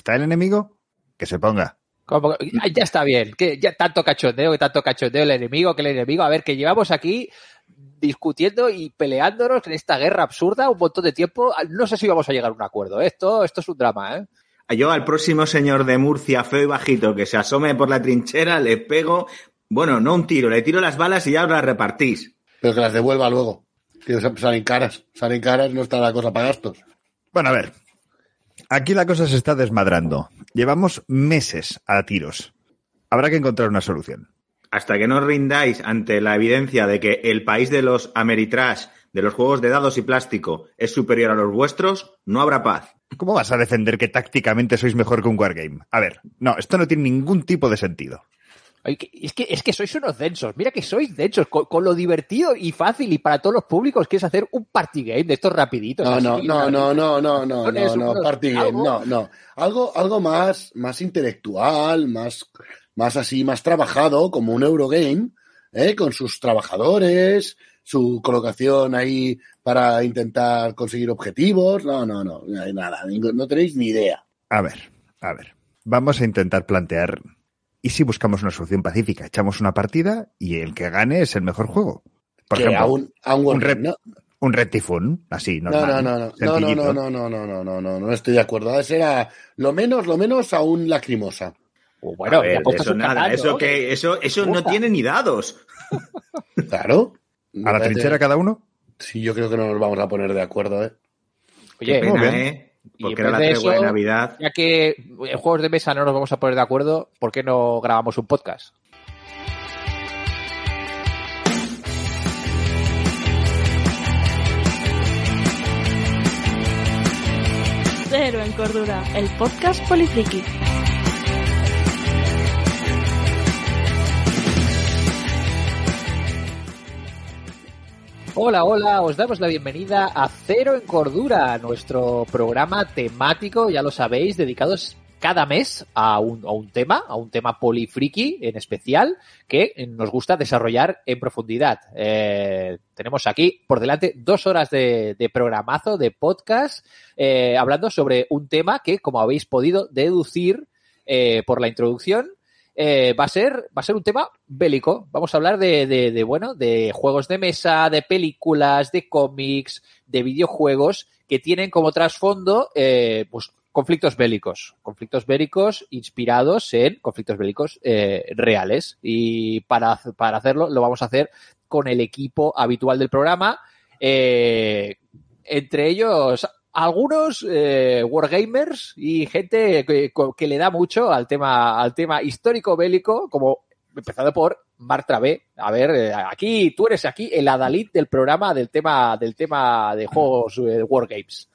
¿está el enemigo? Que se ponga. Como, ya está bien, que ya tanto cachondeo, que tanto cachondeo el enemigo, que el enemigo, a ver, que llevamos aquí discutiendo y peleándonos en esta guerra absurda un montón de tiempo. No sé si vamos a llegar a un acuerdo. Esto, esto es un drama, ¿eh? Yo al próximo señor de Murcia, feo y bajito, que se asome por la trinchera, le pego, bueno, no un tiro, le tiro las balas y ya las repartís. Pero que las devuelva luego. Que salen caras, salen caras, no está la cosa para gastos. Bueno, a ver. Aquí la cosa se está desmadrando. Llevamos meses a tiros. Habrá que encontrar una solución. Hasta que no os rindáis ante la evidencia de que el país de los Ameritrash, de los juegos de dados y plástico, es superior a los vuestros, no habrá paz. ¿Cómo vas a defender que tácticamente sois mejor que un wargame? A ver, no, esto no tiene ningún tipo de sentido. Es que, es que sois unos densos, mira que sois densos, con, lo divertido y fácil y para todos los públicos que es hacer un party game de estos rapiditos. No, no, no, no, no, no, no, no, no, party game, no, no. Algo, algo más, más intelectual, más, más así, más trabajado, como un Eurogame, ¿eh? con sus trabajadores, su colocación ahí para intentar conseguir objetivos. No, no, no, nada, no tenéis ni idea. A ver, a ver. Vamos a intentar plantear y si buscamos una solución pacífica, echamos una partida y el que gane es el mejor juego. Por que ejemplo, a un, a un, un, red, no. un red tifón, así, normal, no, no, no, sencillito. no, no, no, no, no, no, no, no estoy de acuerdo. Ese era lo menos, lo menos a un lacrimosa. O bueno, ver, eso, nada, caballo, eso, que, eso, eso no tiene ni dados. Claro. ¿A la trinchera cada uno? Sí, yo creo que no nos vamos a poner de acuerdo, ¿eh? Oye, pena, ¿eh? eh. Porque era la tregua de, Navidad. Ya que en juegos de mesa no nos vamos a poner de acuerdo, ¿por qué no grabamos un podcast? Cero en Cordura, el podcast Polifriki. Hola, hola, os damos la bienvenida a Cero en Cordura, nuestro programa temático, ya lo sabéis, dedicados cada mes a un, a un tema, a un tema polifriki en especial, que nos gusta desarrollar en profundidad. Eh, tenemos aquí por delante dos horas de, programazo, de podcast, eh, hablando sobre un tema que, como habéis podido deducir eh, por la introducción, eh, va a ser va a ser un tema bélico. Vamos a hablar de, de, bueno de juegos de mesa, de películas, de cómics, de videojuegos que tienen como trasfondo eh, pues conflictos bélicos, conflictos bélicos inspirados en conflictos bélicos eh, reales. Y para, para hacerlo lo vamos a hacer con el equipo habitual del programa. entre ellos algunos eh, wargamers y gente que, le da mucho al tema, al tema histórico bélico, como empezado por Mark Travé. A ver, eh, aquí tú eres aquí el adalid del programa del tema, del tema de juegos eh, wargames.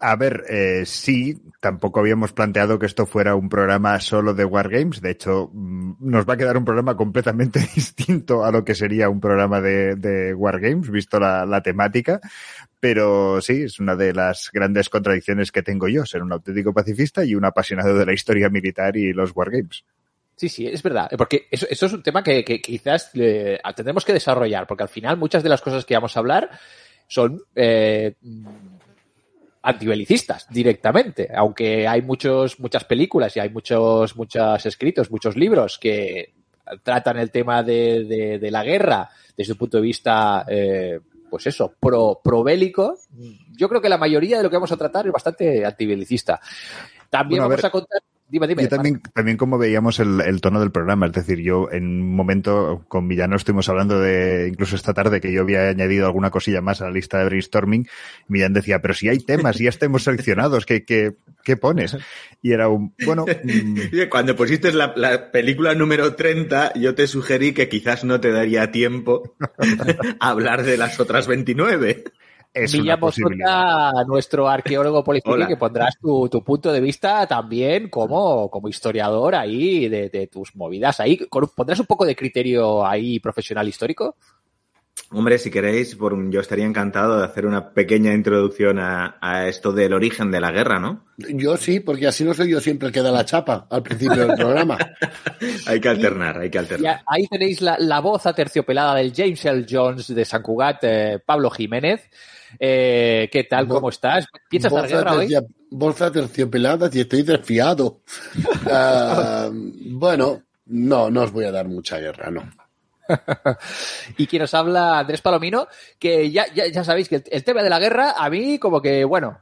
A ver, eh, sí, tampoco habíamos planteado que esto fuera un programa solo de Wargames. De hecho, mm, nos va a quedar un programa completamente distinto a lo que sería un programa de, de Wargames, visto la, temática. Pero sí, es una de las grandes contradicciones que tengo yo, ser un auténtico pacifista y un apasionado de la historia militar y los Wargames. Sí, sí, es verdad. Porque eso, es un tema que, que quizás eh, tendremos que desarrollar, porque al final muchas de las cosas que vamos a hablar son eh, antibelicistas directamente, aunque hay muchos, muchas películas y hay muchos, muchos escritos, muchos libros que tratan el tema de, de, la guerra desde un punto de vista, eh, pues eso, pro, pro bélico. Yo creo que la mayoría de lo que vamos a tratar es bastante antibelicista. También vamos a contar Dime, dime. Yo también, también como veíamos el, tono del programa, es decir, yo en un momento con Villano estuvimos hablando de, incluso esta tarde, que yo había añadido alguna cosilla más a la lista de brainstorming. Millán decía, pero si hay temas, ya estemos seleccionados, ¿qué, qué, qué pones? Y era un, bueno. Mm. Cuando pusiste la, la, película número 30, yo te sugerí que quizás no te daría tiempo a hablar de las otras 29 es a nuestro arqueólogo político, que pondrás tu, punto de vista también como, como historiador ahí de, tus movidas. Ahí, ¿Pondrás un poco de criterio ahí profesional histórico? Hombre, si queréis, yo estaría encantado de hacer una pequeña introducción a, esto del origen de la guerra, ¿no? Yo sí, porque así no soy yo siempre el que da la chapa al principio del programa. hay que alternar, hay que alternar. ahí tenéis la, voz aterciopelada del James L. Jones de San Cugat, eh, Pablo Jiménez. Eh, ¿Qué tal? ¿Cómo estás? ¿Piensas dar guerra hoy? Bolsa terciopelada y estoy desfiado. Ah, bueno, no, no os voy a dar mucha guerra, no. y quien nos habla, Andrés Palomino, que ya, ya, sabéis que el, tema de la guerra, a mí como que, bueno,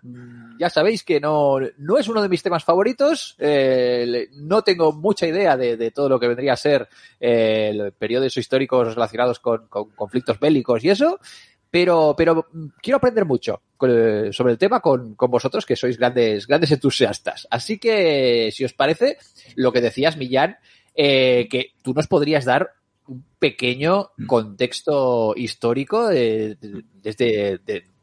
ya sabéis que no, no es uno de mis temas favoritos, eh, no tengo mucha idea de, todo lo que vendría a ser eh, periodos históricos relacionados con, conflictos bélicos y eso, pero, pero quiero aprender mucho eh, sobre el tema con, con, vosotros, que sois grandes, grandes entusiastas. Así que, si os parece, lo que decías, Millán, que tú nos podrías dar un pequeño mm. contexto histórico de, desde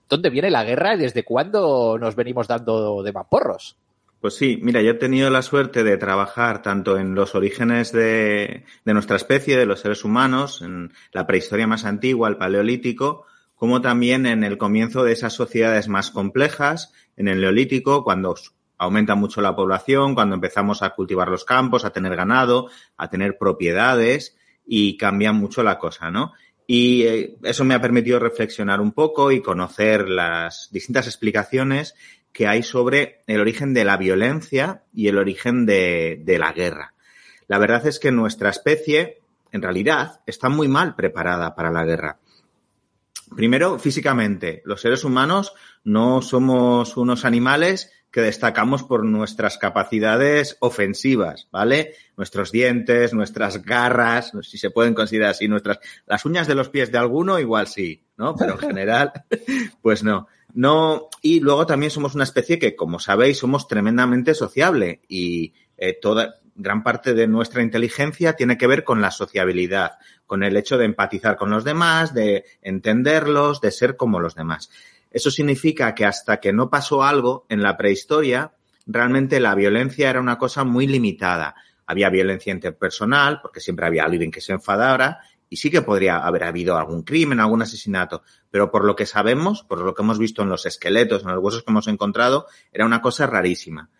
dónde viene la guerra y desde cuándo nos venimos dando de maporros. Pues sí, mira, yo he tenido la suerte de trabajar tanto en los orígenes de, de, nuestra especie, de los seres humanos, en la prehistoria más antigua, el paleolítico, como también en el comienzo de esas sociedades más complejas, en el neolítico, cuando aumenta mucho la población, cuando empezamos a cultivar los campos, a tener ganado, a tener propiedades y cambia mucho la cosa, ¿no? Y eh, eso me ha permitido reflexionar un poco y conocer las distintas explicaciones que hay sobre el origen de la violencia y el origen de, de la guerra. La verdad es que nuestra especie, en realidad, está muy mal preparada para la guerra. Primero, físicamente, los seres humanos no somos unos animales que destacamos por nuestras capacidades ofensivas, ¿vale? Nuestros dientes, nuestras garras, si se pueden considerar así, nuestras, las uñas de los pies de alguno, igual sí, ¿no? Pero en general, pues no. No, y luego también somos una especie que, como sabéis, somos tremendamente sociable y eh, toda, gran parte de nuestra inteligencia tiene que ver con la sociabilidad, con el hecho de empatizar con los demás, de entenderlos, de ser como los demás. Eso significa que hasta que no pasó algo en la prehistoria, realmente la violencia era una cosa muy limitada. Había violencia interpersonal, porque siempre había alguien que se enfadara, y sí que podría haber habido algún crimen, algún asesinato, pero por lo que sabemos, por lo que hemos visto en los esqueletos, en los huesos que hemos encontrado, era una cosa rarísima.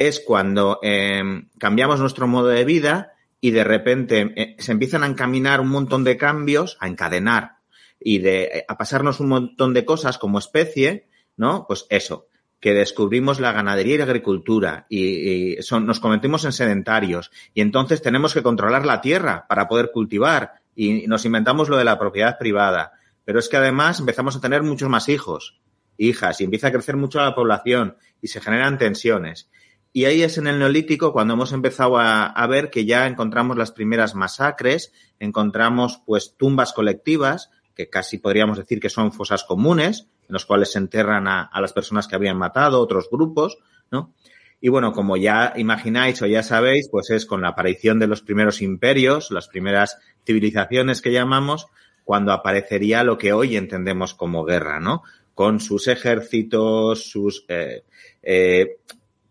Es cuando em, cambiamos nuestro modo de vida y de repente eh, se empiezan a encaminar un montón de cambios, a encadenar y de eh, a pasarnos un montón de cosas como especie, ¿no? Pues eso, que descubrimos la ganadería y la agricultura y, nos convertimos en sedentarios y entonces tenemos que controlar la tierra para poder cultivar y nos inventamos lo de la propiedad privada. Pero es que además empezamos a tener muchos más hijos, hijas y empieza a crecer mucho la población y se generan tensiones. Y ahí es en el neolítico cuando hemos empezado a, ver que ya encontramos las primeras masacres, encontramos pues tumbas colectivas que casi podríamos decir que son fosas comunes, en los cuales se enterran a, las personas que habían matado, otros grupos, ¿no? Y bueno, como ya imagináis o ya sabéis, pues es con la aparición de los primeros imperios, las primeras civilizaciones que llamamos, cuando aparecería lo que hoy entendemos como guerra, ¿no? Con sus ejércitos, sus eh, eh,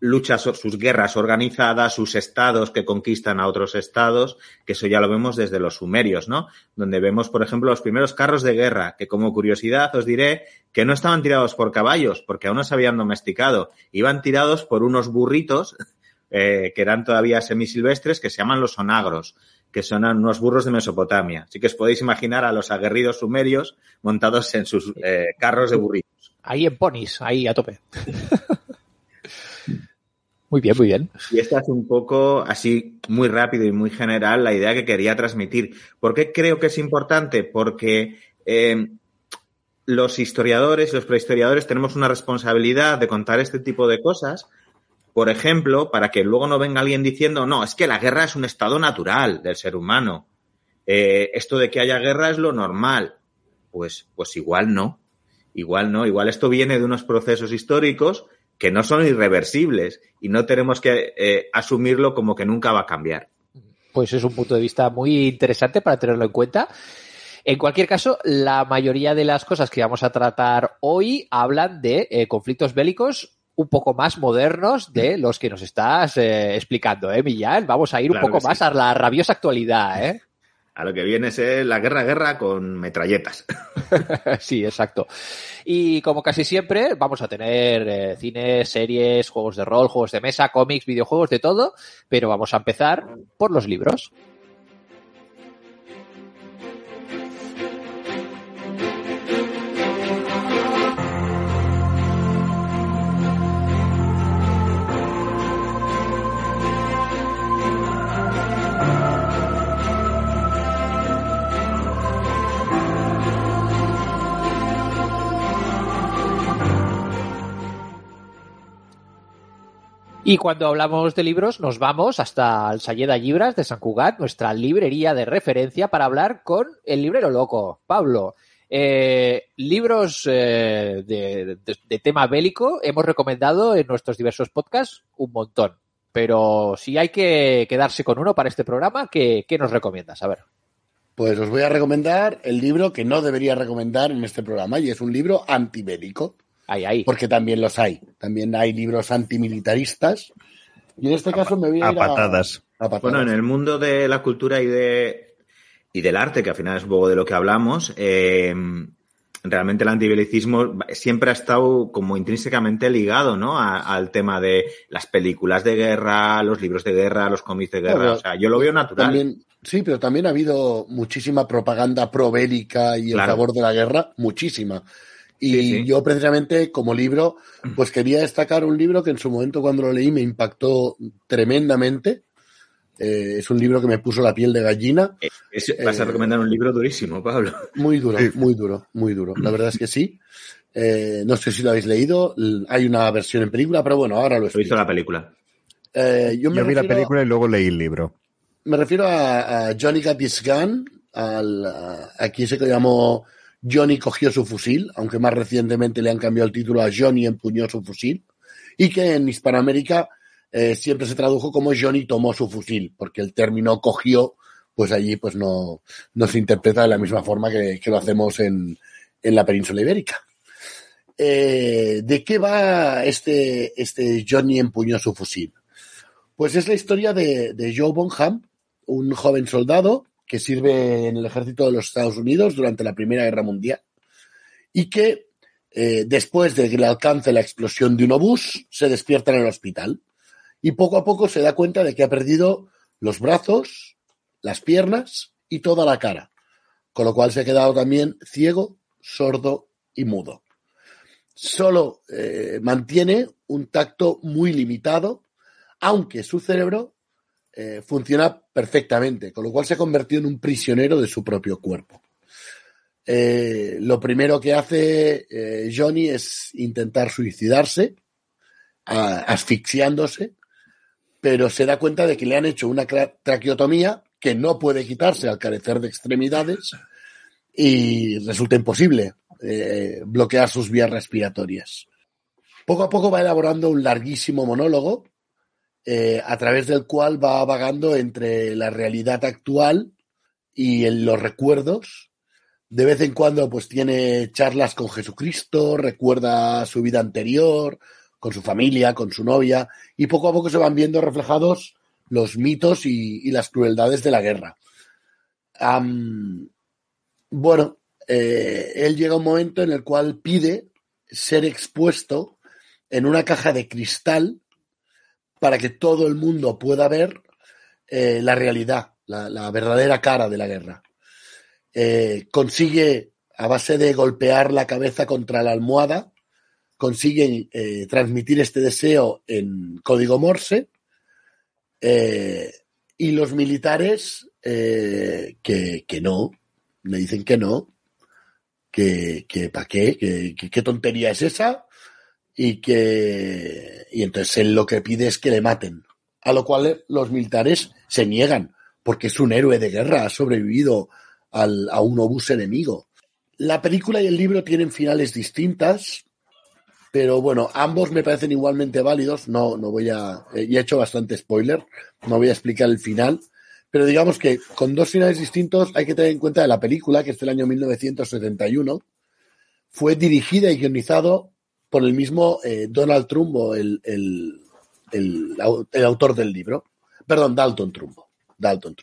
luchas, sus guerras organizadas, sus estados que conquistan a otros estados, que eso ya lo vemos desde los sumerios, ¿no? Donde vemos, por ejemplo, los primeros carros de guerra, que como curiosidad os diré que no estaban tirados por caballos, porque aún no se habían domesticado, iban tirados por unos burritos eh, que eran todavía semisilvestres, que se llaman los onagros, que son unos burros de Mesopotamia. Así que os podéis imaginar a los aguerridos sumerios montados en sus eh, carros de burritos. Ahí en ponis, ahí a tope. Muy bien, muy bien. Y esta es un poco así muy rápido y muy general la idea que quería transmitir. ¿Por qué creo que es importante? Porque eh, los historiadores y los prehistoriadores tenemos una responsabilidad de contar este tipo de cosas. Por ejemplo, para que luego no venga alguien diciendo, no, es que la guerra es un estado natural del ser humano. Eh, esto de que haya guerra es lo normal. Pues, pues igual no. Igual no. Igual esto viene de unos procesos históricos que no son irreversibles y no tenemos que eh, asumirlo como que nunca va a cambiar. Pues es un punto de vista muy interesante para tenerlo en cuenta. En cualquier caso, la mayoría de las cosas que vamos a tratar hoy hablan de eh, conflictos bélicos un poco más modernos de los que nos estás eh, explicando, ¿eh, Millán? Vamos a ir un poco más a la rabiosa actualidad, ¿eh? A lo que viene es la guerra, guerra con metralletas. sí, exacto. Y como casi siempre, vamos a tener eh, cine, series, juegos de rol, juegos de mesa, cómics, videojuegos, de todo, pero vamos a empezar por los libros. Y cuando hablamos de libros, nos vamos hasta el Sayeda Libras de San Cugat, nuestra librería de referencia, para hablar con el librero loco, Pablo. Eh, libros eh, de, tema bélico hemos recomendado en nuestros diversos podcasts un montón. Pero si hay que quedarse con uno para este programa, ¿qué, qué nos recomiendas? A ver. Pues os voy a recomendar el libro que no debería recomendar en este programa y es un libro antibélico. Porque también los hay. También hay libros antimilitaristas. Y en este caso me voy a, ir patadas. A, Bueno, en el mundo de la cultura y de y del arte, que al final es un poco de lo que hablamos, eh, realmente el antibelicismo siempre ha estado como intrínsecamente ligado, ¿no? al tema de las películas de guerra, los libros de guerra, los cómics de guerra. o sea, yo lo veo natural. sí, pero también ha habido muchísima propaganda probélica y en favor de la guerra, muchísima. Y yo precisamente como libro, pues quería destacar un libro que en su momento cuando lo leí me impactó tremendamente. Eh, es un libro que me puso la piel de gallina. Eh, vas a eh, recomendar un libro durísimo, Pablo. Muy duro, muy duro, muy duro. La verdad es que sí. no sé si lo habéis leído. Hay una versión en película, pero bueno, ahora lo he visto la película. yo, vi la película y luego leí el libro. Me refiero a, Johnny Got Gun, al, aquí se llamó Johnny cogió su fusil, aunque más recientemente le han cambiado el título a Johnny empuñó su fusil, y que en Hispanoamérica eh, siempre se tradujo como Johnny tomó su fusil, porque el término cogió, pues allí pues no, no se interpreta de la misma forma que, lo hacemos en, en, la península ibérica. Eh, ¿De qué va este, este Johnny empuñó su fusil? Pues es la historia de, de Joe Bonham, un joven soldado que sirve en el ejército de los Estados Unidos durante la Primera Guerra Mundial y que eh, después de que le alcance la explosión de un obús se despierta en el hospital y poco a poco se da cuenta de que ha perdido los brazos, las piernas y toda la cara, con lo cual se ha quedado también ciego, sordo y mudo. Solo eh, mantiene un tacto muy limitado, aunque su cerebro eh, funciona perfectamente, con lo cual se ha convertido en un prisionero de su propio cuerpo. Eh, lo primero que hace eh, Johnny es intentar suicidarse, asfixiándose, pero se da cuenta de que le han hecho una traqueotomía que no puede quitarse al carecer de extremidades y resulta imposible bloquear sus vías respiratorias. Poco a poco va elaborando un larguísimo monólogo eh, a través del cual va vagando entre la realidad actual y en los recuerdos. De vez en cuando, pues tiene charlas con Jesucristo, recuerda su vida anterior, con su familia, con su novia, y poco a poco se van viendo reflejados los mitos y, las crueldades de la guerra. bueno, eh, él llega un momento en el cual pide ser expuesto en una caja de cristal para que todo el mundo pueda ver eh, la realidad, la, verdadera cara de la guerra. Eh, consigue, a base de golpear la cabeza contra la almohada, consigue eh, transmitir este deseo en código Morse y los militares que, que, no, le dicen que no, que, que para qué, que, qué tontería es esa, y que y entonces él lo que pide es que le maten, a lo cual los militares se niegan porque es un héroe de guerra, ha sobrevivido al, a un obús enemigo. La película y el libro tienen finales distintas, pero bueno, ambos me parecen igualmente válidos. No, no voy a, eh, he hecho bastante spoiler, no voy a explicar el final, pero digamos que con dos finales distintos hay que tener en cuenta de la película, que es del año 1971, fue dirigida y guionizado por el mismo eh, Donald Trumbo, el, el, el, autor del libro. Perdón, Dalton Trumbo. Dalton.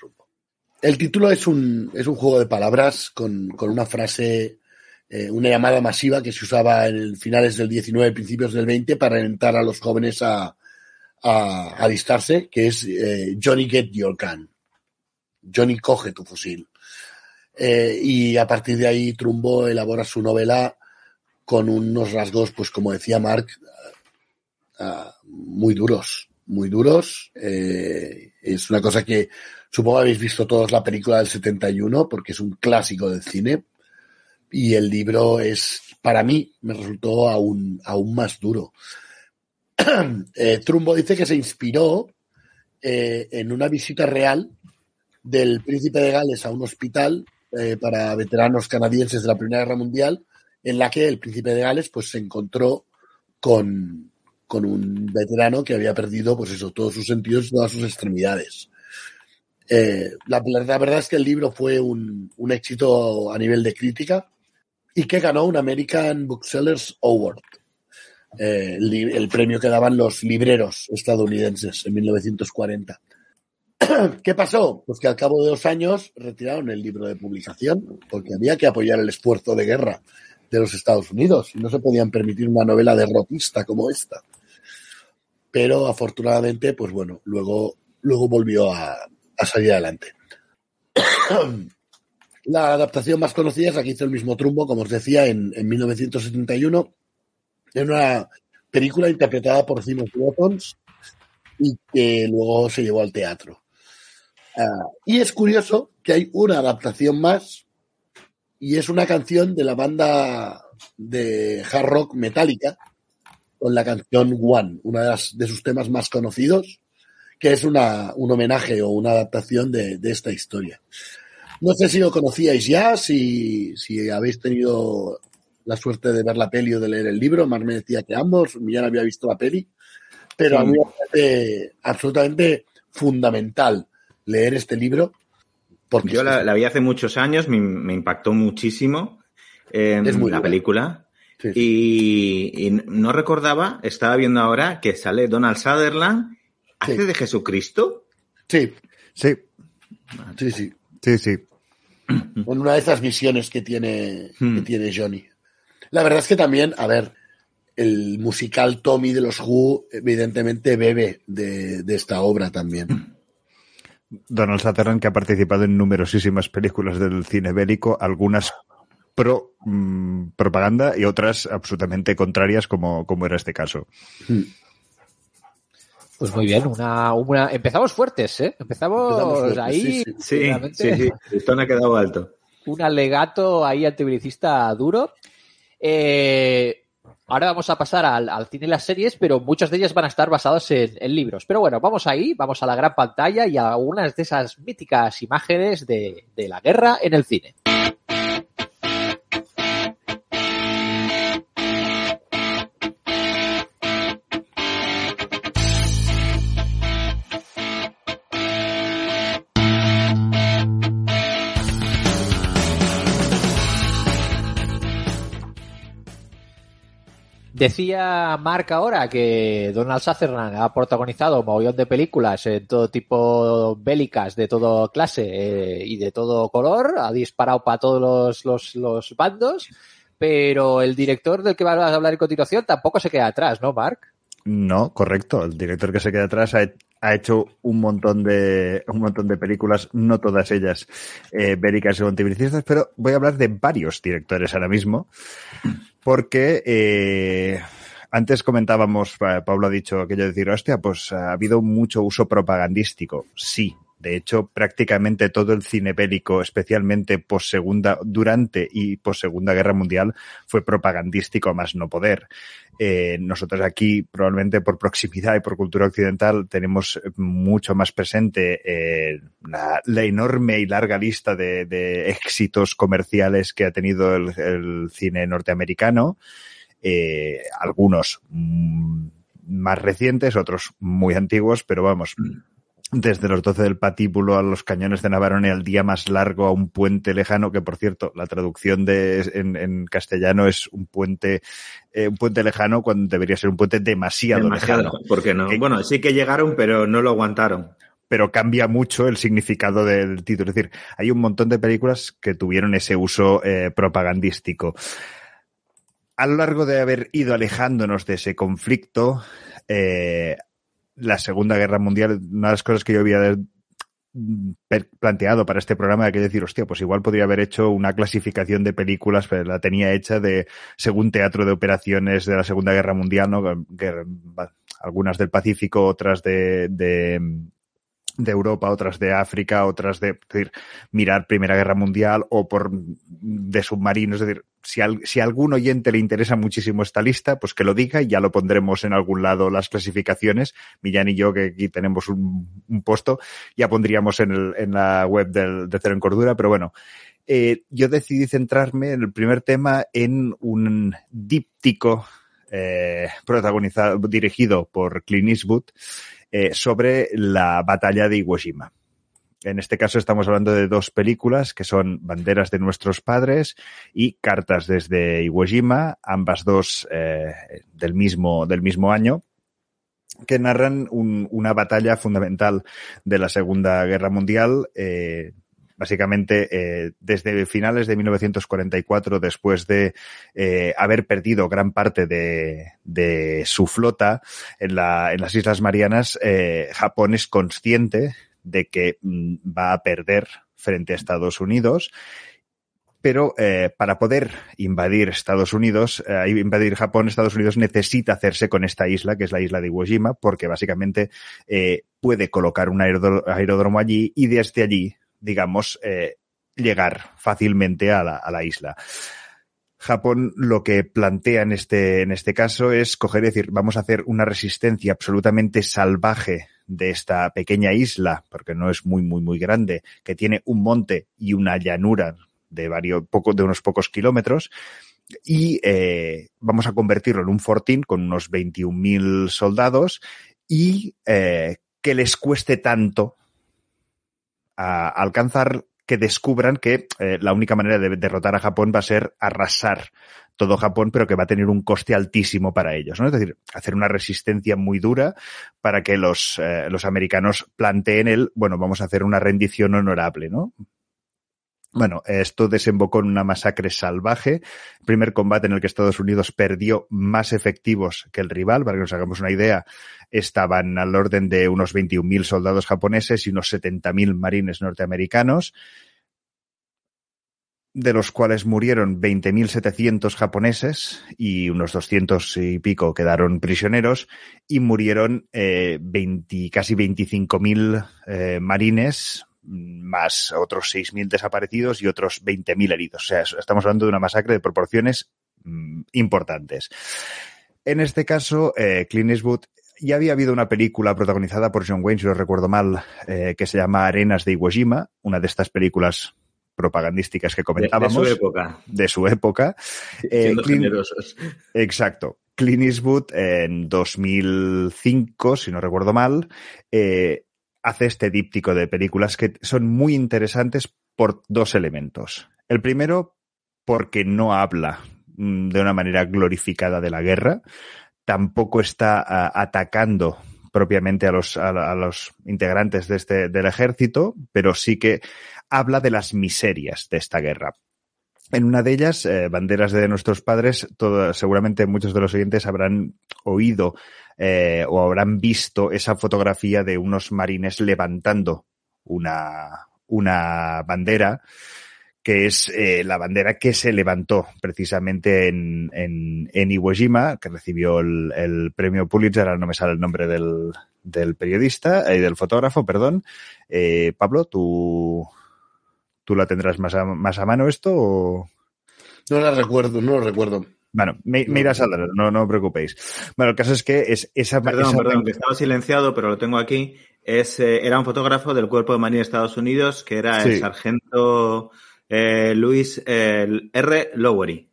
El título es un, es un juego de palabras con, con una frase, eh, una llamada masiva que se usaba en finales del 19, principios del 20 para alentar a los jóvenes a, a que es eh, Johnny Get Your Gun. Johnny coge tu fusil. Y a partir de ahí Trumbo elabora su novela con unos rasgos, pues como decía Mark, uh, muy duros, muy duros. Eh, es una cosa que supongo habéis visto todos la película del 71 porque es un clásico del cine y el libro es, para mí, me resultó aún, aún más duro. eh, Trumbo dice que se inspiró eh, en una visita real del príncipe de Gales a un hospital para veteranos canadienses de la Primera Guerra Mundial, en la que el príncipe de Gales pues, se encontró con, con un veterano que había perdido pues eso, todos sus sentidos y todas sus extremidades. Eh, la, la, verdad es que el libro fue un, un, éxito a nivel de crítica y que ganó un American Booksellers Award, eh, el, el, premio que daban los libreros estadounidenses en 1940. ¿Qué pasó? Pues que al cabo de dos años retiraron el libro de publicación porque había que apoyar el esfuerzo de guerra de los Estados Unidos y no se podían permitir una novela derrotista como esta. Pero afortunadamente, pues bueno, luego, luego volvió a, a salir adelante. La adaptación más conocida es la que hizo el mismo Trumbo, como os decía, en, en 1971, en una película interpretada por Simon Wattons y que luego se llevó al teatro. Uh, y es curioso que hay una adaptación más y es una canción de la banda de hard rock Metallica con la canción One, una de, las, de sus temas más conocidos, que es una, un homenaje o una adaptación de, de, esta historia. No sé si lo conocíais ya, si, si habéis tenido la suerte de ver la peli o de leer el libro. Mar me decía que ambos, Millán había visto la peli, pero sí. a mí me parece absolutamente fundamental leer este libro. Porque Yo la, la, vi hace muchos años, me, me impactó muchísimo eh, es muy la buena. película. Sí, sí. Y, y, no recordaba, estaba viendo ahora que sale Donald Sutherland, ¿hace de Jesucristo? Sí, sí. Sí, sí. Sí, sí. En una de esas visiones que tiene, hmm. que tiene Johnny. La verdad es que también, a ver, el musical Tommy de los Who, evidentemente bebe de, de esta obra también. Donald Sutherland, que ha participado en numerosísimas películas del cine bélico, algunas pro mmm, propaganda y otras absolutamente contrarias, como, como era este caso. Pues muy bien, una, una... empezamos fuertes, ¿eh? Empezamos, empezamos fuertes, ahí. Sí, sí, sí, sí, esto no ha quedado alto. Un alegato ahí antibelicista duro. Eh, Ahora vamos a pasar al, al, cine y las series, pero muchas de ellas van a estar basadas en, libros. Pero bueno, vamos ahí, vamos a la gran pantalla y a algunas de esas míticas imágenes de, de la guerra en el cine. Decía Mark ahora que Donald Sutherland ha protagonizado un mogollón de películas en todo tipo bélicas, de todo clase eh, y de todo color, ha disparado para todos los, los, bandos, pero el director del que vas a hablar en continuación tampoco se queda atrás, ¿no, Mark? No, correcto. El director que se queda atrás ha, ha hecho un montón de un montón de películas, no todas ellas eh, bélicas o antibelicistas, pero voy a hablar de varios directores ahora mismo porque eh, antes comentábamos, Pablo ha dicho aquello de decir, hostia, pues ha habido mucho uso propagandístico. Sí, de hecho, prácticamente todo el cine bélico, especialmente segunda, durante y post segunda guerra mundial, fue propagandístico a más no poder. Eh, nosotros aquí, probablemente por proximidad y por cultura occidental, tenemos mucho más presente eh, la, enorme y larga lista de, éxitos comerciales que ha tenido el, cine norteamericano. Eh, algunos mmm, más recientes, otros muy antiguos, pero vamos, desde los 12 del patíbulo a los cañones de Navarone al día más largo a un puente lejano, que por cierto, la traducción de, en, en castellano es un puente, eh, un puente lejano cuando debería ser un puente demasiado, demasiado lejano. ¿Por qué no? Eh, bueno, sí que llegaron, pero no lo aguantaron. pero cambia mucho el significado del título. Es decir, hay un montón de películas que tuvieron ese uso eh, propagandístico. A lo largo de haber ido alejándonos de ese conflicto, eh, la Segunda Guerra Mundial, una de las cosas que yo había planteado para este programa era que decir, hostia, pues igual podría haber hecho una clasificación de películas, pero la tenía hecha de según teatro de operaciones de la Segunda Guerra Mundial, ¿no? algunas del Pacífico, otras de, de Europa, otras de África, otras de, decir, mirar Primera Guerra Mundial o por de submarinos. Es decir, si, si a algún oyente le interesa muchísimo esta lista, pues que lo diga y ya lo pondremos en algún lado las clasificaciones. Millán y yo, que aquí tenemos un, un puesto, ya pondríamos en, el, en la web del, de Cero en Cordura, pero bueno. Eh, yo decidí centrarme en el primer tema en un díptico eh, protagonizado, dirigido por Clint Eastwood, eh, sobre la batalla de Iwo Jima. En este caso estamos hablando de dos películas que son Banderas de nuestros padres y Cartas desde Iwo Jima, ambas dos eh, del, mismo, del mismo año que narran un, una batalla fundamental de la Segunda Guerra Mundial, eh, básicamente eh, desde finales de 1944, después de eh, haber perdido gran parte de, su flota en, la, en, las Islas Marianas, eh, Japón es consciente de que mm, va a perder frente a Estados Unidos. Pero eh, para poder invadir Estados Unidos, eh, invadir Japón, Estados Unidos necesita hacerse con esta isla, que es la isla de Iwo Jima, porque básicamente puede colocar un aeródromo allí y desde allí digamos, eh, llegar fácilmente a la, a la, isla. Japón lo que plantea en este, en este caso es coger y decir, vamos a hacer una resistencia absolutamente salvaje de esta pequeña isla, porque no es muy, muy, muy grande, que tiene un monte y una llanura de varios, poco, de unos pocos kilómetros, y eh, vamos a convertirlo en un fortín con unos 21.000 soldados y eh, que les cueste tanto a alcanzar que descubran que eh, la única manera de derrotar a Japón va a ser arrasar todo Japón, pero que va a tener un coste altísimo para ellos, ¿no? Es decir, hacer una resistencia muy dura para que los, eh, los americanos planteen el, bueno, vamos a hacer una rendición honorable, ¿no? Bueno, esto desembocó en una masacre salvaje. Primer combate en el que Estados Unidos perdió más efectivos que el rival. Para que nos hagamos una idea, estaban al orden de unos 21.000 soldados japoneses y unos 70.000 marines norteamericanos, de los cuales murieron 20.700 japoneses y unos 200 y pico quedaron prisioneros y murieron eh, 20, casi 25.000 eh, marines más otros 6.000 desaparecidos y otros 20.000 heridos. O sea, estamos hablando de una masacre de proporciones mm, importantes. En este caso, eh, Clint Eastwood ya había habido una película protagonizada por John Wayne, si lo recuerdo mal, eh, que se llama Arenas de Iwo Jima, una de estas películas propagandísticas que comentábamos. De, de su época. De su época. Eh, Clint, generosos. Exacto. Clint Eastwood en 2005, si no recuerdo mal, eh, hace este díptico de películas que son muy interesantes por dos elementos. El primero, porque no habla mm, de una manera glorificada de la guerra, tampoco está uh, atacando propiamente a los, a, los integrantes de este, del ejército, pero sí que habla de las miserias de esta guerra. En una de ellas, eh, Banderas de nuestros padres, todo, seguramente muchos de los oyentes habrán oído eh, o habrán visto esa fotografía de unos marines levantando una, una bandera que es eh, la bandera que se levantó precisamente en, en, en Iwo Jima, que recibió el, el, premio Pulitzer, ahora no me sale el nombre del, del periodista, eh, del fotógrafo, perdón. Eh, Pablo, ¿tú, ¿tú la tendrás más a, más a mano esto o...? No la recuerdo, no lo recuerdo. Bueno, me, me irás a dar, no, no os preocupéis. Bueno, el caso es que es esa... Perdón, esa... perdón, que estaba silenciado, pero lo tengo aquí. Es, eh, era un fotógrafo del Cuerpo de Marina de Estados Unidos, que era sí. el sargento eh, Luis eh, R. Lowery.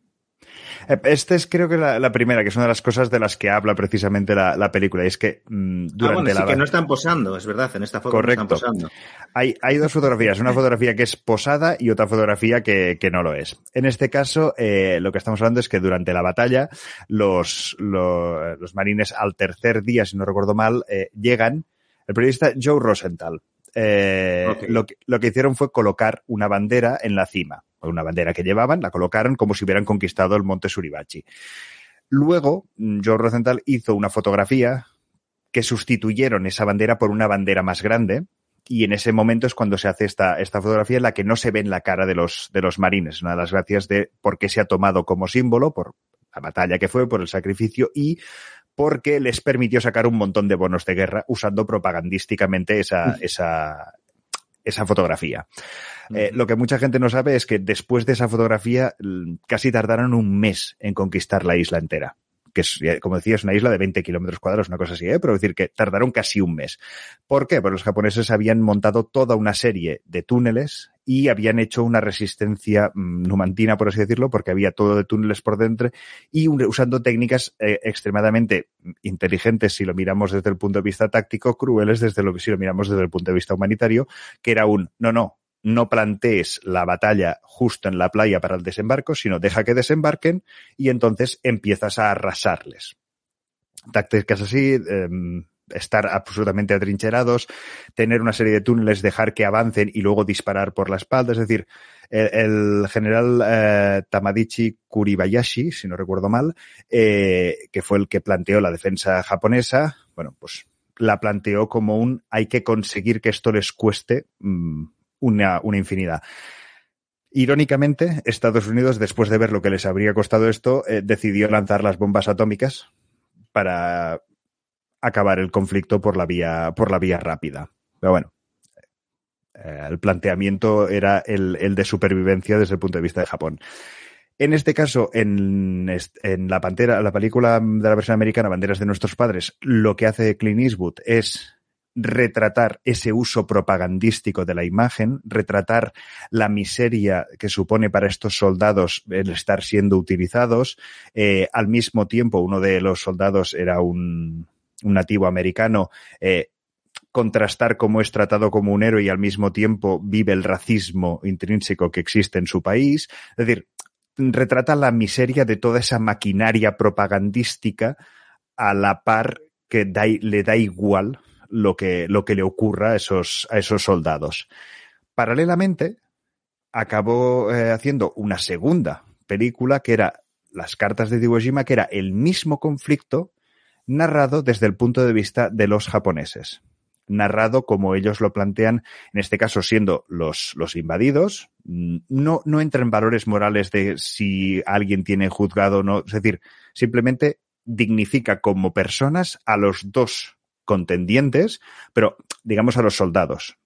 Este es creo que la, la, primera, que es una de las cosas de las que habla precisamente la, la película, y es que mmm, durante ah, bueno, sí la... que no están posando, es verdad, en esta foto Correcto. no están posando. Hay, hay dos fotografías, una fotografía que es posada y otra fotografía que, que no lo es. En este caso, eh, lo que estamos hablando es que durante la batalla, los, los, los marines al tercer día, si no recuerdo mal, eh, llegan El periodista Joe Rosenthal. Eh, lo, que, lo que hicieron fue colocar una bandera en la cima, una bandera que llevaban, la colocaron como si hubieran conquistado el monte Suribachi. Luego, Joe Rosenthal hizo una fotografía que sustituyeron esa bandera por una bandera más grande, y en ese momento es cuando se hace esta, esta fotografía en la que no se ve en la cara de los, de los marines. Una de las gracias de por qué se ha tomado como símbolo, por la batalla que fue, por el sacrificio y porque les permitió sacar un montón de bonos de guerra usando propagandísticamente esa, esa, esa fotografía. Eh, lo que mucha gente no sabe es que después de esa fotografía casi tardaron un mes en conquistar la isla entera que es, como decía, es una isla de 20 kilómetros cuadrados, una cosa así, ¿eh? pero decir que tardaron casi un mes. ¿Por qué? Porque los japoneses habían montado toda una serie de túneles y habían hecho una resistencia mm, numantina, por así decirlo, porque había todo de túneles por dentro y usando técnicas eh, extremadamente inteligentes si lo miramos desde el punto de vista táctico, crueles desde lo que si lo miramos desde el punto de vista humanitario, que era un, no, no, no plantees la batalla justo en la playa para el desembarco, sino deja que desembarquen y entonces empiezas a arrasarles. Tácticas así, em, estar absolutamente atrincherados, tener una serie de túneles, dejar que avancen y luego disparar por la espalda. Es decir, el, general eh, Tamadichi Kuribayashi, si no recuerdo mal, eh, que fue el que planteó la defensa japonesa, bueno, pues la planteó como un hay que conseguir que esto les cueste mm, una, una infinidad. Irónicamente, Estados Unidos, después de ver lo que les habría costado esto, eh, decidió lanzar las bombas atómicas para acabar el conflicto por la vía, por la vía rápida. Pero bueno, eh, el planteamiento era el, el, de supervivencia desde el punto de vista de Japón. En este caso, en, en la pantera, la película de la versión americana, Banderas de nuestros padres, lo que hace Clint Eastwood es retratar ese uso propagandístico de la imagen, retratar la miseria que supone para estos soldados el estar siendo utilizados. Eh, al mismo tiempo, uno de los soldados era un, un nativo americano. Eh, contrastar cómo es tratado como un héroe y al mismo tiempo vive el racismo intrínseco que existe en su país. Es decir, retrata la miseria de toda esa maquinaria propagandística a la par que le da igual lo que, lo que le ocurra a esos, a esos soldados. Paralelamente, acabó eh, haciendo una segunda película que era Las cartas de Iwo Jima, que era el mismo conflicto narrado desde el punto de vista de los japoneses. Narrado como ellos lo plantean, en este caso siendo los, los invadidos, no, no entra en valores morales de si alguien tiene juzgado o no, es decir, simplemente dignifica como personas a los dos contendientes, pero digamos a los soldados.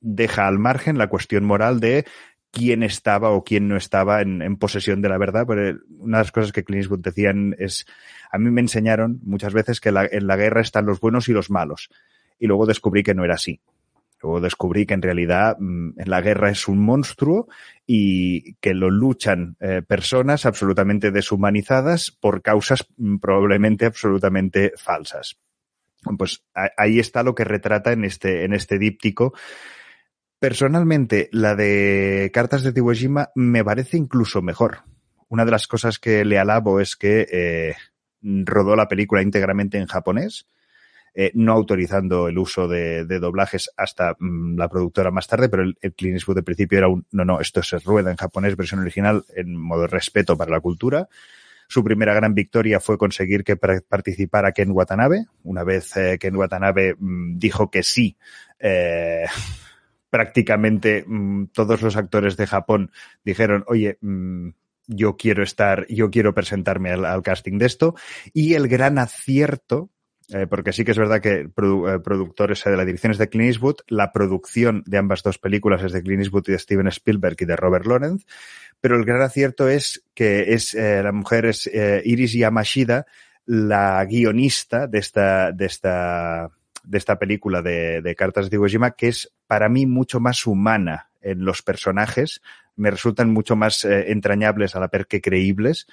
Deja al margen la cuestión moral de quién estaba o quién no estaba en, posesión de la verdad. Pero una de las cosas que Clint decían es, a mí me enseñaron muchas veces que en la guerra están los buenos y los malos. Y luego descubrí que no era así. Luego descubrí que en realidad mm, la guerra es un monstruo y que lo luchan eh, personas absolutamente deshumanizadas por causas mm, probablemente absolutamente falsas. Pues ahí está lo que retrata en este, en este díptico. Personalmente, la de Cartas de Iwo Jima me parece incluso mejor. Una de las cosas que le alabo es que eh, rodó la película íntegramente en japonés, eh, no autorizando el uso de, doblajes hasta mm, la productora más tarde, pero el, el Clean Eastwood de principio era un, no, no, esto se rueda en japonés, versión original, en modo de respeto para la cultura. Su primera gran victoria fue conseguir que participara Ken Watanabe. Una vez eh, Ken Watanabe mm, dijo que sí, eh, prácticamente mm, todos los actores de Japón dijeron, oye, mm, yo quiero estar, yo quiero presentarme al, al, casting de esto. Y el gran acierto, eh, porque sí que es verdad que eh, productores de la dirección es de Clint Eastwood, la producción de ambas dos películas es de Clint Eastwood y de Steven Spielberg y de Robert Lawrence, pero el gran acierto es que es eh, la mujer es Iris Yamashida, la guionista de esta, de esta, de esta película de, Cartas de Iwo Jima, que es para mí mucho más humana en los personajes, me resultan mucho más entrañables a la per que creíbles.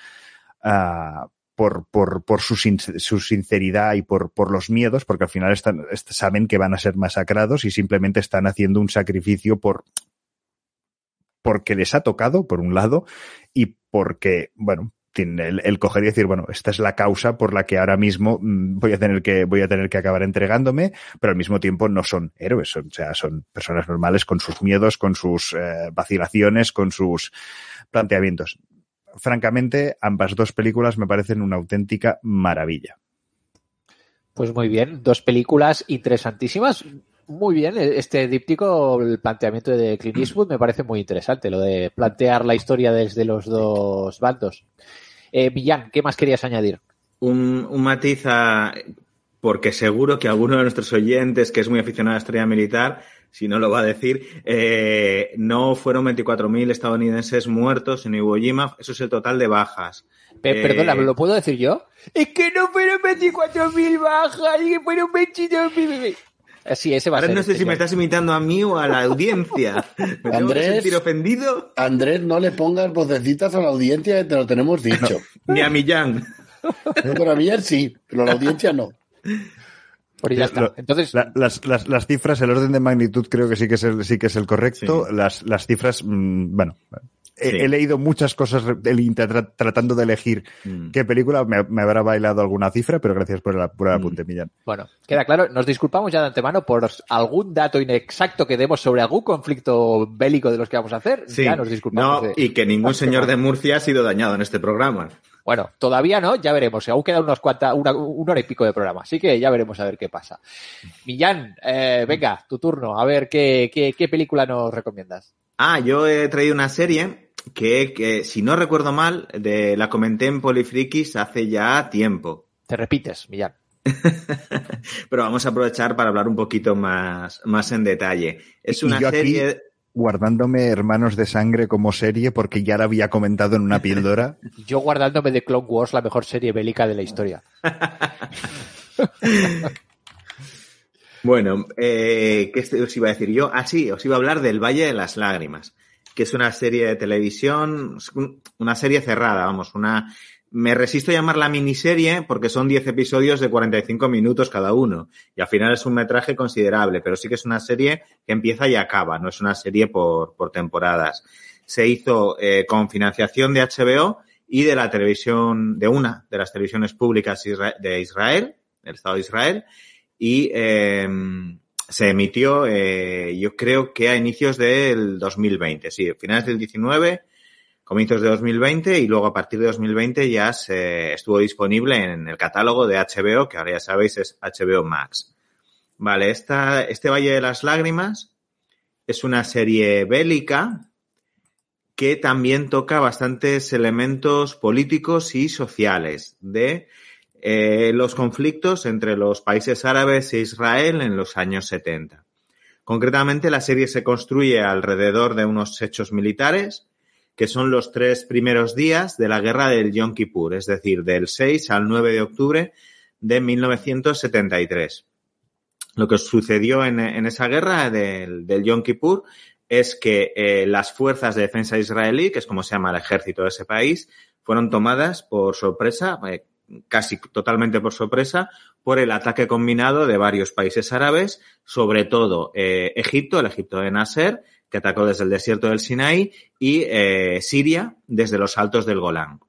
Uh, por, por, por su, su, sinceridad y por, por los miedos, porque al final están, saben que van a ser masacrados y simplemente están haciendo un sacrificio por, porque les ha tocado, por un lado, y porque, bueno, el, coger y decir, bueno, esta es la causa por la que ahora mismo mm, voy a tener que, voy a tener que acabar entregándome, pero al mismo tiempo no son héroes, son, o sea, son personas normales con sus miedos, con sus eh, vacilaciones, con sus planteamientos. Francamente, ambas dos películas me parecen una auténtica maravilla. Pues muy bien, dos películas interesantísimas. Muy bien, este díptico, el planteamiento de Clint Eastwood me parece muy interesante, lo de plantear la historia desde los dos bandos. Eh, Millán, ¿qué más querías añadir? Un, un matiz a, porque seguro que alguno de nuestros oyentes que es muy aficionado a la historia militar, si no lo va a decir, eh, no fueron 24.000 estadounidenses muertos en Iwo Jima, eso es el total de bajas. perdona, eh, ¿lo puedo decir yo? Es que no fueron 24.000 bajas, y que fueron 22.000. Sí, ese va a Ahora no sé si me estás imitando a mí o a la audiencia. ¿Me Andrés, sentir ofendido? Andrés, no le pongas vocecitas a la audiencia, te lo tenemos dicho. Ni a Millán. Pero a Millán sí, pero a la audiencia no. Por ya está. Entonces, las, las, las, cifras, el orden de magnitud creo que sí que es el, sí que es el correcto. Las, las cifras, mm, bueno, He, leído muchas cosas tratando de elegir mm. qué película. Me, habrá bailado alguna cifra, pero gracias por el, por mm. apunte, Millán. Bueno, queda claro. Nos disculpamos ya de antemano por algún dato inexacto que demos sobre algún conflicto bélico de los que vamos a hacer. Ya nos disculpamos. No, y que ningún señor de Murcia ha sido dañado en este programa. Bueno, todavía no, ya veremos. Aún queda unos cuantas, una, hora y pico de programa, así que ya veremos a ver qué pasa. Millán, eh, venga, tu turno, a ver qué, qué, qué película nos recomiendas. Ah, yo he traído una serie que, si no recuerdo mal, de, la comenté en Polifrikis hace ya tiempo. Te repites, Millán. Pero vamos a aprovechar para hablar un poquito más, más en detalle. Es una serie. Guardándome Hermanos de Sangre como serie porque ya la había comentado en una píldora. Yo guardándome de Clone Wars, la mejor serie bélica de la historia. bueno, eh, ¿qué os iba a decir yo? Ah, sí, os iba a hablar del Valle de las Lágrimas que es una serie de televisión, una serie cerrada, vamos, una... Me resisto a llamarla miniserie porque son 10 episodios de 45 minutos cada uno y al final es un metraje considerable, pero sí que es una serie que empieza y acaba, no es una serie por, por temporadas. Se hizo eh, con financiación de HBO y de la televisión, de una de las televisiones públicas de Israel, del Estado de Israel, y eh, se emitió, eh, yo creo que a inicios del 2020, sí, finales del 19, comienzos de 2020 y luego a partir de 2020 ya se estuvo disponible en el catálogo de HBO, que ahora ya sabéis es HBO Max. Vale, esta, este Valle de las Lágrimas es una serie bélica que también toca bastantes elementos políticos y sociales de eh, los conflictos entre los países árabes e Israel en los años 70. Concretamente, la serie se construye alrededor de unos hechos militares, que son los tres primeros días de la guerra del Yom Kippur, es decir, del 6 al 9 de octubre de 1973. Lo que sucedió en, esa guerra del, Yom Kippur es que eh, las fuerzas de defensa israelí, que es como se llama el ejército de ese país, fueron tomadas por sorpresa, eh, casi totalmente por sorpresa por el ataque combinado de varios países árabes, sobre todo eh, Egipto, el Egipto de Nasser, que atacó desde el desierto del Sinaí, y eh, Siria desde los altos del Golán.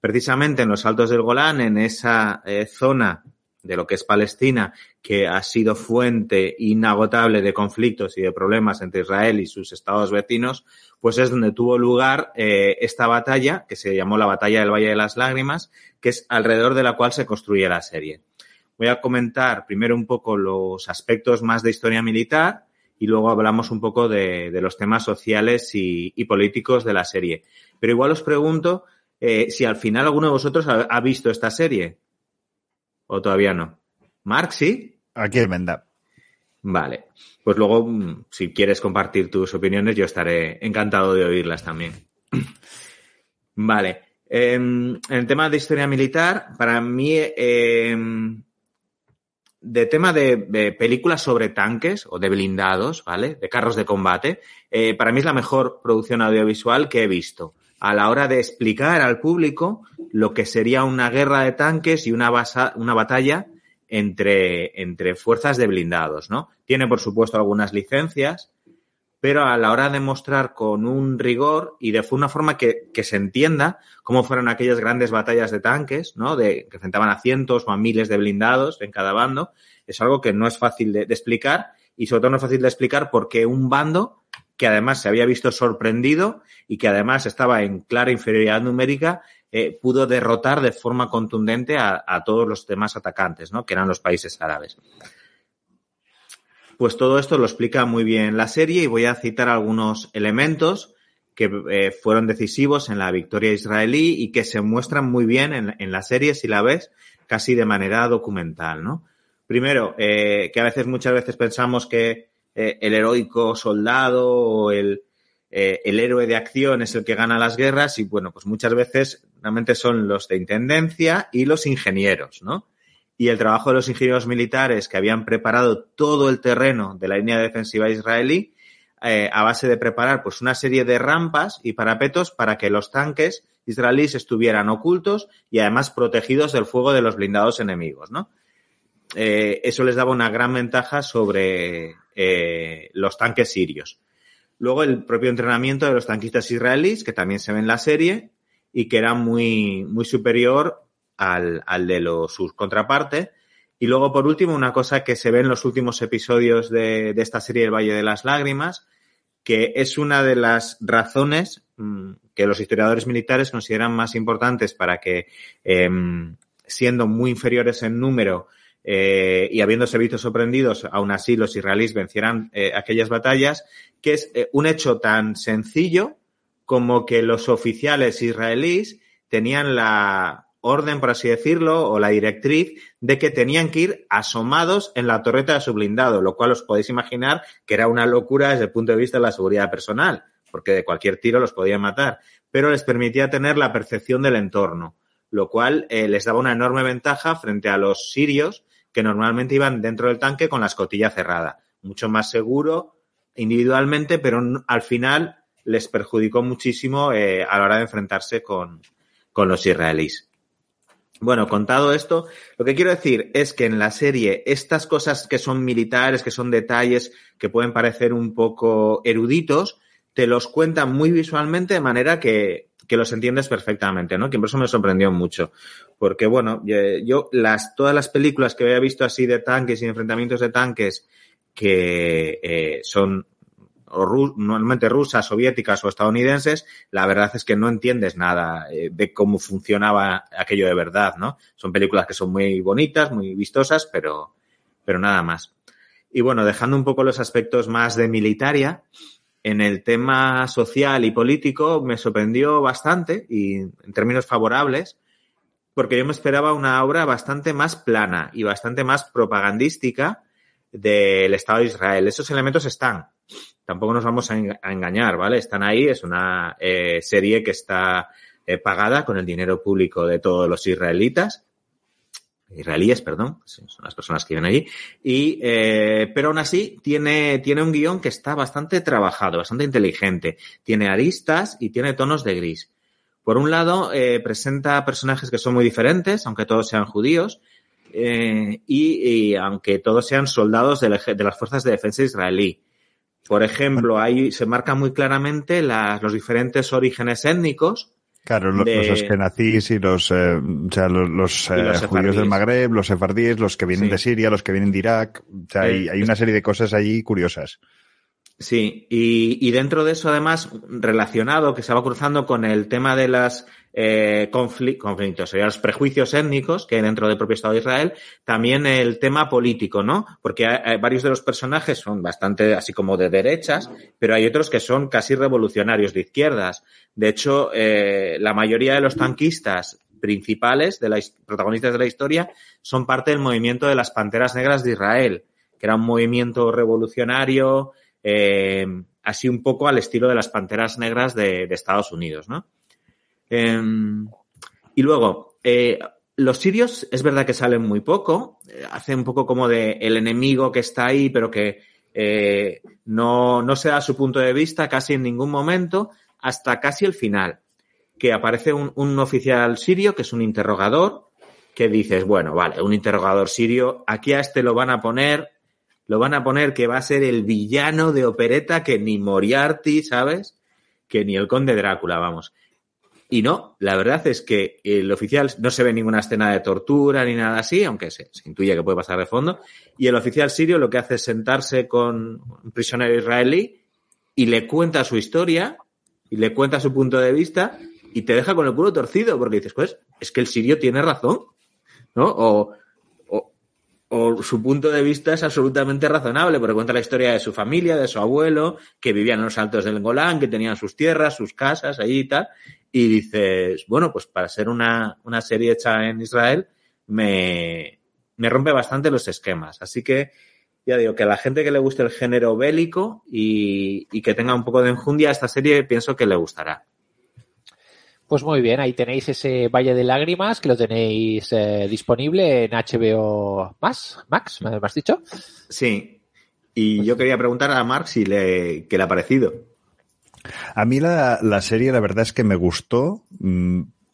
Precisamente en los altos del Golán, en esa eh, zona de lo que es Palestina, que ha sido fuente inagotable de conflictos y de problemas entre Israel y sus estados vecinos, pues es donde tuvo lugar eh, esta batalla, que se llamó la Batalla del Valle de las Lágrimas, que es alrededor de la cual se construye la serie. Voy a comentar primero un poco los aspectos más de historia militar y luego hablamos un poco de, los temas sociales y, políticos de la serie. Pero igual os pregunto eh, si al final alguno de vosotros ha visto esta serie. ¿O todavía no? Mark, ¿sí? Aquí es Menda. Vale. Pues luego, mm, si quieres compartir tus opiniones, yo estaré encantado de oírlas también. Vale. Em, en el tema de historia militar, para mí, em, de tema de, películas sobre tanques o de blindados, ¿vale? De carros de combate, eh, para mí es la mejor producción audiovisual que he visto a la hora de explicar al público lo que sería una guerra de tanques y una, una batalla entre, entre fuerzas de blindados, ¿no? Tiene, por supuesto, algunas licencias, pero a la hora de mostrar con un rigor y de una forma que, se entienda cómo fueron aquellas grandes batallas de tanques, ¿no? De, que enfrentaban a cientos o a miles de blindados en cada bando, es algo que no es fácil de, explicar y sobre todo no es fácil de explicar porque un bando que además se había visto sorprendido y que además estaba en clara inferioridad numérica, eh, pudo derrotar de forma contundente a, a, todos los demás atacantes, ¿no? que eran los países árabes. Pues todo esto lo explica muy bien la serie y voy a citar algunos elementos que eh, fueron decisivos en la victoria israelí y que se muestran muy bien en, la serie, si la ves, casi de manera documental, ¿no? Primero, eh, que a veces, muchas veces pensamos que eh, el heroico soldado o el, el héroe de acción es el que gana las guerras y, bueno, pues muchas veces realmente son los de intendencia y los ingenieros, ¿no? Y el trabajo de los ingenieros militares que habían preparado todo el terreno de la línea defensiva israelí eh, a base de preparar pues una serie de rampas y parapetos para que los tanques israelíes estuvieran ocultos y además protegidos del fuego de los blindados enemigos, ¿no? Eh, eso les daba una gran ventaja sobre eh, los tanques sirios. Luego el propio entrenamiento de los tanquistas israelíes, que también se ve en la serie, y que era muy, muy superior al, al de los, sus contrapartes. Y luego, por último, una cosa que se ve en los últimos episodios de, de esta serie El Valle de las Lágrimas, que es una de las razones mm, que los historiadores militares consideran más importantes para que, eh, siendo muy inferiores en número eh, y habiéndose visto sorprendidos, aún así los israelíes vencieran eh, aquellas batallas, que es eh, un hecho tan sencillo como que los oficiales israelíes tenían la, orden, por así decirlo, o la directriz de que tenían que ir asomados en la torreta de su blindado, lo cual os podéis imaginar que era una locura desde el punto de vista de la seguridad personal, porque de cualquier tiro los podían matar, pero les permitía tener la percepción del entorno, lo cual eh, les daba una enorme ventaja frente a los sirios que normalmente iban dentro del tanque con la escotilla cerrada, mucho más seguro individualmente, pero al final les perjudicó muchísimo eh, a la hora de enfrentarse con, con los israelíes. Bueno, contado esto, lo que quiero decir es que en la serie estas cosas que son militares, que son detalles que pueden parecer un poco eruditos, te los cuentan muy visualmente de manera que, que los entiendes perfectamente, ¿no? Que por eso me sorprendió mucho. Porque, bueno, yo las, todas las películas que había visto así de tanques y enfrentamientos de tanques que eh, son o normalmente rusas, soviéticas o estadounidenses, la verdad es que no entiendes nada eh, de cómo funcionaba aquello de verdad, ¿no? Son películas que son muy bonitas, muy vistosas, pero, pero nada más. Y bueno, dejando un poco los aspectos más de militaria, en el tema social y político me sorprendió bastante y en términos favorables, porque yo me esperaba una obra bastante más plana y bastante más propagandística del Estado de Israel. Esos elementos están, tampoco nos vamos a, engañar, ¿vale? Están ahí, es una eh, serie que está eh, pagada con el dinero público de todos los israelitas, israelíes, perdón, son las personas que viven allí, y, eh, pero aún así tiene, tiene un guion que está bastante trabajado, bastante inteligente, tiene aristas y tiene tonos de gris. Por un lado, presenta personajes que son muy diferentes, aunque todos sean judíos, y, y, aunque todos sean soldados de, de las fuerzas de defensa israelí. Por ejemplo, ahí se marca muy claramente las, los diferentes orígenes étnicos. Claro, los, de... los askenazís y los, eh, o sea, los, los, eh, los judíos del Magreb, los sefardíes, los que vienen sí. de Siria, los que vienen de Irak. O sea, hay, hay, una serie de cosas allí curiosas. Sí, y, dentro de eso, además, relacionado, que se va cruzando con el tema de las eh, conflictos, serían los prejuicios étnicos que hay dentro del propio Estado de Israel, también el tema político, ¿no? Porque hay, varios de los personajes son bastante así como de derechas, pero hay otros que son casi revolucionarios de izquierdas. De hecho, eh, la mayoría de los tanquistas principales, de los protagonistas de la historia, son parte del movimiento de las Panteras Negras de Israel, que era un movimiento revolucionario, eh, así un poco al estilo de las Panteras Negras de, de Estados Unidos, ¿no? Eh, y luego, eh, los sirios es verdad que salen muy poco, eh, hace un poco como de el enemigo que está ahí, pero que eh, no, no se da su punto de vista casi en ningún momento, hasta casi el final, que aparece un, un oficial sirio que es un interrogador, que dices, bueno, vale, un interrogador sirio, aquí a este lo van a poner lo van a poner que va a ser el villano de opereta que ni Moriarty, ¿sabes? Que ni el conde Drácula, vamos. Y no, la verdad es que el oficial no se ve ninguna escena de tortura ni nada así, aunque se, intuye que puede pasar de fondo. Y el oficial sirio lo que hace es sentarse con un prisionero israelí y le cuenta su historia y le cuenta su punto de vista y te deja con el culo torcido porque dices, pues, es que el sirio tiene razón, ¿no? O, o su punto de vista es absolutamente razonable, porque cuenta la historia de su familia, de su abuelo, que vivían en los altos del Golán, que tenían sus tierras, sus casas allí y tal, y dices, bueno, pues para ser una, una serie hecha en Israel, me, me rompe bastante los esquemas. Así que, ya digo, que a la gente que le guste el género bélico y, y que tenga un poco de enjundia esta serie, pienso que le gustará. Pues muy bien, ahí tenéis ese Valle de Lágrimas que lo tenéis eh, disponible en HBO más, Max, ¿me has dicho? Sí. Y yo quería preguntar a Mark si le, qué le ha parecido. A mí la, la, serie, la verdad es que me gustó.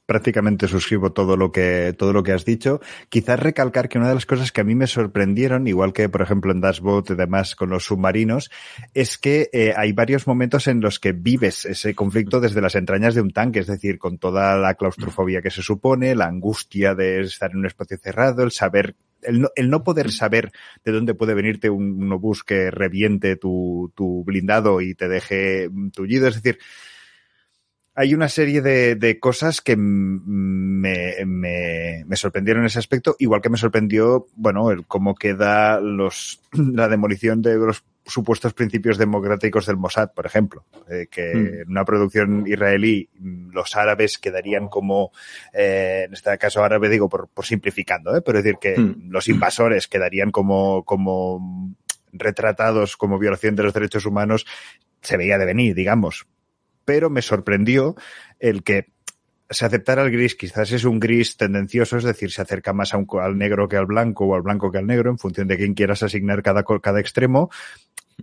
Mm, prácticamente suscribo todo lo que todo lo que has dicho. Quizás recalcar que una de las cosas que a mí me sorprendieron, igual que por ejemplo en Dashboard y demás con los submarinos, es que eh, hay varios momentos en los que vives ese conflicto desde las entrañas de un tanque, es decir, con toda la claustrofobia que se supone, la angustia de estar en un espacio cerrado, el saber el no, el no, poder saber de dónde puede venirte un, un obús que reviente tu, tu, blindado y te deje tullido. Es decir, hay una serie de, de cosas que me, me, me, sorprendieron en ese aspecto, igual que me sorprendió, bueno, el cómo queda los, la demolición de los supuestos principios democráticos del Mossad, por ejemplo, eh, que mm. en una producción israelí los árabes quedarían como, eh, en este caso árabe digo por, por simplificando, ¿eh? pero es decir que mm. los invasores quedarían como, como retratados como violación de los derechos humanos, se veía de venir, digamos, pero me sorprendió el que se aceptara el gris, quizás es un gris tendencioso, es decir, se acerca más al negro que al blanco o al blanco que al negro, en función de quién quieras asignar cada, cada extremo,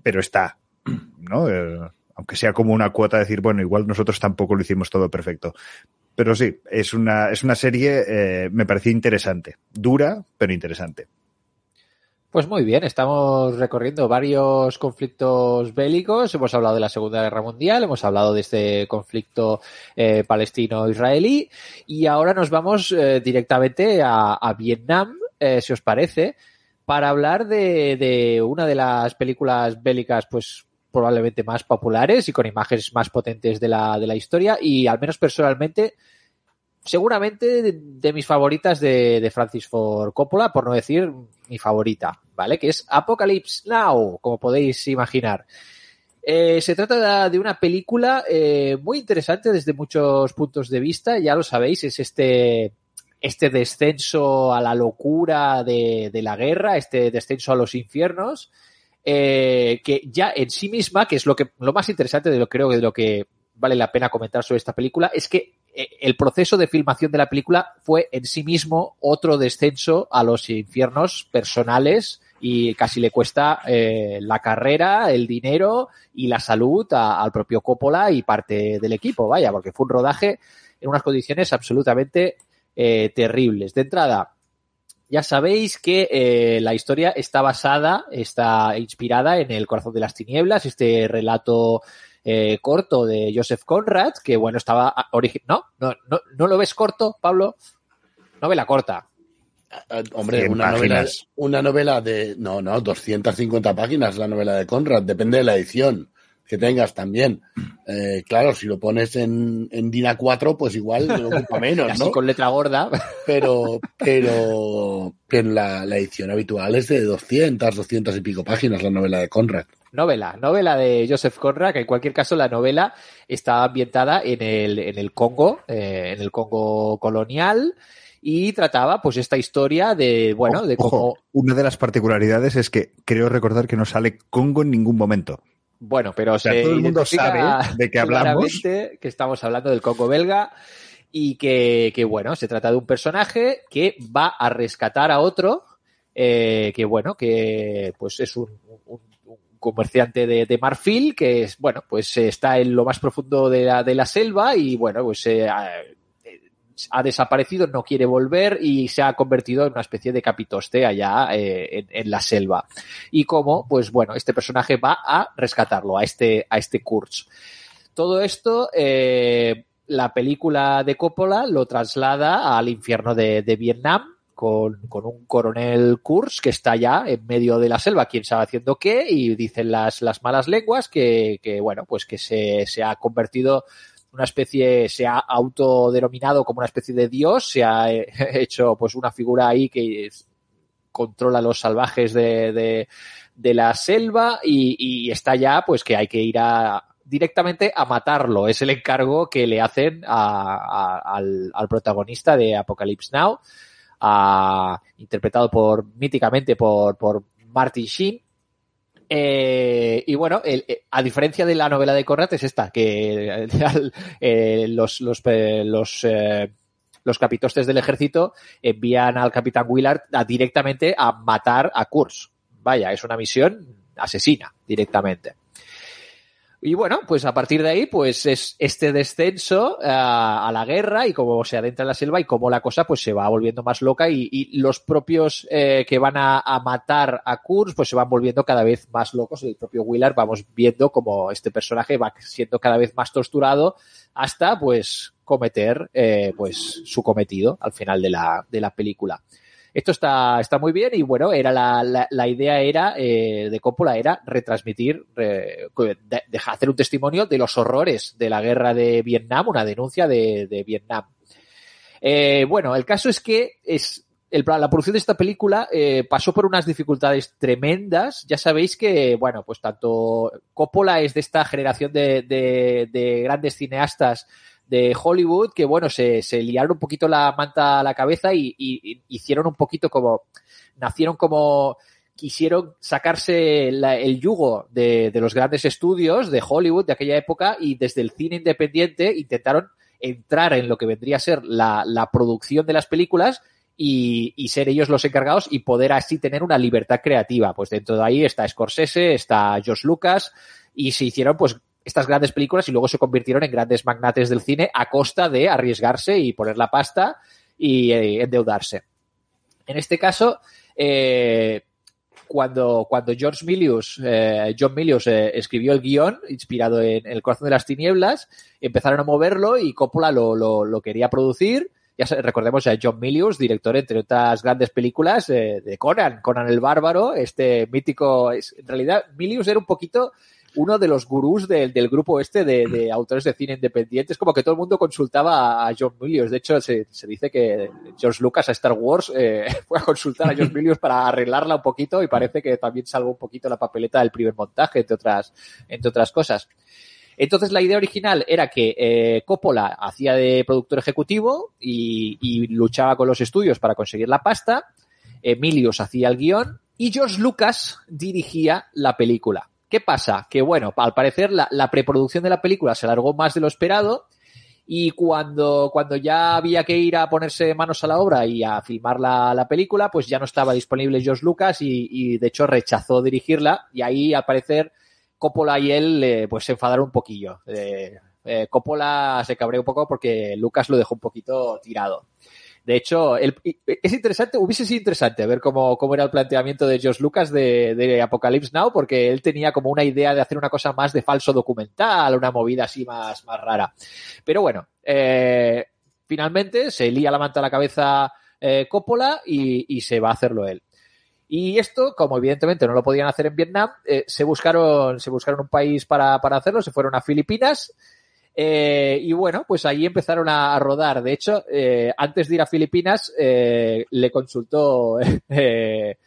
pero está, ¿no? Eh, aunque sea como una cuota de decir, bueno, igual nosotros tampoco lo hicimos todo perfecto. Pero sí, es una, es una serie, eh, me pareció interesante. Dura, pero interesante. Pues muy bien, estamos recorriendo varios conflictos bélicos. Hemos hablado de la Segunda Guerra Mundial, hemos hablado de este conflicto eh, palestino-israelí y ahora nos vamos eh, directamente a, Vietnam, eh, si os parece, para hablar de, de, una de las películas bélicas, pues probablemente más populares y con imágenes más potentes de la, de la historia y al menos personalmente seguramente de, de mis favoritas de, de, Francis Ford Coppola, por no decir mi favorita, ¿vale? Que es Apocalypse Now, como podéis imaginar. Eh, se trata de una película eh, muy interesante desde muchos puntos de vista, ya lo sabéis, es este, este descenso a la locura de, la guerra, este descenso a los infiernos, eh, que ya en sí misma, que es lo que lo más interesante de lo que vale la pena comentar sobre esta película, es que el proceso de filmación de la película fue en sí mismo otro descenso a los infiernos personales y casi le cuesta eh, la carrera, el dinero y la salud a, al propio Coppola y parte del equipo, vaya, porque fue un rodaje en unas condiciones absolutamente eh, terribles. De entrada, ya sabéis que eh, la historia está basada, está inspirada en El corazón de las tinieblas, este relato eh, corto de Joseph Conrad, que bueno, estaba. ¿No? ¿No, no, no lo ves corto, Pablo? Novela corta. Hombre, una novela, una novela de. No, no, 250 páginas la novela de Conrad, depende de la edición que tengas también. Eh, claro, si lo pones en, en DINA 4, pues igual ocupa menos, Así ¿no? con letra gorda. Pero, pero, pero la, la, edición habitual es de 200, 200 y pico páginas, la novela de Conrad. Novela, novela de Joseph Conrad, que en cualquier caso la novela está ambientada en el, en el Congo, eh, en el Congo colonial, y trataba pues esta historia de, bueno, ojo, de cómo... Ojo. Una de las particularidades es que creo recordar que no sale Congo en ningún momento. Bueno, pero o sea, todo el mundo sabe de qué hablamos. Que estamos hablando del Congo belga y que, que, bueno, se trata de un personaje que va a rescatar a otro, eh, que bueno, que pues es un, un, un comerciante de, de, marfil que es, bueno, pues está en lo más profundo de la, de la selva y bueno, pues eh, ha desaparecido, no quiere volver y se ha convertido en una especie de capitoste allá eh, en, la selva. Y cómo, pues bueno, este personaje va a rescatarlo, a este, a este Kurtz. Todo esto, eh, la película de Coppola lo traslada al infierno de, Vietnam, con, un coronel Kurz que está ya en medio de la selva, quién sabe haciendo qué, y dicen las, las malas lenguas que, que bueno, pues que se, se ha convertido una especie, se ha autodenominado como una especie de dios, se ha eh, hecho pues una figura ahí que controla a los salvajes de, de, la selva y, está ya pues que hay que ir a directamente a matarlo. Es el encargo que le hacen al, al, protagonista de Apocalypse Now, interpretado por míticamente por, por Martin Sheen eh, y bueno, eh, a diferencia de la novela de Conrad es esta, que eh, los, los, los, los capitostes del ejército envían al capitán Willard directamente a matar a Kurz. Vaya, es una misión asesina directamente. Y bueno, pues a partir de ahí, pues es este descenso eh, a la guerra y cómo se adentra en la selva y cómo la cosa pues se va volviendo más loca y, los propios eh, que van a, matar a Kurz pues se van volviendo cada vez más locos. El propio Willard vamos viendo como este personaje va siendo cada vez más torturado hasta pues cometer eh, pues su cometido al final de la, de la película. Esto está, está muy bien y bueno, era la, la, idea era eh, de Coppola era retransmitir, dejar hacer un testimonio de los horrores de la guerra de Vietnam, una denuncia de, de Vietnam. Eh, bueno, el caso es que es el, la producción de esta película eh, pasó por unas dificultades tremendas. Ya sabéis que, bueno, pues tanto Coppola es de esta generación de, de, de grandes cineastas de Hollywood que, bueno, se, se liaron un poquito la manta a la cabeza y, hicieron un poquito como, nacieron como, quisieron sacarse el yugo de, de, los grandes estudios de Hollywood de aquella época y desde el cine independiente intentaron entrar en lo que vendría a ser la, la producción de las películas y, y, ser ellos los encargados y poder así tener una libertad creativa. Pues dentro de ahí está Scorsese, está George Lucas y se hicieron pues estas grandes películas y luego se convirtieron en grandes magnates del cine a costa de arriesgarse y poner la pasta y eh, endeudarse. En este caso, eh, cuando, cuando George Milius, eh, John Milius escribió el guion inspirado en El corazón de las tinieblas, empezaron a moverlo y Coppola lo, lo, quería producir. Ya recordemos a John Milius, director entre otras grandes películas de Conan, Conan el Bárbaro, este mítico, en realidad Milius era un poquito uno de los gurús del, del grupo este de, autores de cine independientes, como que todo el mundo consultaba a John Milius. De hecho, se, se dice que George Lucas a Star Wars eh, fue a consultar a John Milius para arreglarla un poquito y parece que también salvó un poquito la papeleta del primer montaje, entre otras, entre otras cosas. Entonces la idea original era que eh, Coppola hacía de productor ejecutivo y, y, luchaba con los estudios para conseguir la pasta, Emilius hacía el guion y George Lucas dirigía la película. ¿Qué pasa? Que bueno, al parecer la, preproducción de la película se alargó más de lo esperado y cuando, cuando ya había que ir a ponerse manos a la obra y a filmar la, película, pues ya no estaba disponible George Lucas y, de hecho rechazó dirigirla y ahí al parecer Coppola y él eh, pues se enfadaron un poquillo. Eh, eh, Coppola se cabreó un poco porque Lucas lo dejó un poquito tirado. De hecho, es interesante, hubiese sido interesante ver cómo, era el planteamiento de George Lucas de, Apocalypse Now, porque él tenía como una idea de hacer una cosa más de falso documental, una movida así más, más rara. Pero bueno, eh, finalmente se lía la manta a la cabeza eh, Coppola y, y, se va a hacerlo él. Y esto, como evidentemente no lo podían hacer en Vietnam, eh, se buscaron, se buscaron un país para, para hacerlo, se fueron a Filipinas eh, y bueno, pues ahí empezaron a, rodar. De hecho, eh, antes de ir a Filipinas, eh, le consultó eh,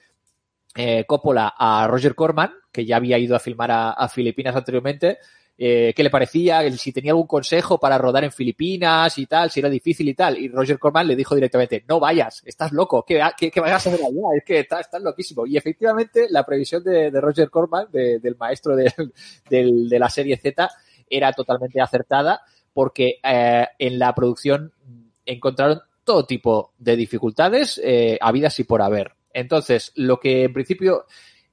eh, Coppola a Roger Corman, que ya había ido a filmar a, Filipinas anteriormente, eh, qué le parecía, si tenía algún consejo para rodar en Filipinas y tal, si era difícil y tal. Y Roger Corman le dijo directamente, no vayas, estás loco, ¿qué, vayas a hacer allá? Es que estás, loquísimo. Y efectivamente, la previsión de, Roger Corman, de, del maestro de la serie Z, era totalmente acertada porque eh, en la producción encontraron todo tipo de dificultades eh, habidas y por haber. Entonces, lo que en principio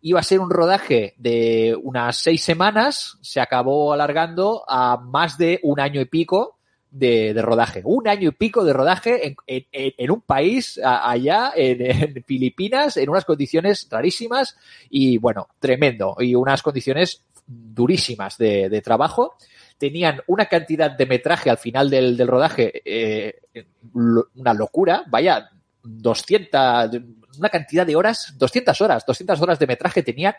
iba a ser un rodaje de unas seis semanas se acabó alargando a más de un año y pico de, rodaje. Un año y pico de rodaje en, un país allá, en, Filipinas, en unas condiciones rarísimas y, bueno, tremendo. Y unas condiciones durísimas de, trabajo. Tenían una cantidad de metraje al final del, rodaje, eh, una locura. Vaya, 200, una cantidad de horas, 200 horas, 200 horas de metraje tenían.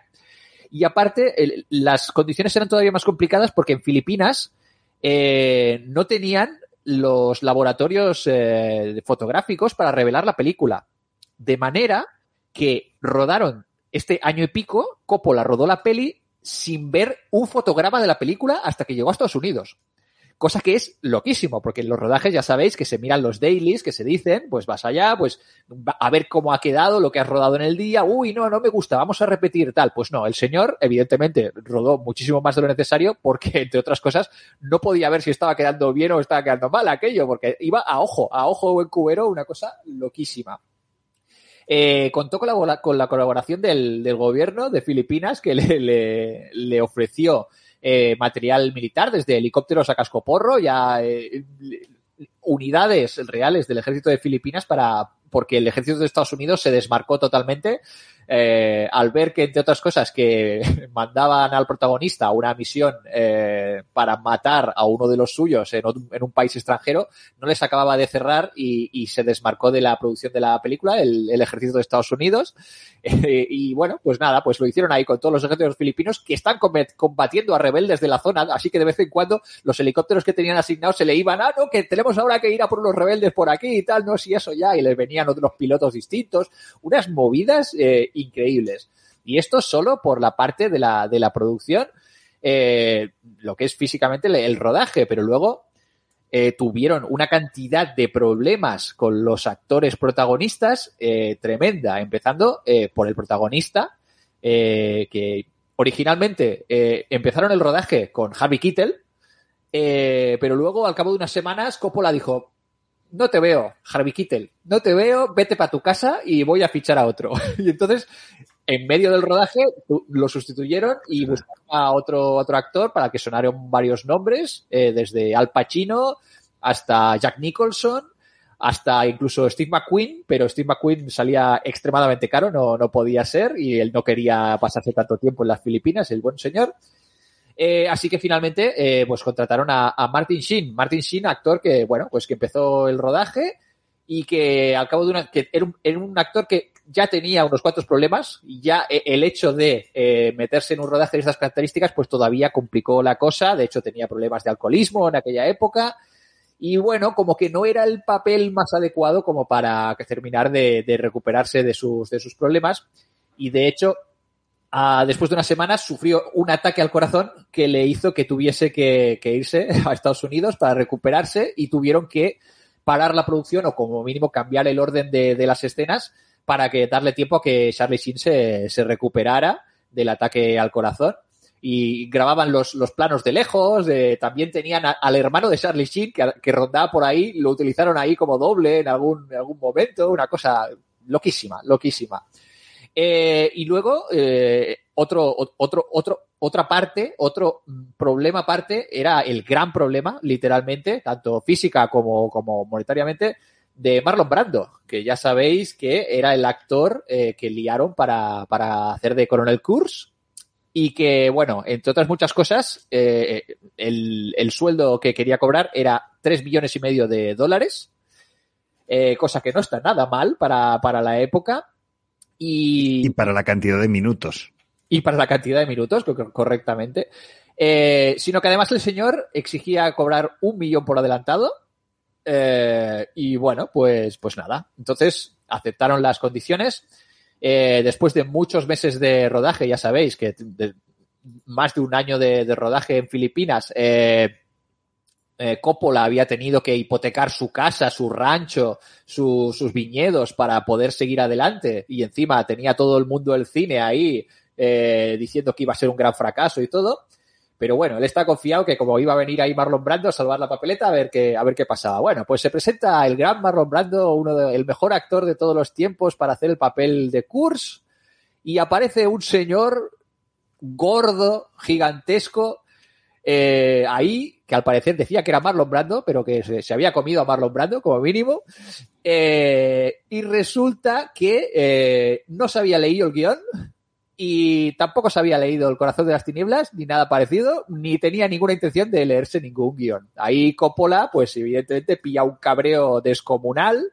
Y aparte, las condiciones eran todavía más complicadas porque en Filipinas eh, no tenían los laboratorios eh, fotográficos para revelar la película. De manera que rodaron este año y pico, Coppola rodó la peli sin ver un fotograma de la película hasta que llegó a Estados Unidos. Cosa que es loquísimo, porque en los rodajes ya sabéis que se miran los dailies que se dicen, pues vas allá, pues a ver cómo ha quedado lo que has rodado en el día, uy, no, no me gusta, vamos a repetir tal. Pues no, el señor evidentemente rodó muchísimo más de lo necesario porque, entre otras cosas, no podía ver si estaba quedando bien o estaba quedando mal aquello, porque iba a ojo, a ojo en cubero, una cosa loquísima. Eh, contó con la, con la colaboración del, del, gobierno de Filipinas que le, le, ofreció eh, material militar, desde helicópteros a cascoporro, ya eh, unidades reales del ejército de Filipinas para porque el ejército de Estados Unidos se desmarcó totalmente eh, al ver que, entre otras cosas, que mandaban al protagonista una misión eh, para matar a uno de los suyos en, un país extranjero, no les acababa de cerrar y, se desmarcó de la producción de la película, el, ejército de Estados Unidos. y bueno, pues nada, pues lo hicieron ahí con todos los ejércitos filipinos que están combatiendo a rebeldes de la zona, así que de vez en cuando los helicópteros que tenían asignados se le iban, ah, no, que tenemos ahora que ir a por unos rebeldes por aquí y tal, no, si eso ya, y les venían otros pilotos distintos, unas movidas eh, increíbles. Y esto solo por la parte de la, de la producción, eh, lo que es físicamente el, rodaje, pero luego eh, tuvieron una cantidad de problemas con los actores protagonistas eh, tremenda, empezando por el protagonista, que originalmente empezaron el rodaje con Harvey Keitel, pero luego al cabo de unas semanas Coppola dijo, no te veo, Harvey Kittel, no te veo, vete para tu casa y voy a fichar a otro. y entonces, en medio del rodaje, lo sustituyeron y buscaron a otro, otro actor para que sonaran varios nombres, eh, desde Al Pacino hasta Jack Nicholson, hasta incluso Steve McQueen, pero Steve McQueen salía extremadamente caro, no, no podía ser, y él no quería pasarse tanto tiempo en las Filipinas, el buen señor. Eh, así que finalmente, eh, pues contrataron a, Martin Sheen. Martin Sheen, actor que, bueno, pues que empezó el rodaje y que al cabo de una, que era un, actor que ya tenía unos cuantos problemas y ya eh, el hecho de meterse en un rodaje de estas características, pues todavía complicó la cosa. De hecho, tenía problemas de alcoholismo en aquella época. Y bueno, como que no era el papel más adecuado como para terminar de, de recuperarse de sus, de sus problemas. Y de hecho, después de unas semanas sufrió un ataque al corazón que le hizo que tuviese que, irse a Estados Unidos para recuperarse y tuvieron que parar la producción o como mínimo cambiar el orden de, las escenas para que darle tiempo a que Charlie Sheen se, recuperara del ataque al corazón y grababan los, planos de lejos, también tenían al hermano de Charlie Sheen que, rondaba por ahí, lo utilizaron ahí como doble en algún momento, una cosa loquísima, loquísima. Eh, y luego, eh, otro, otro, otro, otra parte, otro problema aparte, era el gran problema, literalmente, tanto física como, como monetariamente, de Marlon Brando, que ya sabéis que era el actor eh, que liaron para, para hacer de Coronel Kurz y que, bueno, entre otras muchas cosas, el, el, sueldo que quería cobrar era 3 millones y medio de dólares, cosa que no está nada mal para, para la época. Y, para la cantidad de minutos. Y para la cantidad de minutos, correctamente. Eh, sino que además el señor exigía cobrar un millón por adelantado. Eh, y bueno, pues, pues nada. Entonces aceptaron las condiciones. Eh, después de muchos meses de rodaje, ya sabéis que más de un año de, de rodaje en Filipinas, eh, eh, Coppola había tenido que hipotecar su casa, su rancho, sus viñedos para poder seguir adelante y encima tenía todo el mundo del cine ahí eh, diciendo que iba a ser un gran fracaso y todo. Pero bueno, él está confiado que como iba a venir ahí Marlon Brando a salvar la papeleta, a ver qué, a ver qué pasaba. Bueno, pues se presenta el gran Marlon Brando, uno de, el mejor actor de todos los tiempos para hacer el papel de Kurz y aparece un señor gordo, gigantesco, eh, ahí, que al parecer decía que era Marlon Brando, pero que se, había comido a Marlon Brando como mínimo, eh, y resulta que eh, no se había leído el guion y tampoco se había leído El corazón de las tinieblas, ni nada parecido, ni tenía ninguna intención de leerse ningún guion. Ahí Coppola, pues evidentemente pilla un cabreo descomunal,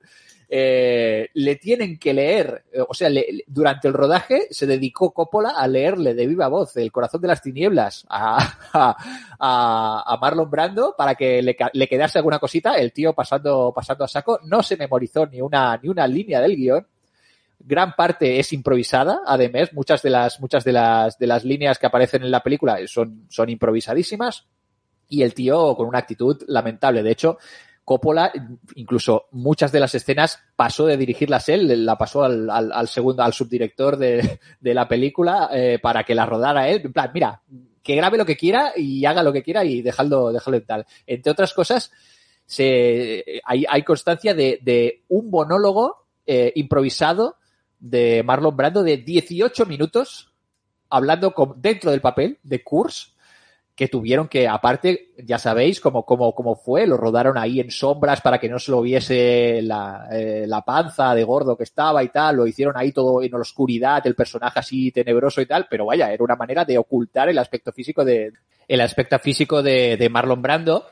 eh, le tienen que leer, eh, o sea, durante el rodaje se dedicó Coppola a leerle de viva voz El corazón de las tinieblas a, a, Marlon Brando para que le, le, quedase alguna cosita, el tío pasando, pasando a saco, no se memorizó ni una, ni una línea del guion. Gran parte es improvisada, además, muchas de las, muchas de las, de las líneas que aparecen en la película son, son improvisadísimas. Y el tío con una actitud lamentable. De hecho, Coppola, incluso muchas de las escenas pasó de dirigirlas él, la pasó al, al, segundo, al subdirector de, de la película eh, para que la rodara él. En plan, mira, que grabe lo que quiera y haga lo que quiera y dejadlo, dejadlo en tal. Entre otras cosas, se, hay, hay constancia de, de un monólogo eh, improvisado de Marlon Brando de 18 minutos hablando con, dentro del papel de Kurz que tuvieron que, aparte, ya sabéis cómo, cómo, cómo fue, lo rodaron ahí en sombras para que no se lo viese la, eh, la panza de gordo que estaba y tal, lo hicieron ahí todo en la oscuridad, el personaje así tenebroso y tal, pero vaya, era una manera de ocultar el aspecto físico de, el aspecto físico de, de Marlon Brando.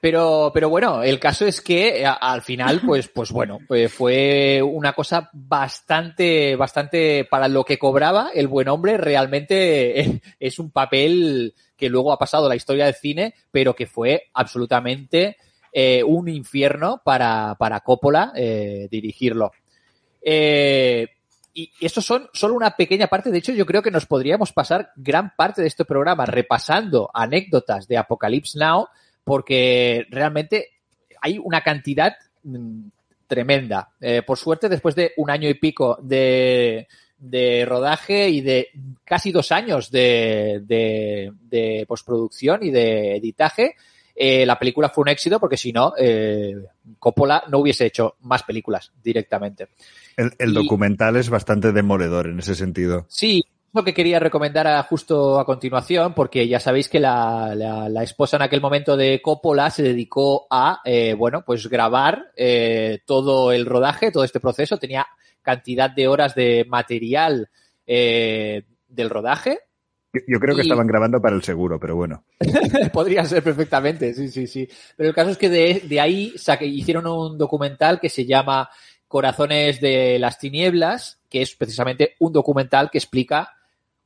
Pero, pero bueno, el caso es que al final, pues, pues bueno, pues fue una cosa bastante, bastante para lo que cobraba el buen hombre. Realmente es un papel que luego ha pasado la historia del cine, pero que fue absolutamente eh, un infierno para, para Coppola eh, dirigirlo. Eh, y esto son solo una pequeña parte. De hecho, yo creo que nos podríamos pasar gran parte de este programa repasando anécdotas de Apocalypse Now, porque realmente hay una cantidad mm, tremenda. por suerte, después de un año y pico de, de rodaje y de casi dos años de, de, postproducción y de editaje, eh, la película fue un éxito porque si no, eh, Coppola no hubiese hecho más películas directamente. El, documental es bastante demoledor en ese sentido. Sí, lo que quería recomendar justo a continuación, porque ya sabéis que la, la, esposa en aquel momento de Coppola se dedicó a, eh, bueno, pues grabar todo el rodaje, todo este proceso. Tenía cantidad de horas de material eh, del rodaje. Yo, creo que estaban grabando para el seguro, pero bueno. Podría ser perfectamente, sí, sí, sí. Pero el caso es que de, ahí hicieron un documental que se llama Corazones de las Tinieblas, que es precisamente un documental que explica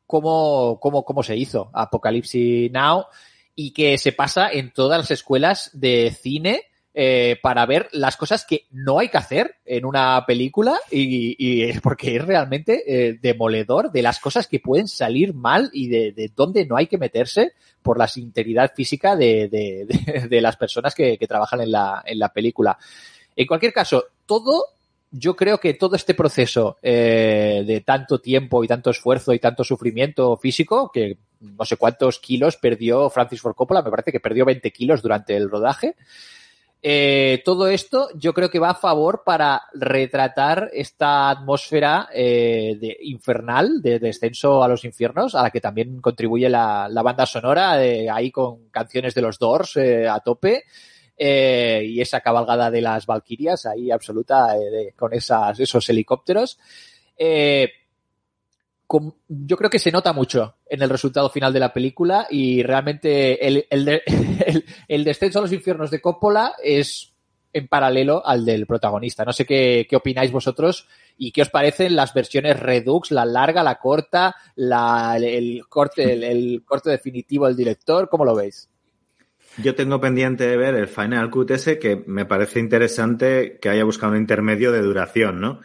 cómo, cómo, cómo se hizo Apocalipsis Now y que se pasa en todas las escuelas de cine eh, para ver las cosas que no hay que hacer en una película y, y porque es realmente eh, demoledor de las cosas que pueden salir mal y de, de dónde no hay que meterse por la integridad física de, de, de las personas que, que, trabajan en la, en la película. En cualquier caso, todo, yo creo que todo este proceso eh, de tanto tiempo y tanto esfuerzo y tanto sufrimiento físico, que no sé cuántos kilos perdió Francis Ford Coppola, me parece que perdió 20 kilos durante el rodaje, eh, todo esto yo creo que va a favor para retratar esta atmósfera eh, de infernal, de descenso a los infiernos, a la que también contribuye la, banda sonora, eh, ahí con canciones de los Doors a tope. y esa cabalgada de las Valquirias ahí absoluta con esos helicópteros yo creo que se nota mucho en el resultado final de la película y realmente el, el, descenso a los infiernos de Coppola es en paralelo al del protagonista. No sé qué, qué, opináis vosotros y qué os parecen las versiones Redux, la larga, la corta, la, el, corte, el, corte definitivo del director, ¿cómo lo veis? Yo tengo pendiente de ver el Final Cut ese que me parece interesante que haya buscado un intermedio de duración, ¿no?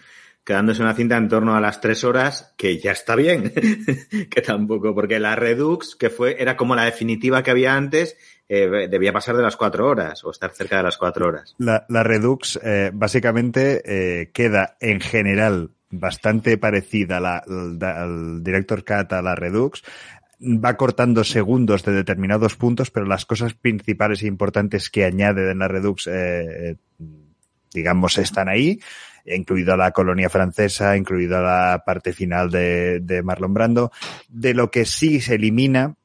Quedándose una cinta en torno a las tres horas, que ya está bien, que tampoco, porque la Redux, que fue, era como la definitiva que había antes, eh, debía pasar de las cuatro horas o estar cerca de las cuatro horas. La, Redux eh, básicamente eh, queda en general bastante parecida a la, al Director Cut a la Redux, va cortando segundos de determinados puntos, pero las cosas principales e importantes que añade en la Redux, digamos, están ahí incluido la colonia francesa, incluido la parte final de, de Marlon Brando. De lo que sí se elimina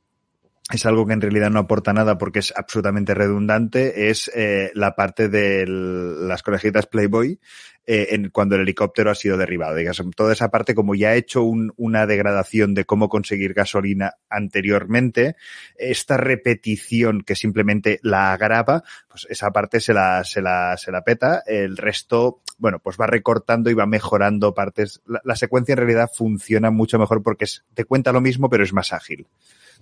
es algo que en realidad no aporta nada porque es absolutamente redundante, es eh, la parte de las conejitas Playboy eh, en, cuando el helicóptero ha sido derribado. Digamos, toda esa parte, como ya ha hecho un, una degradación de cómo conseguir gasolina anteriormente, esta repetición que simplemente la agrava, pues esa parte se la, se la, se la peta. El resto, bueno, pues va recortando y va mejorando partes. La, la secuencia en realidad funciona mucho mejor porque es, te cuenta lo mismo, pero es más ágil.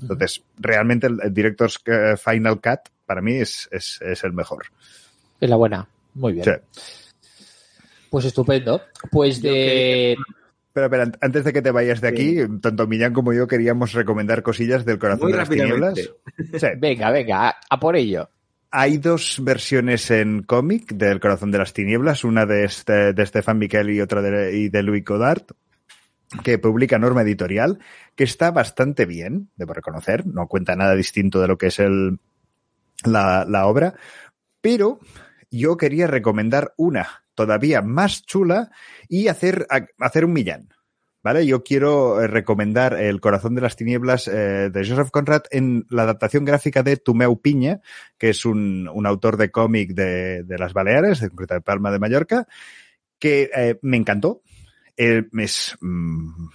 Entonces, realmente el, el Director's eh, Final Cut para mí es, es, es, el mejor. Es la buena. Muy bien. Sí. Pues estupendo. Pues de... Pero, pero, antes de que te vayas de aquí, sí. tanto Millán como yo queríamos recomendar cosillas del corazón Muy de las tinieblas. Sí. Venga, venga, a, a, por ello. Hay dos versiones en cómic del corazón de las tinieblas, una de, este, de Stefan Miquel y otra de, y de Louis Godard que publica Norma Editorial, que está bastante bien, debo reconocer, no cuenta nada distinto de lo que es el, la, la obra, pero yo quería recomendar una todavía más chula y hacer, hacer un millán. ¿Vale? Yo quiero eh, recomendar El corazón de las tinieblas eh, de Joseph Conrad en la adaptación gráfica de Tumeu Piña, que es un, un autor de cómic de, de, las Baleares, de concreto de Palma de Mallorca, que eh, me encantó. Eh, es, mm,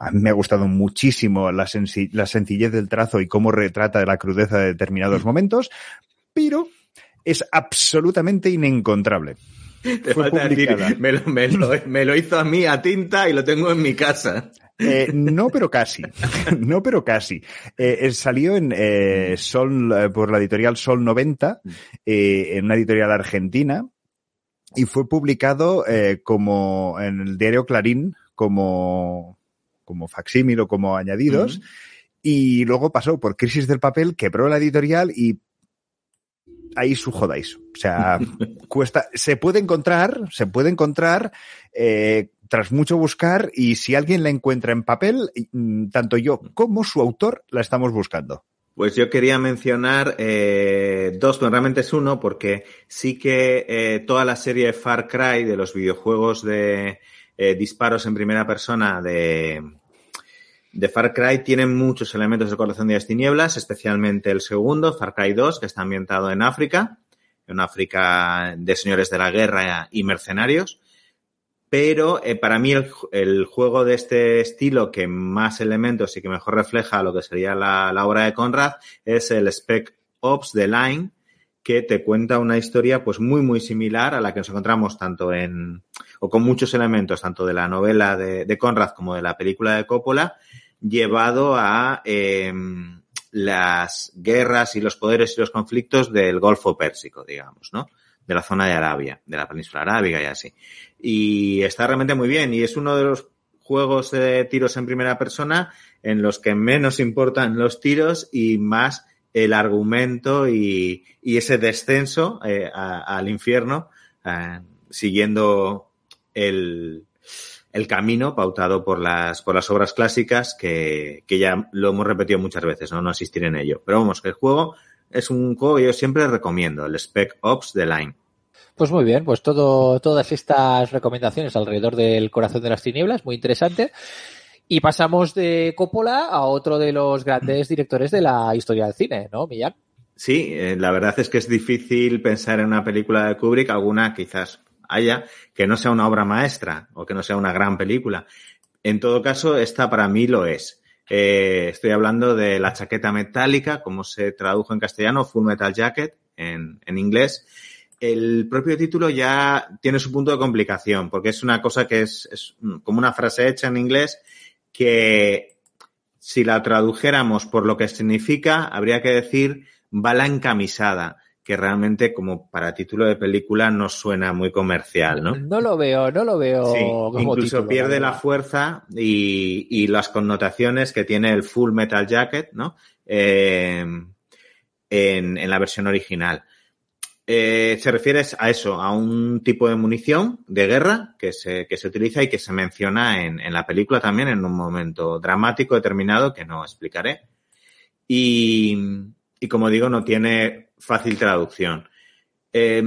a mí me ha gustado muchísimo la, la sencillez del trazo y cómo retrata la crudeza de determinados momentos, pero es absolutamente inencontrable. Te falta publicada. decir, me lo, me, lo, me lo, hizo a mí a tinta y lo tengo en mi casa. Eh, no, pero casi. no, pero casi. Eh, salió en eh, Sol, por la editorial Sol 90, en una editorial argentina, y fue publicado como en el diario Clarín, como, como facsímil o como añadidos. Mm. Y luego pasó por crisis del papel, quebró la editorial y ahí su jodáis. O sea, cuesta, se puede encontrar, se puede encontrar, eh, tras mucho buscar, y si alguien la encuentra en papel, mm, tanto yo como su autor la estamos buscando. Pues yo quería mencionar eh, dos, pero realmente es uno, porque sí que eh, toda la serie de Far Cry de los videojuegos de eh, disparos en primera persona de, de Far Cry tienen muchos elementos de Corazón de las Tinieblas, especialmente el segundo, Far Cry 2, que está ambientado en África, en África de señores de la guerra y mercenarios. Pero eh, para mí el, juego de este estilo que más elementos y que mejor refleja lo que sería la, obra de Conrad es el Spec Ops de Line, que te cuenta una historia pues muy muy similar a la que nos encontramos tanto en o con muchos elementos tanto de la novela de, de Conrad como de la película de Coppola llevado a eh, las guerras y los poderes y los conflictos del Golfo Pérsico, digamos, ¿no? De la zona de Arabia, de la península arábiga y así. Y está realmente muy bien y es uno de los juegos de tiros en primera persona en los que menos importan los tiros y más el argumento y, ese descenso eh, al infierno eh, siguiendo el, el camino pautado por las, por las obras clásicas que, que ya lo hemos repetido muchas veces, ¿no? No asistir en ello. Pero vamos, que el juego es un juego que yo siempre recomiendo, el Spec Ops de Line. Pues muy bien, pues todo, todas estas recomendaciones alrededor del corazón de las tinieblas, muy interesante. Y pasamos de Coppola a otro de los grandes directores de la historia del cine, ¿no, Millán? Sí, eh, la verdad es que es difícil pensar en una película de Kubrick, alguna quizás haya, que no sea una obra maestra o que no sea una gran película. En todo caso, esta para mí lo es. Eh, estoy hablando de La chaqueta metálica, como se tradujo en castellano, Full Metal Jacket en, inglés. El propio título ya tiene su punto de complicación, porque es una cosa que es, es como una frase hecha en inglés que si la tradujéramos por lo que significa, habría que decir bala encamisada que realmente como para título de película no suena muy comercial, ¿no? No lo veo, no lo veo. Sí, como incluso título, pierde la fuerza y, y, las connotaciones que tiene el Full Metal Jacket, ¿no? Eh, en, en, la versión original. Eh, se refiere a eso, a un tipo de munición de guerra que se, que se utiliza y que se menciona en, en la película también en un momento dramático determinado que no explicaré. Y, y como digo, no tiene fácil traducción. Eh,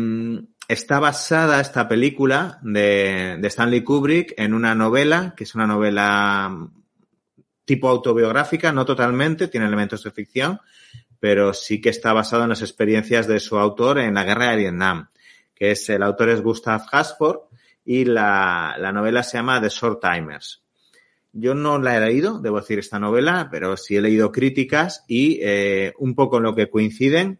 está basada esta película de, Stanley Kubrick en una novela, que es una novela tipo autobiográfica, no totalmente, tiene elementos de ficción, pero sí que está basado en las experiencias de su autor en la guerra de Vietnam, que es el autor es Gustav Hasford y la, la novela se llama The Short Timers. Yo no la he leído, debo decir, esta novela, pero sí he leído críticas y eh, un poco en lo que coinciden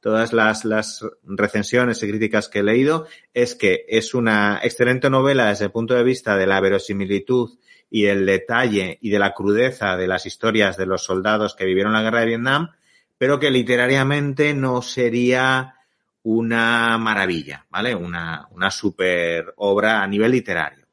todas las, las recensiones y críticas que he leído es que es una excelente novela desde el punto de vista de la verosimilitud y el detalle y de la crudeza de las historias de los soldados que vivieron la guerra de Vietnam, pero que literariamente no sería una maravilla, ¿vale? Una, una super obra a nivel literario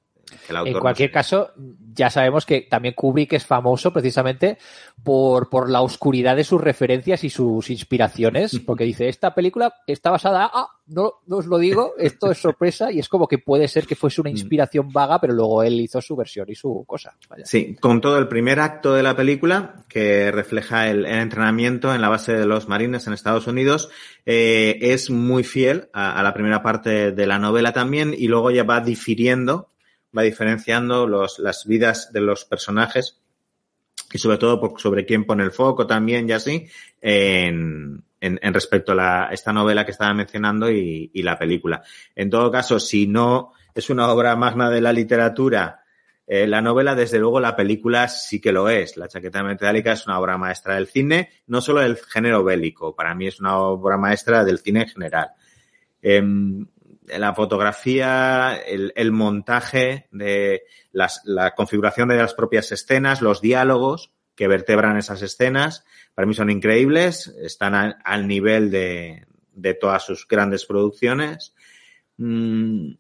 en cualquier caso, ya sabemos que también Kubrick es famoso precisamente por, por la oscuridad de sus referencias y sus inspiraciones, porque dice, esta película está basada, ah, no, no os lo digo, esto es sorpresa y es como que puede ser que fuese una mm. inspiración vaga, pero luego él hizo su versión y su cosa. Sí, con todo el primer acto de la película, que refleja el, entrenamiento en la base de los marines en Estados Unidos, eh, es muy fiel a, a la primera parte de la novela también y luego ya va difiriendo va diferenciando las vidas de los personajes y sobre todo sobre quién pone el foco también y así en, respecto a esta novela que estaba mencionando y, la película. En todo caso, si no es una obra magna de la literatura, eh, la novela, desde luego, la película sí que lo es. La chaqueta metálica es una obra maestra del cine, no solo del género bélico, para mí es una obra maestra del cine en general. Eh, la fotografía, el, el montaje de las, la configuración de las propias escenas, los diálogos que vertebran esas escenas, para mí son increíbles, están al nivel de, de, todas sus grandes producciones. Mm,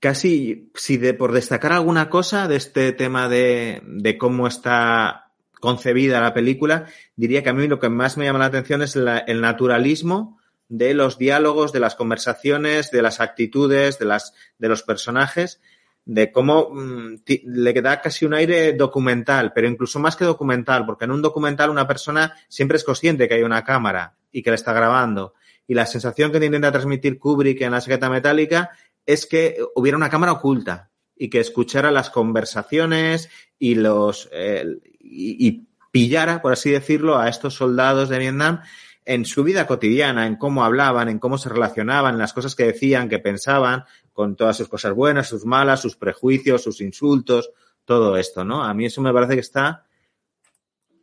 casi, si de por destacar alguna cosa de este tema de, de cómo está concebida la película, diría que a mí lo que más me llama la atención es el naturalismo de los diálogos, de las conversaciones, de las actitudes, de las, de los personajes, de cómo mmm, le da casi un aire documental, pero incluso más que documental, porque en un documental una persona siempre es consciente que hay una cámara y que la está grabando. Y la sensación que intenta transmitir Kubrick en la secreta metálica es que hubiera una cámara oculta y que escuchara las conversaciones y los eh, y pillara, por así decirlo, a estos soldados de Vietnam en su vida cotidiana, en cómo hablaban, en cómo se relacionaban, en las cosas que decían, que pensaban, con todas sus cosas buenas, sus malas, sus prejuicios, sus insultos, todo esto, ¿no? A mí eso me parece que está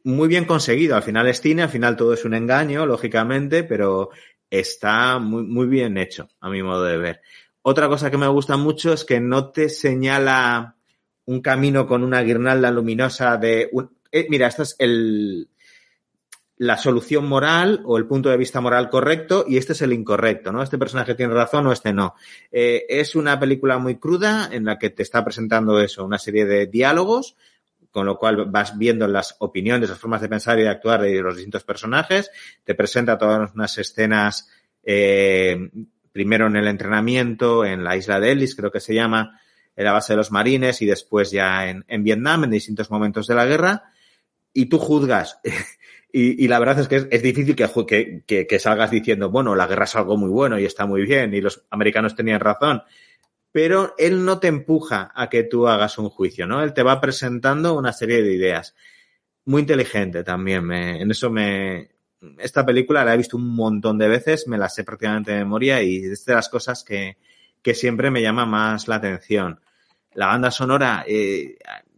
muy bien conseguido. Al final es cine, al final todo es un engaño, lógicamente, pero está muy, muy bien hecho, a mi modo de ver. Otra cosa que me gusta mucho es que no te señala un camino con una guirnalda luminosa de. Eh, mira, esto es el, la solución moral o el punto de vista moral correcto y este es el incorrecto, ¿no? Este personaje tiene razón o este no. Eh, es una película muy cruda en la que te está presentando eso, una serie de diálogos, con lo cual vas viendo las opiniones, las formas de pensar y de actuar de los distintos personajes, te presenta todas unas escenas, eh, primero en el entrenamiento, en la isla de Ellis, creo que se llama, en la base de los marines y después ya en, en Vietnam, en distintos momentos de la guerra, y tú juzgas y, la verdad es que es, difícil que, que, que, salgas diciendo, bueno, la guerra es algo muy bueno y está muy bien y los americanos tenían razón. Pero él no te empuja a que tú hagas un juicio, ¿no? Él te va presentando una serie de ideas. Muy inteligente también. Me, en eso me. Esta película la he visto un montón de veces, me la sé prácticamente de memoria y es de las cosas que siempre me llama más la atención. La banda sonora, eh,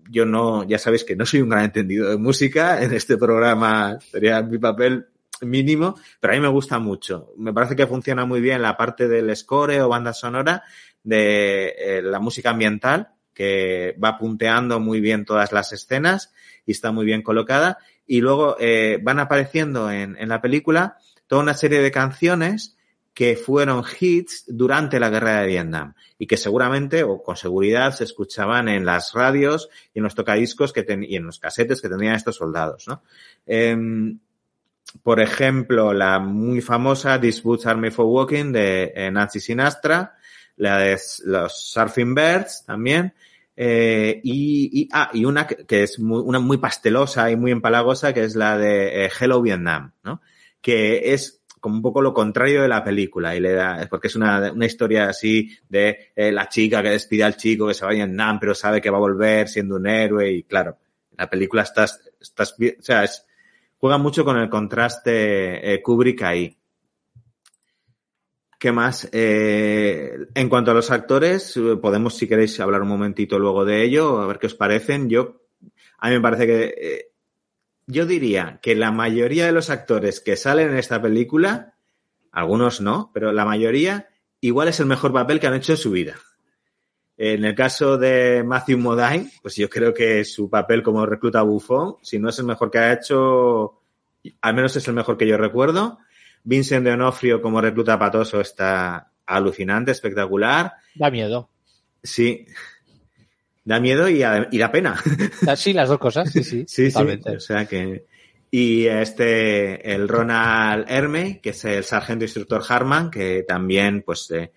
yo no, ya sabéis que no soy un gran entendido de música, en este programa sería mi papel mínimo, pero a mí me gusta mucho. Me parece que funciona muy bien la parte del score o banda sonora de eh, la música ambiental, que va punteando muy bien todas las escenas y está muy bien colocada. Y luego eh, van apareciendo en, en la película toda una serie de canciones que fueron hits durante la guerra de Vietnam y que seguramente o con seguridad se escuchaban en las radios y en los tocadiscos que y en los casetes que tenían estos soldados, ¿no? Eh, por ejemplo, la muy famosa This Boots Made for Walking de eh, Nancy Sinastra, la de los Surfing Birds también, eh, y, y, ah, y una que es muy, una muy pastelosa y muy empalagosa, que es la de eh, Hello Vietnam, ¿no? Que es como un poco lo contrario de la película y le da, porque es una, una historia así de eh, la chica que despide al chico que se va a Vietnam pero sabe que va a volver siendo un héroe y claro, La película estás, estás, o sea, juega mucho con el contraste eh, Kubrick ahí. ¿Qué más? Eh, en cuanto a los actores, podemos, si queréis, hablar un momentito luego de ello, a ver qué os parecen. Yo, a mí me parece que, yo diría que la mayoría de los actores que salen en esta película, algunos no, pero la mayoría, igual es el mejor papel que han hecho en su vida. En el caso de Matthew Modine, pues yo creo que su papel como recluta bufón, si no es el mejor que ha hecho, al menos es el mejor que yo recuerdo. Vincent de Onofrio como recluta patoso está alucinante, espectacular. Da miedo. Sí. Da miedo y, da pena. Sí, las dos cosas, sí, sí. sí, totalmente. O sea que. Y este, el Ronald Herme, que es el sargento instructor Harman, que también, pues, eh,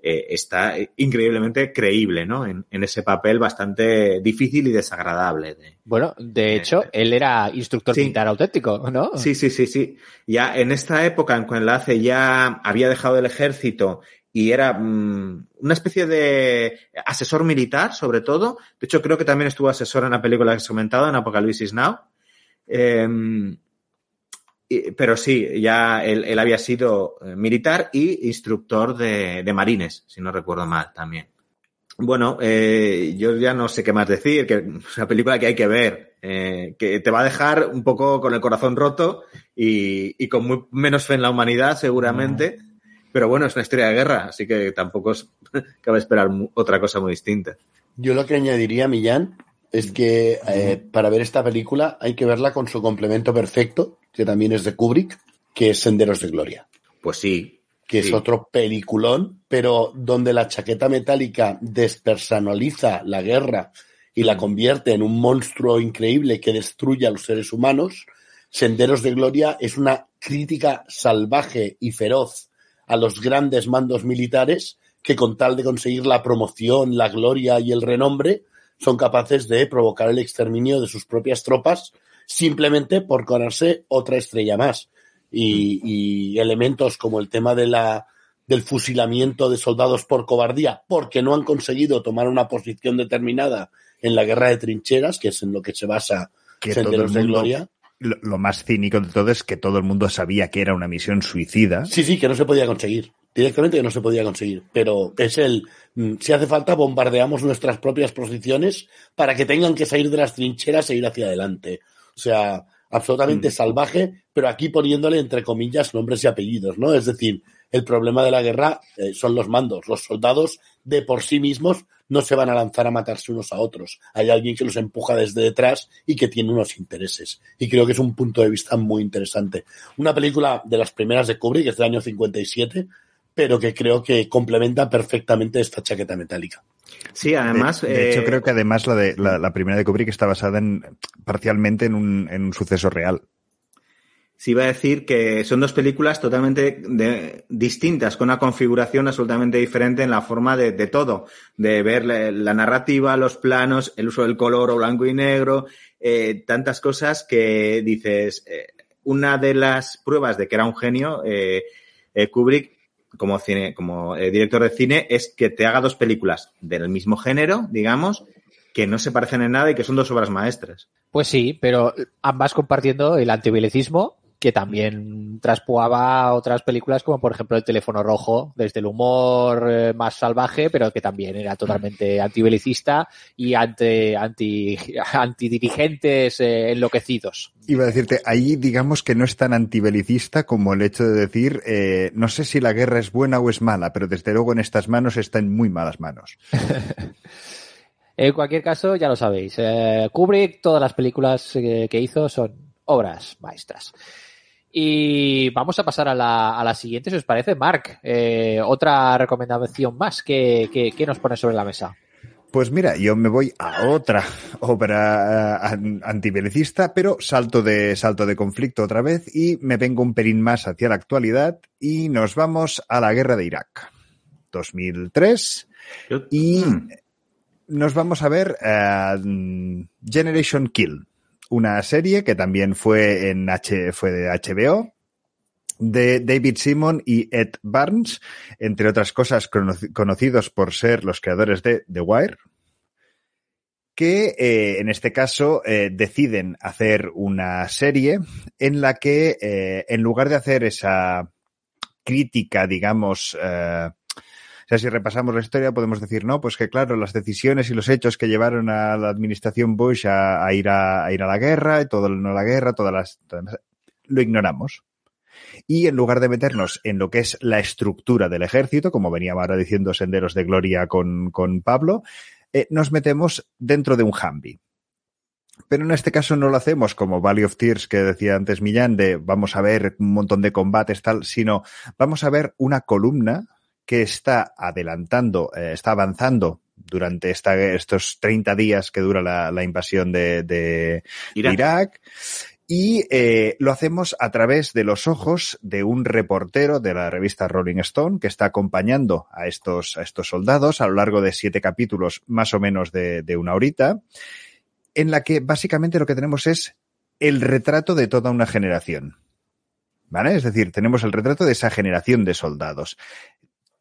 eh, está increíblemente creíble, ¿no? En, ese papel bastante difícil y desagradable. bueno, de hecho, él era instructor militar auténtico, ¿no? Sí, sí, sí, sí. Ya en esta época en que Enlace ya había dejado el ejército y era mm, una especie de asesor militar, sobre todo. De hecho, creo que también estuvo asesor en la película que has comentado, en Apocalipsis Now. Eh, pero sí, ya él, había sido eh, militar y instructor de, marines, si no recuerdo mal también. Bueno, eh, yo ya no sé qué más decir, que es una película que hay que ver, eh, que te va a dejar un poco con el corazón roto y, con muy menos fe en la humanidad, seguramente. Pero bueno, es una historia de guerra, así que tampoco es, cabe esperar otra cosa muy distinta. Yo lo que añadiría, Millán, es que para ver esta película hay que verla con su complemento perfecto, que también es de Kubrick, que es Senderos de Gloria. Pues sí. Que es otro peliculón, pero donde la chaqueta metálica despersonaliza la guerra y la convierte en un monstruo increíble que destruye a los seres humanos. Senderos de Gloria es una crítica salvaje y feroz a los grandes mandos militares que con tal de conseguir la promoción, la gloria y el renombre, son capaces de provocar el exterminio de sus propias tropas simplemente por ganarse otra estrella más. Y, elementos como el tema de la, del fusilamiento de soldados por cobardía, porque no han conseguido tomar una posición determinada en la guerra de trincheras, que es en lo que se basa que Senderos de Gloria. Lo, más cínico de todo es que todo el mundo sabía que era una misión suicida. Sí, sí, que no se podía conseguir. Directamente que no se podía conseguir. Pero es el, mm, si hace falta, bombardeamos nuestras propias posiciones para que tengan que salir de las trincheras e ir hacia adelante. O sea, absolutamente mm. salvaje, pero aquí poniéndole entre comillas nombres y apellidos, ¿no? Es decir, el problema de la guerra eh, son los mandos. Los soldados de por sí mismos no se van a lanzar a matarse unos a otros. Hay alguien que los empuja desde detrás y que tiene unos intereses. Y creo que es un punto de vista muy interesante. Una película de las primeras de Kubrick, que es del año 57, pero que creo que complementa perfectamente esta chaqueta metálica. Sí, además. De, hecho, eh, creo que además la, de, la, primera de Kubrick está basada en, parcialmente en un, en un suceso real. Sí, iba a decir que son dos películas totalmente distintas, con una configuración absolutamente diferente en la forma de, todo, de ver la, narrativa, los planos, el uso del color o blanco y negro, eh, tantas cosas que dices, eh, una de las pruebas de que era un genio, Kubrick como, cine, como eh, director de cine es que te haga dos películas del mismo género, digamos, que no se parecen en nada y que son dos obras maestras. Pues sí, pero ambas compartiendo el antibelicismo que también traspuaba otras películas como por ejemplo El teléfono rojo, desde el humor eh, más salvaje, pero que también era totalmente antibelicista y anti, anti, antidirigentes eh, enloquecidos. Iba a decirte, ahí digamos que no es tan antibelicista como el hecho de decir, eh, no sé si la guerra es buena o es mala, pero desde luego en estas manos está en muy malas manos. en cualquier caso, ya lo sabéis, Kubrick, todas las películas que hizo son obras maestras. Y vamos a pasar a la, a la siguiente, si os parece. Mark, eh, otra recomendación más. ¿Qué, qué, nos pone sobre la mesa? Pues mira, yo me voy a otra obra uh, antibelicista, pero salto de, salto de conflicto otra vez y me vengo un pelín más hacia la actualidad y nos vamos a la guerra de Irak. 2003 y nos vamos a ver uh, Generation Kill una serie que también fue en H, fue de HBO, de David Simon y Ed Barnes, entre otras cosas conocidos por ser los creadores de The Wire. que eh, en este caso eh, deciden hacer una serie en la que eh, en lugar de hacer esa crítica, digamos, sea, si repasamos la historia podemos decir, no, pues que claro, las decisiones y los hechos que llevaron a la administración Bush a, a ir, a, a, ir a la guerra, y todo no la guerra, todas las, todas, lo ignoramos. Y en lugar de meternos en lo que es la estructura del ejército, como venía ahora diciendo Senderos de Gloria con, con Pablo, eh, nos metemos dentro de un Humvee. Pero en este caso no lo hacemos como Valley of Tears que decía antes Millán de vamos a ver un montón de combates tal, sino vamos a ver una columna que está adelantando, eh, está avanzando durante esta, estos 30 días que dura la, la invasión de, de Irak. Irak y eh, lo hacemos a través de los ojos de un reportero de la revista Rolling Stone que está acompañando a estos, a estos soldados a lo largo de siete capítulos más o menos de, de una horita, en la que básicamente lo que tenemos es el retrato de toda una generación. ¿Vale? Es decir, tenemos el retrato de esa generación de soldados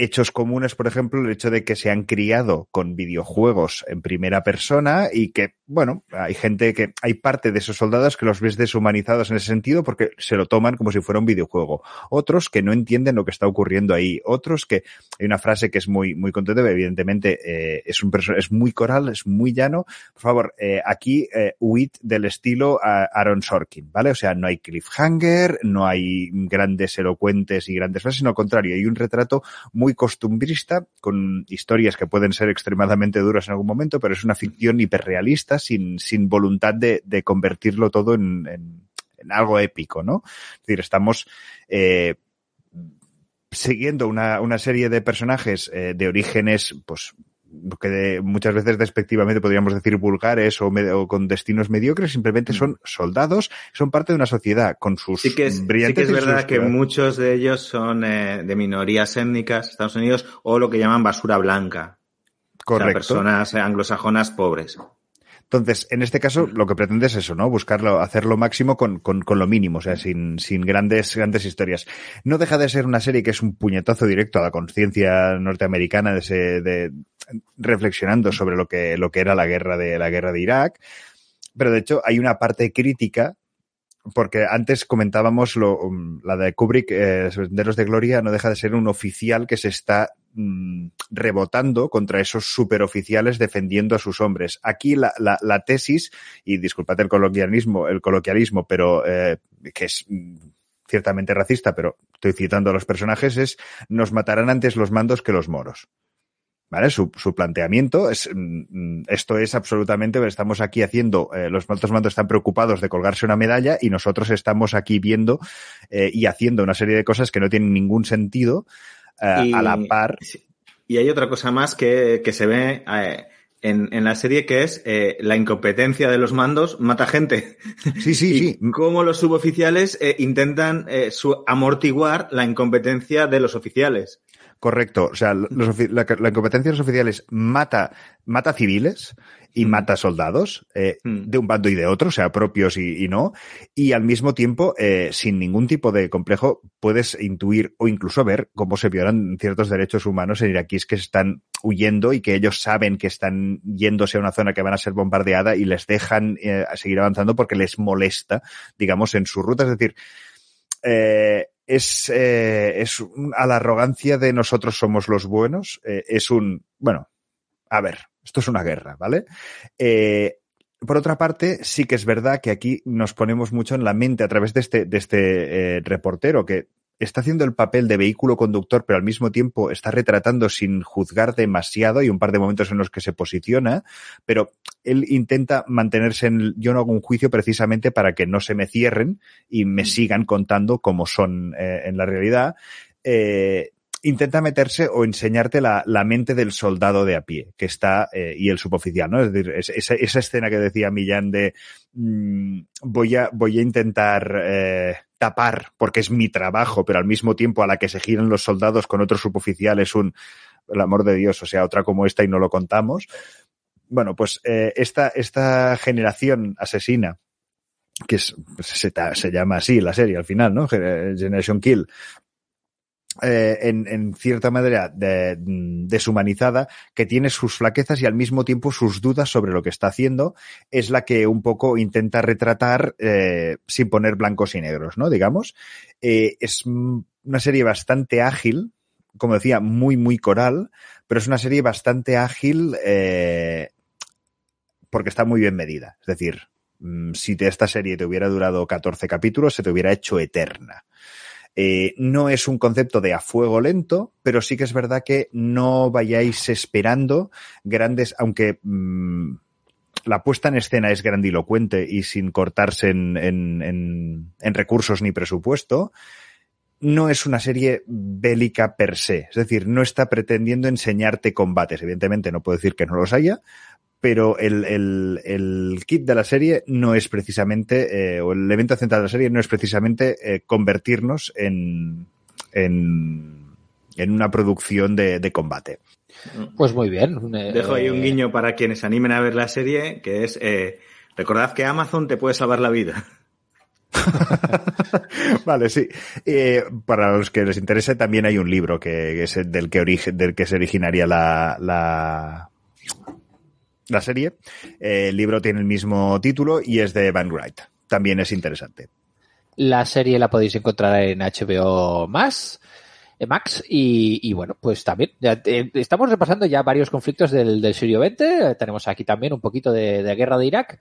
hechos comunes, por ejemplo, el hecho de que se han criado con videojuegos en primera persona y que, bueno, hay gente que, hay parte de esos soldados que los ves deshumanizados en ese sentido porque se lo toman como si fuera un videojuego. Otros que no entienden lo que está ocurriendo ahí. Otros que, hay una frase que es muy, muy contenta, evidentemente, eh, es un es muy coral, es muy llano. Por favor, eh, aquí, eh, del estilo Aaron Sorkin, ¿vale? O sea, no hay cliffhanger, no hay grandes elocuentes y grandes frases, sino al contrario, hay un retrato muy costumbrista, con historias que pueden ser extremadamente duras en algún momento, pero es una ficción hiperrealista sin, sin voluntad de, de convertirlo todo en, en, algo épico, ¿no? Es decir, estamos eh, siguiendo una, una, serie de personajes eh, de orígenes, pues, que de, muchas veces despectivamente podríamos decir vulgares o, me, o, con destinos mediocres, simplemente son soldados, son parte de una sociedad con sus sí que es, brillantes. Sí que es verdad que muchos de ellos son eh, de minorías étnicas, Estados Unidos, o lo que llaman basura blanca. Correcto. O sea, personas anglosajonas pobres. Entonces, en este caso, lo que pretende es eso, ¿no? Buscarlo, hacer lo máximo con, con, con, lo mínimo, o sea, sin, sin grandes, grandes historias. No deja de ser una serie que es un puñetazo directo a la conciencia norteamericana de, ese, de reflexionando sobre lo que, lo que era la guerra de, la guerra de Irak. Pero de hecho, hay una parte crítica porque antes comentábamos lo, la de Kubrick, eh, Senderos de Gloria, no deja de ser un oficial que se está mmm, rebotando contra esos superoficiales defendiendo a sus hombres. Aquí la, tesis, y disculpad el coloquialismo, el coloquialismo, pero eh, que es ciertamente racista, pero estoy citando a los personajes, es nos matarán antes los mandos que los moros. ¿Vale? Su, su, planteamiento es, mm, esto es absolutamente, estamos aquí haciendo, eh, los altos mandos están preocupados de colgarse una medalla y nosotros estamos aquí viendo eh, y haciendo una serie de cosas que no tienen ningún sentido eh, y, a la par. Y hay otra cosa más que, que se ve en, en, la serie que es eh, la incompetencia de los mandos mata gente. Sí, sí, sí. Cómo los suboficiales intentan su, amortiguar la incompetencia de los oficiales. Correcto. O sea, los, la, la, incompetencia de los oficiales mata, mata civiles y mm. mata soldados eh, mm. de un bando y de otro, o sea, propios y, y no. Y al mismo tiempo, eh, sin ningún tipo de complejo, puedes intuir o incluso ver cómo se violan ciertos derechos humanos en iraquíes que están huyendo y que ellos saben que están yéndose a una zona que van a ser bombardeada y les dejan eh, a seguir avanzando porque les molesta, digamos, en su ruta. Es decir, eh, es, eh, es a la arrogancia de nosotros somos los buenos, eh, es un, bueno, a ver, esto es una guerra, ¿vale? Eh, por otra parte, sí que es verdad que aquí nos ponemos mucho en la mente a través de este, de este eh, reportero que está haciendo el papel de vehículo conductor, pero al mismo tiempo está retratando sin juzgar demasiado y un par de momentos en los que se posiciona, pero él intenta mantenerse en el, yo no hago un juicio precisamente para que no se me cierren y me sigan contando como son eh, en la realidad. Eh, intenta meterse o enseñarte la, la, mente del soldado de a pie que está eh, y el suboficial, ¿no? Es decir, es, esa, escena que decía Millán de mmm, voy a voy a intentar eh, tapar porque es mi trabajo, pero al mismo tiempo a la que se giran los soldados con otros suboficiales un el amor de Dios, o sea, otra como esta y no lo contamos. Bueno, pues eh, esta esta generación asesina que es, se, se, llama así la serie al final, ¿no? Generation Kill, eh, en, cierta manera deshumanizada, que tiene sus flaquezas y al mismo tiempo sus dudas sobre lo que está haciendo, es la que un poco intenta retratar eh, sin poner blancos y negros, ¿no? Digamos. Eh, es una serie bastante ágil, como decía, muy, muy coral, pero es una serie bastante ágil porque está muy bien medida. Es decir, mm, si esta serie te hubiera durado 14 capítulos, se te hubiera hecho eterna. Eh, no es un concepto de a fuego lento, pero sí que es verdad que no vayáis esperando grandes, aunque mm, la puesta en escena es grandilocuente y sin cortarse en, recursos ni presupuesto, no es una serie bélica per se. Es decir, no está pretendiendo enseñarte combates. Evidentemente, no puedo decir que no los haya, pero el, el, el, kit de la serie no es precisamente, eh, o el evento central de la serie no es precisamente eh, convertirnos en, en, en, una producción de, de, combate. Pues muy bien. Eh, Dejo ahí un guiño para quienes animen a ver la serie, que es, eh, recordad que Amazon te puede salvar la vida. vale, sí. Eh, para los que les interese, también hay un libro que, es del que, orige, del que se originaría la, la, la serie. Eh, el libro tiene el mismo título y es de Van Wright. También es interesante. La serie la podéis encontrar en HBO más. Max y, bueno, pues también eh, estamos repasando ya varios conflictos del, del siglo XX, tenemos aquí también un poquito de, de guerra de Irak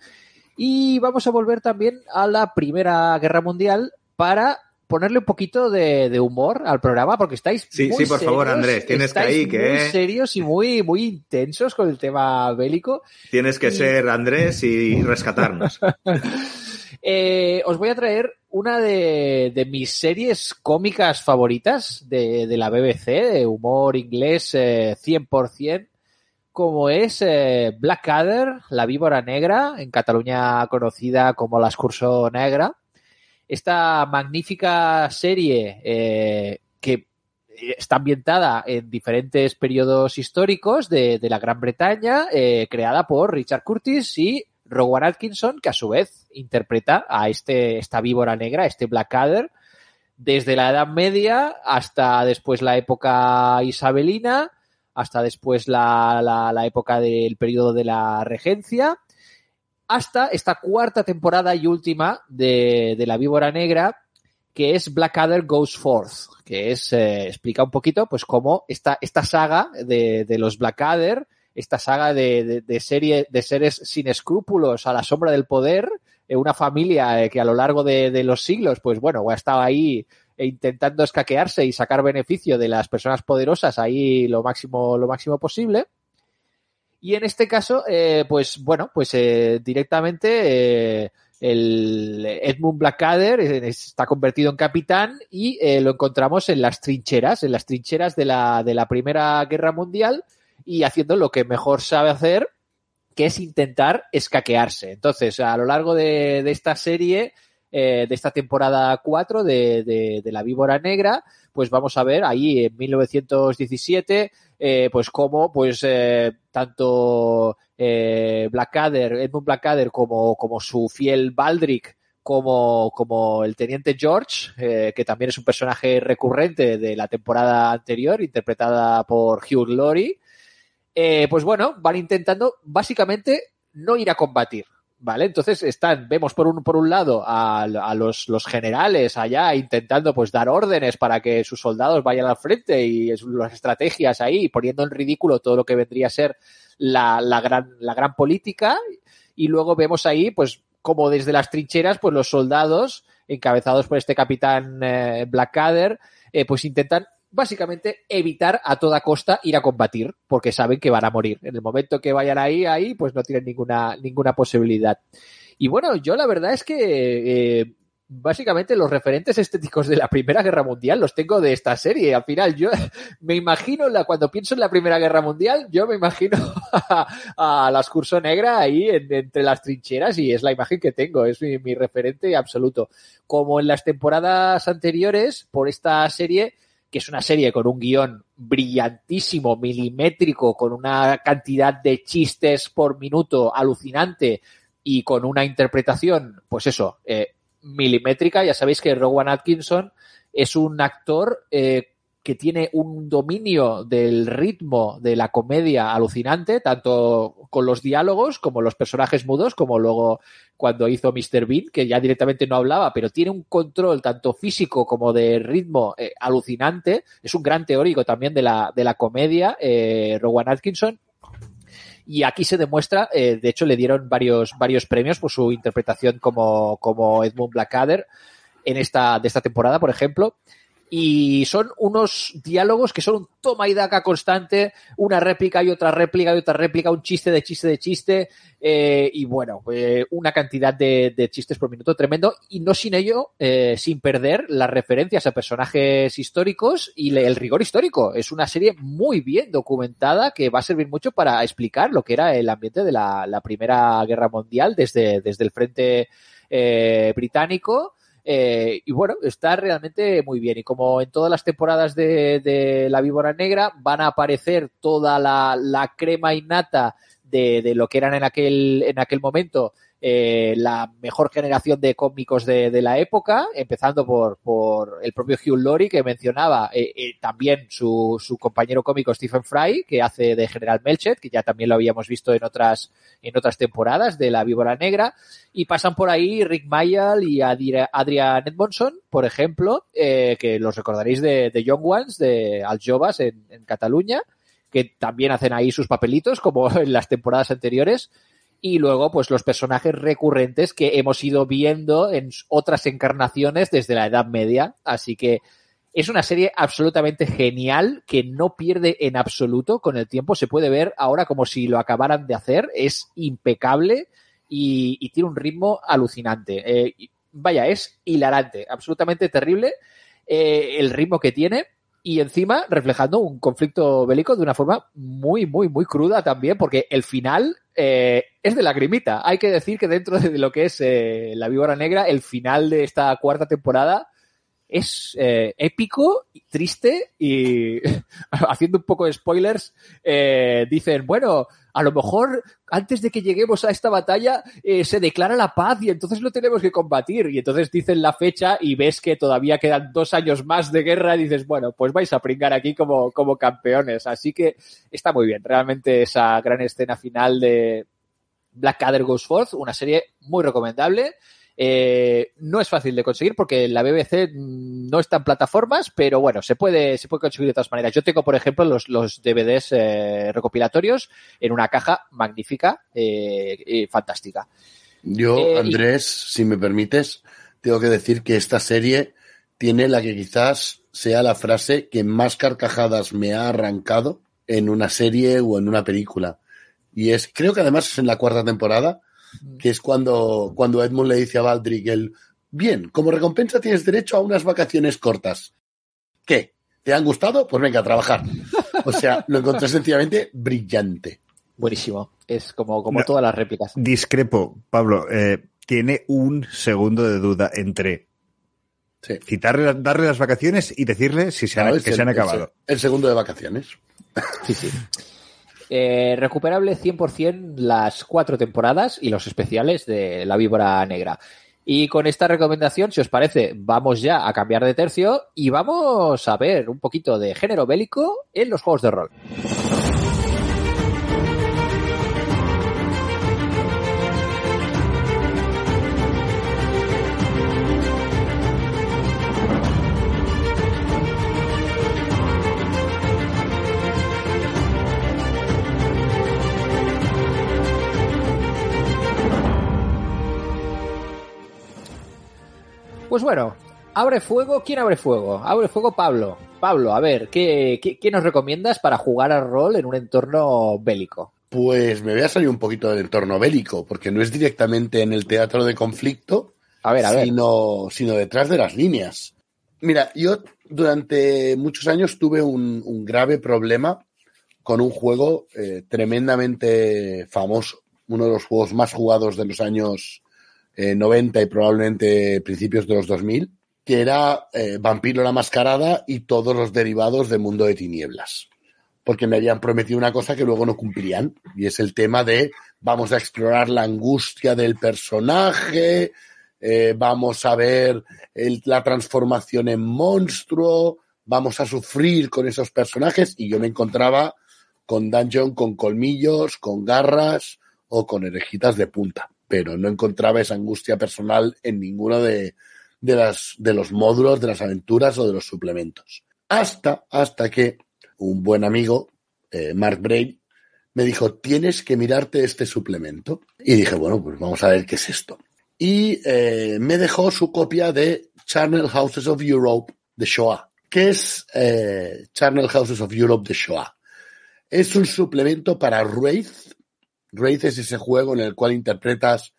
y vamos a volver también a la Primera Guerra Mundial para ponerle un poquito de, humor al programa porque estáis sí sí por favor Andrés tienes que ahí que muy serios y muy muy intensos con el tema bélico. Tienes que ser Andrés y rescatarnos. Eh, os voy a traer una de, mis series cómicas favoritas de, la BBC de humor inglés 100% eh, como es eh, Blackadder, la víbora negra, en Cataluña conocida como la Excurso Negra, esta magnífica serie eh, que está ambientada en diferentes periodos históricos de, la Gran Bretaña, eh, creada por Richard Curtis y Rowan Atkinson, que a su vez interpreta a este, esta víbora negra, este Blackadder, desde la Edad Media hasta después la época isabelina, hasta después la, la, la época del periodo de la regencia hasta esta cuarta temporada y última de, de La Víbora Negra, que es Blackadder Goes Forth, que es, eh, explica un poquito, pues cómo esta, esta saga de, de los Blackadder, esta saga de, de, de, serie, de seres sin escrúpulos a la sombra del poder, eh, una familia eh, que a lo largo de, de, los siglos, pues bueno, ha estado ahí intentando escaquearse y sacar beneficio de las personas poderosas ahí lo máximo, lo máximo posible. Y en este caso, eh, pues bueno, pues eh, directamente eh, el Edmund Blackadder eh, está convertido en capitán y eh, lo encontramos en las trincheras, en las trincheras de la, de la Primera Guerra Mundial y haciendo lo que mejor sabe hacer, que es intentar escaquearse. Entonces, a lo largo de, de esta serie, eh, de esta temporada 4 de, de, La Víbora Negra, pues vamos a ver ahí en 1917, eh, pues cómo pues eh, tanto Blackadder, Edmund Blackadder como, como su fiel Baldric como, como el teniente George, que también es un personaje recurrente de la temporada anterior, interpretada por Hugh Laurie, pues bueno, van intentando básicamente no ir a combatir. ¿Vale? Entonces están, vemos por un, por un lado a, a los, los, generales allá intentando pues dar órdenes para que sus soldados vayan al frente y las estrategias ahí, poniendo en ridículo todo lo que vendría a ser la, la, gran, la gran política. Y luego vemos ahí, pues, como desde las trincheras, pues los soldados, encabezados por este capitán eh, Blackadder, eh, pues intentan básicamente evitar a toda costa ir a combatir, porque saben que van a morir. En el momento que vayan ahí, ahí, pues no tienen ninguna, ninguna posibilidad. Y bueno, yo la verdad es que eh, básicamente los referentes estéticos de la Primera Guerra Mundial los tengo de esta serie. Al final, yo me imagino, la, cuando pienso en la Primera Guerra Mundial, yo me imagino a, a la excurso negra ahí en, entre las trincheras y es la imagen que tengo, es mi, mi referente absoluto. Como en las temporadas anteriores, por esta serie, que es una serie con un guion brillantísimo, milimétrico, con una cantidad de chistes por minuto alucinante y con una interpretación, pues eso, eh, milimétrica. Ya sabéis que Rowan Atkinson es un actor eh, que tiene un dominio del ritmo de la comedia alucinante, tanto con los diálogos como los personajes mudos, como luego cuando hizo Mr. Bean, que ya directamente no hablaba, pero tiene un control tanto físico como de ritmo eh, alucinante. Es un gran teórico también de la, de la comedia, eh, Rowan Atkinson, y aquí se demuestra, eh, de hecho le dieron varios, varios premios por su interpretación como, como Edmund Blackadder en esta, de esta temporada, por ejemplo y son unos diálogos que son un toma y daca constante, una réplica y otra réplica y otra réplica, un chiste de chiste de chiste, eh, y bueno, eh, una cantidad de, chistes por minuto tremendo, y no sin ello, eh, sin perder las referencias a personajes históricos y el rigor histórico. Es una serie muy bien documentada que va a servir mucho para explicar lo que era el ambiente de la, la Primera Guerra Mundial desde, desde el frente británico eh, y bueno, está realmente muy bien. Y como en todas las temporadas de, La Víbora Negra, van a aparecer toda la, la crema innata de, de, lo que eran en aquel, en aquel momento eh, la mejor generación de cómicos de, de, la época, empezando por, por el propio Hugh Laurie que mencionaba, eh, eh, también su, su, compañero cómico Stephen Fry, que hace de General Melchet, que ya también lo habíamos visto en otras, en otras temporadas de La Víbora Negra, y pasan por ahí Rick Mayall y Adrian Edmondson, por ejemplo, que los recordaréis de, de Young Ones, de Aljobas en, en Cataluña, que también hacen ahí sus papelitos, como en las temporadas anteriores y luego pues los personajes recurrentes que hemos ido viendo en otras encarnaciones desde la Edad Media. Así que es una serie absolutamente genial que no pierde en absoluto con el tiempo. Se puede ver ahora como si lo acabaran de hacer. Es impecable y, tiene un ritmo alucinante. Eh, vaya, es hilarante, absolutamente terrible eh, el ritmo que tiene y encima reflejando un conflicto bélico de una forma muy, muy, muy cruda también, porque el final eh, es de lagrimita. Hay que decir que dentro de lo que es eh, La Víbora Negra, el final de esta cuarta temporada es eh, épico, triste y haciendo un poco de spoilers, eh, dicen, bueno, a lo mejor antes de que lleguemos a esta batalla eh, se declara la paz y entonces lo tenemos que combatir. Y entonces dicen la fecha y ves que todavía quedan dos años más de guerra y dices, bueno, pues vais a pringar aquí como, como campeones. Así que está muy bien. Realmente esa gran escena final de Blackadder Goes Forth, una serie muy recomendable. Eh, no es fácil de conseguir porque la BBC no está en plataformas, pero bueno, se puede, se puede conseguir de todas maneras. Yo tengo, por ejemplo, los, los DVDs eh, recopilatorios en una caja magnífica eh, y fantástica. Yo, Andrés, si me permites, tengo que decir que esta serie tiene la que quizás sea la frase que más carcajadas me ha arrancado en una serie o en una película. Y es, creo que además es en la cuarta temporada, que es cuando, cuando Edmund le dice a Baldrick el, bien, como recompensa tienes derecho a unas vacaciones cortas. ¿Qué? ¿Te han gustado? Pues venga a trabajar. O sea, lo encontré sencillamente brillante. Buenísimo. Es como, como todas las réplicas. Discrepo, Pablo. Eh, tiene un segundo de duda entre citarle, darle las vacaciones y decirle si se, que se han acabado. el segundo de vacaciones. Sí, sí. Eh, recuperable 100% las cuatro temporadas y los especiales de La Víbora Negra. Y con esta recomendación, si os parece, vamos ya a cambiar de tercio y vamos a ver un poquito de género bélico en los juegos de rol. Pues bueno, abre fuego. ¿Quién abre fuego? Abre fuego Pablo. Pablo, a ver, ¿qué, qué, nos recomiendas para jugar al rol en un entorno bélico? Pues me voy a salir un poquito del entorno bélico, porque no es directamente en el teatro de conflicto, a ver, a ver. Sino, sino detrás de las líneas. Mira, yo durante muchos años tuve un, un grave problema con un juego eh, tremendamente famoso, uno de los juegos más jugados de los años 90 eh, y probablemente principios de los 2000, que era eh, Vampiro la Mascarada y todos los derivados de Mundo de Tinieblas. Porque me habían prometido una cosa que luego no cumplían, y es el tema de vamos a explorar la angustia del personaje, eh, vamos a ver la transformación en monstruo, vamos a sufrir con esos personajes y yo me encontraba con dungeon con colmillos, con garras o con herejitas de punta, pero no encontraba esa angustia personal en ninguno de, de, las, de los módulos, de las aventuras o de los suplementos. Hasta, hasta que un buen amigo, eh, Mark Bray, me dijo, tienes que mirarte este suplemento. Y dije, bueno, pues vamos a ver qué es esto. Y eh, me dejó su copia de Channel Houses of Europe de Shoah. ¿Qué es eh, Channel Houses of Europe de Shoah? Es un suplemento para Wraith. Wraith es ese juego en el cual interpretas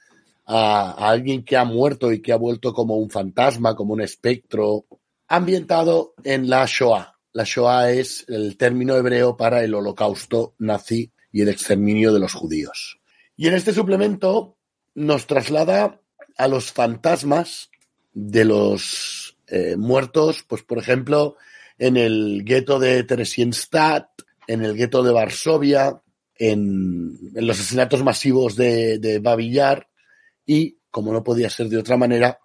a, alguien que ha muerto y que ha vuelto como un fantasma, como un espectro, ambientado en la Shoah. La Shoah es el término hebreo para el holocausto nazi y el exterminio de los judíos. Y en este suplemento nos traslada a los fantasmas de los eh, muertos, pues por ejemplo, en el gueto de Theresienstadt, en el gueto de Varsovia, en, los asesinatos masivos de, de Babillar, y, como no podía ser de otra manera,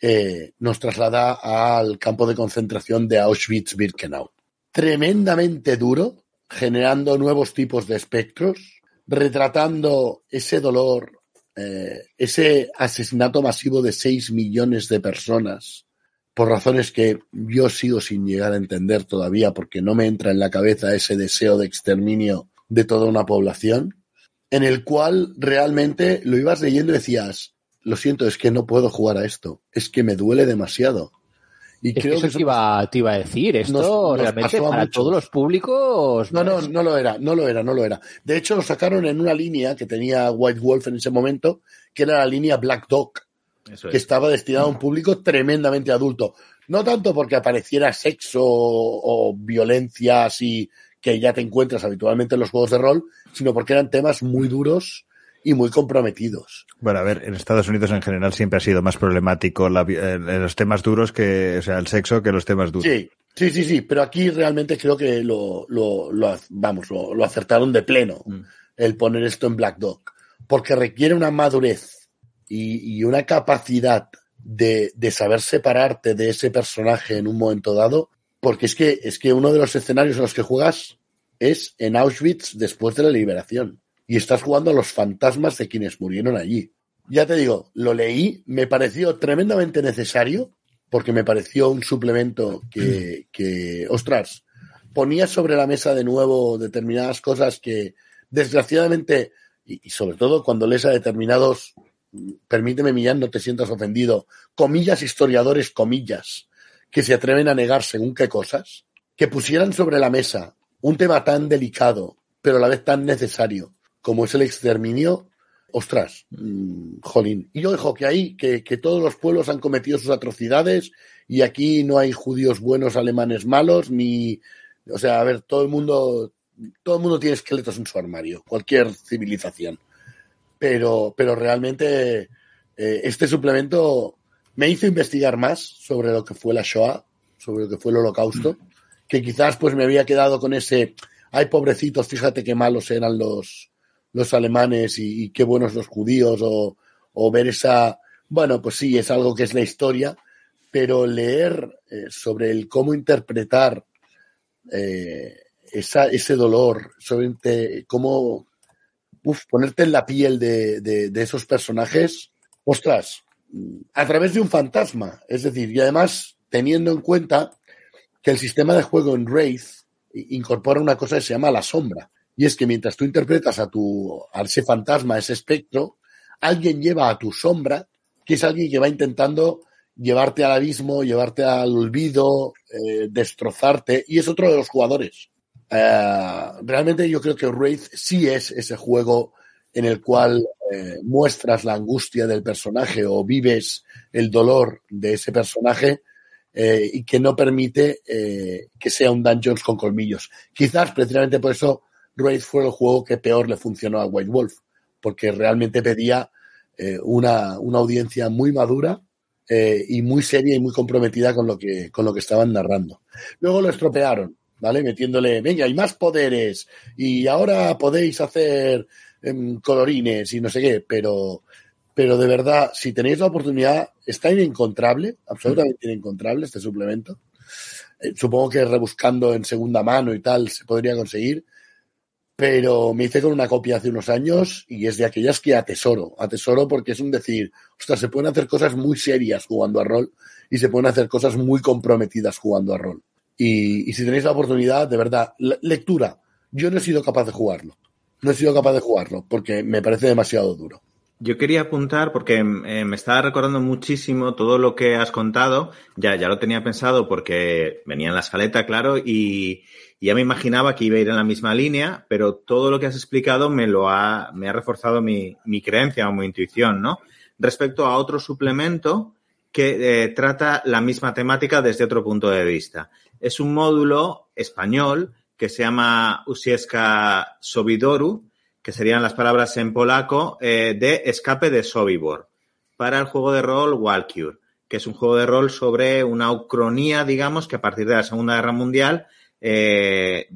eh, nos traslada al campo de concentración de Auschwitz-Birkenau. Tremendamente duro, generando nuevos tipos de espectros, retratando ese dolor, eh, ese asesinato masivo de 6 millones de personas, por razones que yo sigo sin llegar a entender todavía, porque no me entra en la cabeza ese deseo de exterminio de toda una población en el cual realmente lo ibas leyendo y decías, lo siento, es que no puedo jugar a esto, es que me duele demasiado. Y creo que, eso te iba, a decir, esto realmente para todos los públicos. No, no, no lo era, no lo era, no lo era. De hecho, lo sacaron en una línea que tenía White Wolf en ese momento, que era la línea Black Dog, que estaba destinada a un público tremendamente adulto. No tanto porque apareciera sexo o, o violencia así que ya te encuentras habitualmente en los juegos de rol, sino porque eran temas muy duros y muy comprometidos. Bueno, a ver, en Estados Unidos en general siempre ha sido más problemático eh, los temas duros que, o sea, el sexo que los temas duros. Sí, sí, sí, sí, pero aquí realmente creo que lo, lo, vamos, lo, acertaron de pleno mm. el poner esto en Black Dog, porque requiere una madurez y, y una capacidad de, de, saber separarte de ese personaje en un momento dado, porque es que, es que uno de los escenarios en los que juegas es en Auschwitz después de la liberación. Y estás jugando a los fantasmas de quienes murieron allí. Ya te digo, lo leí, me pareció tremendamente necesario, porque me pareció un suplemento que, que ostras, ponía sobre la mesa de nuevo determinadas cosas que, desgraciadamente, y, sobre todo cuando lees a determinados, permíteme Millán, no te sientas ofendido, comillas historiadores, comillas, que se atreven a negar según qué cosas, que pusieran sobre la mesa un tema tan delicado, pero a la vez tan necesario como es el exterminio, ostras, mmm, jolín. Y yo dejo que ahí, que, que, todos los pueblos han cometido sus atrocidades y aquí no hay judíos buenos, alemanes malos, ni, o sea, a ver, todo el mundo, todo el mundo tiene esqueletos en su armario, cualquier civilización. Pero, pero realmente eh, este suplemento me hizo investigar más sobre lo que fue la Shoah, sobre lo que fue el holocausto que quizás pues me había quedado con ese, ay pobrecitos, fíjate qué malos eran los, los alemanes y, qué buenos los judíos, o, ver esa, bueno, pues sí, es algo que es la historia, pero leer eh, sobre el cómo interpretar eh, esa, ese dolor, sobre cómo ponerte en la piel de, de esos personajes, ostras, a través de un fantasma, es decir, y además teniendo en cuenta que el sistema de juego en Wraith incorpora una cosa que se llama la sombra. Y es que mientras tú interpretas a, tu, a ese fantasma, a ese espectro, alguien lleva a tu sombra, que es alguien que va intentando llevarte al abismo, llevarte al olvido, eh, destrozarte, y es otro de los jugadores. Eh, realmente yo creo que Wraith sí es ese juego en el cual eh, muestras la angustia del personaje o vives el dolor de ese personaje eh, y que no permite eh, que sea un Dungeons con colmillos. Quizás precisamente por eso Wraith fue el juego que peor le funcionó a White Wolf, porque realmente pedía una, una, audiencia muy madura y muy seria y muy comprometida con lo, que, con lo que estaban narrando. Luego lo estropearon, ¿vale? Metiéndole, venga, hay más poderes y ahora podéis hacer em, colorines y no sé qué, pero pero de verdad, si tenéis la oportunidad, está inencontrable, absolutamente inencontrable este suplemento. Eh, supongo que rebuscando en segunda mano y tal se podría conseguir, pero me hice con una copia hace unos años y es de aquellas que atesoro, atesoro porque es un decir, ostras, se pueden hacer cosas muy serias jugando a rol y se pueden hacer cosas muy comprometidas jugando a rol. Y, si tenéis la oportunidad, de verdad, lectura. Yo no he sido capaz de jugarlo. No he sido capaz de jugarlo porque me parece demasiado duro. Yo quería apuntar porque eh, me estaba recordando muchísimo todo lo que has contado. Ya, ya lo tenía pensado porque venía en la escaleta, claro, y, ya me imaginaba que iba a ir en la misma línea, pero todo lo que has explicado me lo ha, me ha reforzado mi, mi creencia o mi intuición, ¿no? Respecto a otro suplemento que eh, trata la misma temática desde otro punto de vista. Es un módulo español que se llama Usieska Sobidoru, que serían las palabras en polaco, eh, de escape de Sobibor, para el juego de rol Walcure, que es un juego de rol sobre una ucronía, digamos, que a partir de la Segunda Guerra Mundial, eh,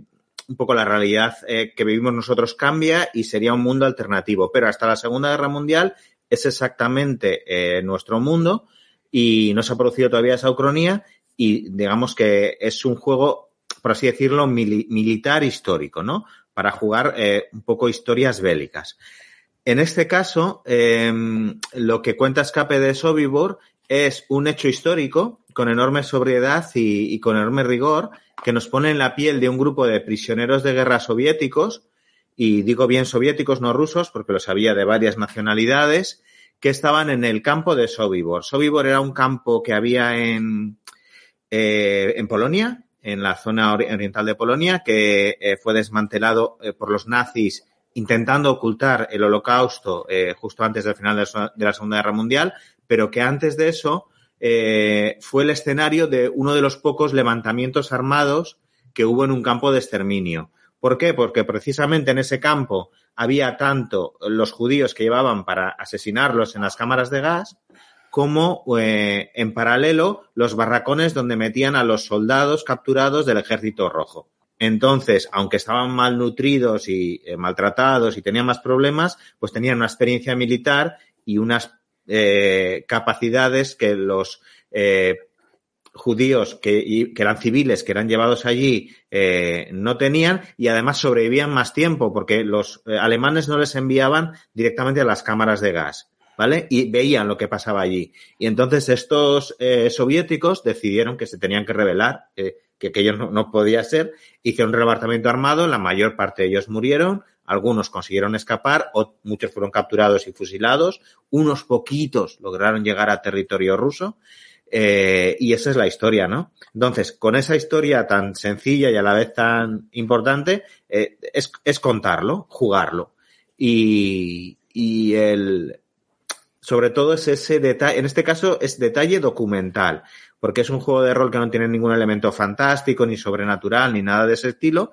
un poco la realidad eh, que vivimos nosotros cambia y sería un mundo alternativo. Pero hasta la Segunda Guerra Mundial es exactamente nuestro mundo y no se ha producido todavía esa ucronía y digamos que es un juego, por así decirlo, militar histórico, ¿no? para jugar eh, un poco historias bélicas. En este caso, em, lo que cuenta Escape de Sobibor es un hecho histórico con enorme sobriedad y, con enorme rigor que nos pone en la piel de un grupo de prisioneros de guerra soviéticos, y digo bien soviéticos, no rusos, porque los había de varias nacionalidades, que estaban en el campo de Sobibor. Sobibor era un campo que había en, eh, en Polonia, en la zona oriental de Polonia, que eh, fue desmantelado eh, por los nazis intentando ocultar el holocausto eh, justo antes del final de, la Segunda Guerra Mundial, pero que antes de eso fue el escenario de uno de los pocos levantamientos armados que hubo en un campo de exterminio. ¿Por qué? Porque precisamente en ese campo había tanto los judíos que llevaban para asesinarlos en las cámaras de gas, como eh, en paralelo los barracones donde metían a los soldados capturados del ejército rojo. Entonces, aunque estaban malnutridos y eh, maltratados y tenían más problemas, pues tenían una experiencia militar y unas eh, capacidades que los judíos que, que, eran civiles, que eran llevados allí, no tenían y además sobrevivían más tiempo porque los alemanes no les enviaban directamente a las cámaras de gas. ¿Vale? Y veían lo que pasaba allí. Y entonces estos eh, soviéticos decidieron que se tenían que rebelar, que aquello no, podía ser, hicieron un levantamiento armado, la mayor parte de ellos murieron, algunos consiguieron escapar, muchos fueron capturados y fusilados, unos poquitos lograron llegar a territorio ruso, eh, y esa es la historia, ¿no? Entonces, con esa historia tan sencilla y a la vez tan importante, eh, es, es, contarlo, jugarlo. Y, y el, sobre todo es ese detalle, en este caso es detalle documental, porque es un juego de rol que no tiene ningún elemento fantástico, ni sobrenatural, ni nada de ese estilo,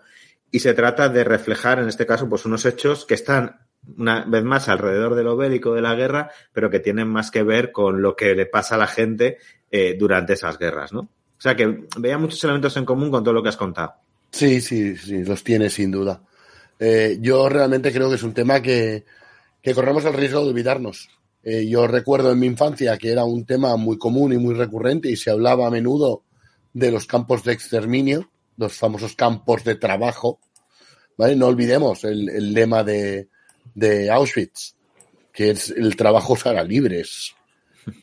y se trata de reflejar, en este caso, pues unos hechos que están una vez más alrededor de lo bélico de la guerra, pero que tienen más que ver con lo que le pasa a la gente eh, durante esas guerras, ¿no? O sea que veía muchos elementos en común con todo lo que has contado. Sí, sí, sí, los tiene sin duda. Eh, yo realmente creo que es un tema que, que corremos el riesgo de olvidarnos. Eh, yo recuerdo en mi infancia que era un tema muy común y muy recurrente y se hablaba a menudo de los campos de exterminio, los famosos campos de trabajo. ¿vale? No olvidemos el, lema de, Auschwitz, que es el trabajo será libres.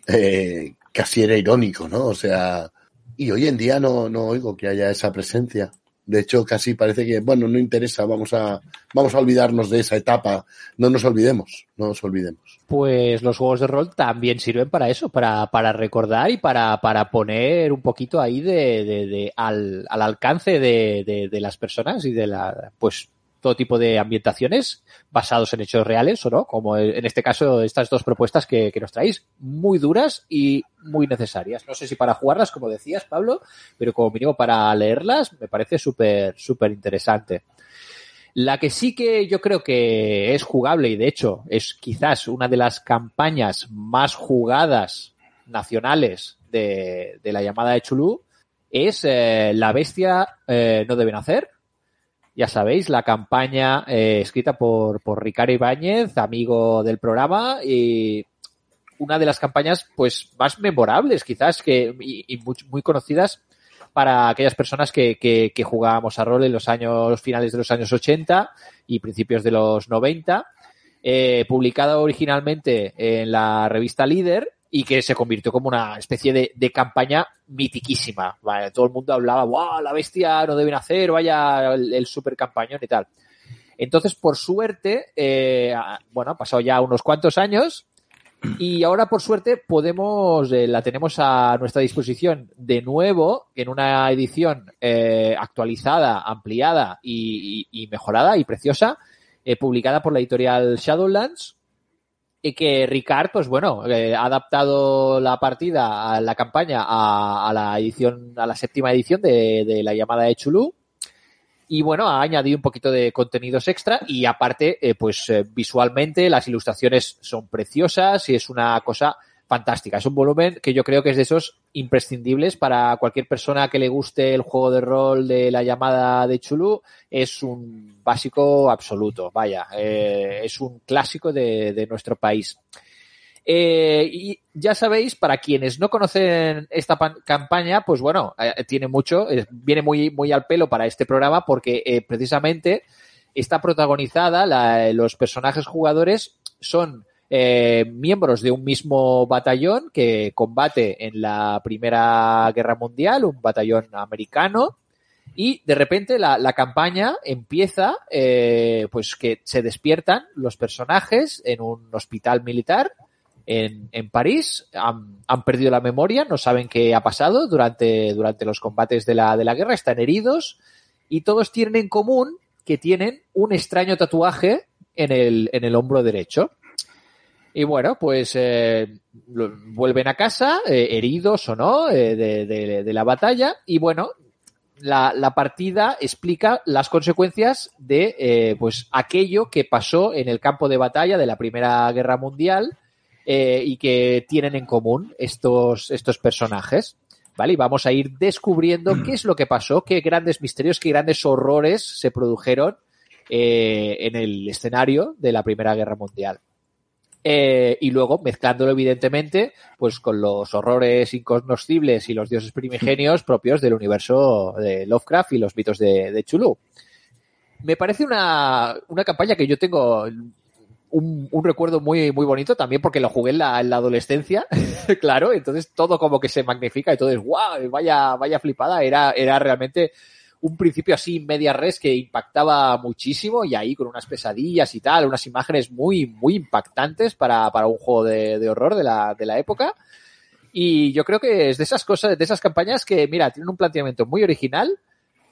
Eh, casi era irónico, ¿no? O sea, y hoy en día no, no oigo que haya esa presencia. De hecho, casi parece que, bueno, no interesa, vamos a, vamos a olvidarnos de esa etapa. No nos olvidemos, no nos olvidemos. Pues los juegos de rol también sirven para eso, para, para recordar y para, para poner un poquito ahí de, de, al, al, alcance de, de, de las personas y de la, pues, todo tipo de ambientaciones basados en hechos reales o no, como en este caso estas dos propuestas que, nos traéis, muy duras y muy necesarias. No sé si para jugarlas, como decías, Pablo, pero como mínimo para leerlas me parece súper, súper interesante. La que sí que yo creo que es jugable y de hecho es quizás una de las campañas más jugadas nacionales de, de la llamada de Chulú es eh, La bestia eh, no debe nacer ya sabéis, la campaña eh, escrita por, por Ricardo Ibáñez, amigo del programa, y una de las campañas pues más memorables quizás que y, muy, conocidas para aquellas personas que, que, que jugábamos a rol en los años finales de los años 80 y principios de los 90. Eh, publicada originalmente en la revista Líder y que se convirtió como una especie de, campaña mitiquísima. Todo el mundo hablaba, wow, la bestia no deben hacer, vaya el, super campañón y tal. Entonces, por suerte, eh, bueno, ha pasado ya unos cuantos años y ahora, por suerte, podemos, eh, la tenemos a nuestra disposición de nuevo en una edición eh, actualizada, ampliada y, mejorada y preciosa, eh, publicada por la editorial Shadowlands. Y que Ricard, pues bueno, eh, ha adaptado la partida a la campaña a, la edición, a la séptima edición de, de la llamada de Chulú. Y bueno, ha añadido un poquito de contenidos extra y aparte, eh, pues eh, visualmente las ilustraciones son preciosas y es una cosa fantástica. Es un volumen que yo creo que es de esos imprescindibles para cualquier persona que le guste el juego de rol de la llamada de Chulú. Es un básico absoluto, vaya, eh, es un clásico de, nuestro país. Eh, y ya sabéis, para quienes no conocen esta campaña, pues bueno, eh, tiene mucho, viene muy, muy al pelo para este programa porque precisamente está protagonizada, la, los personajes jugadores son eh, miembros de un mismo batallón que combate en la Primera Guerra Mundial, un batallón americano, y de repente la, la campaña empieza, eh, pues que se despiertan los personajes en un hospital militar en, en París, han, han, perdido la memoria, no saben qué ha pasado durante, durante los combates de la, de la guerra, están heridos y todos tienen en común que tienen un extraño tatuaje en el, en el hombro derecho. Y bueno, pues eh, vuelven a casa, eh, heridos o no, eh, de, la batalla. Y bueno, la, partida explica las consecuencias de pues aquello que pasó en el campo de batalla de la Primera Guerra Mundial y que tienen en común estos, estos personajes. ¿Vale? Y vamos a ir descubriendo qué es lo que pasó, qué grandes misterios, qué grandes horrores se produjeron en el escenario de la Primera Guerra Mundial. Eh, y luego mezclándolo evidentemente pues con los horrores incognoscibles y los dioses primigenios propios del universo de Lovecraft y los mitos de, de Chulú. Me parece una, una campaña que yo tengo un, un, recuerdo muy, muy bonito también porque lo jugué en la, en la adolescencia, claro, entonces todo como que se magnifica y todo es wow, vaya, vaya flipada, era, era realmente un principio así media res que impactaba muchísimo y ahí con unas pesadillas y tal, unas imágenes muy, muy impactantes para, para un juego de, de horror de la, de la época. Y yo creo que es de esas cosas, de esas campañas que, mira, tienen un planteamiento muy original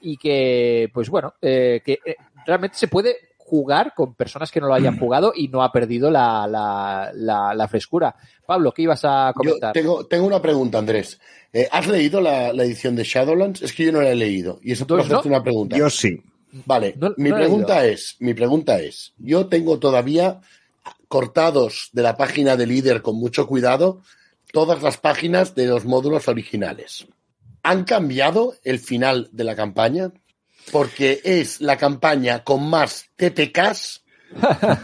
y que, pues bueno, eh, que eh, realmente se puede jugar con personas que no lo hayan jugado y no ha perdido la, la, la, la frescura. Pablo, ¿qué ibas a comentar? Yo tengo, tengo una pregunta, Andrés. Eh, ¿Has leído la, la, edición de Shadowlands? Es que yo no la he leído. Y eso hacerte no? una pregunta. Yo sí. Vale, no, mi pregunta es, mi pregunta es, yo tengo todavía cortados de la página de líder con mucho cuidado todas las páginas de los módulos originales. ¿Han cambiado el final de la campaña? Porque es la campaña con más TPKs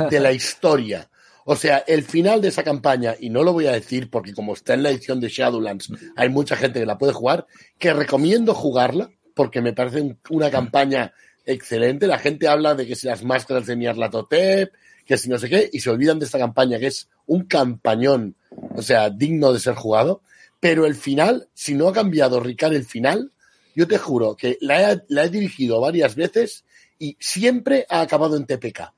de la historia. O sea, el final de esa campaña, y no lo voy a decir porque como está en la edición de Shadowlands, hay mucha gente que la puede jugar, que recomiendo jugarla porque me parece una campaña excelente. La gente habla de que si las máscaras de Nyarlathotep, que si no sé qué, y se olvidan de esta campaña que es un campañón, o sea, digno de ser jugado. Pero el final, si no ha cambiado Ricard el final, yo te juro que la he, la he dirigido varias veces y siempre ha acabado en TPK.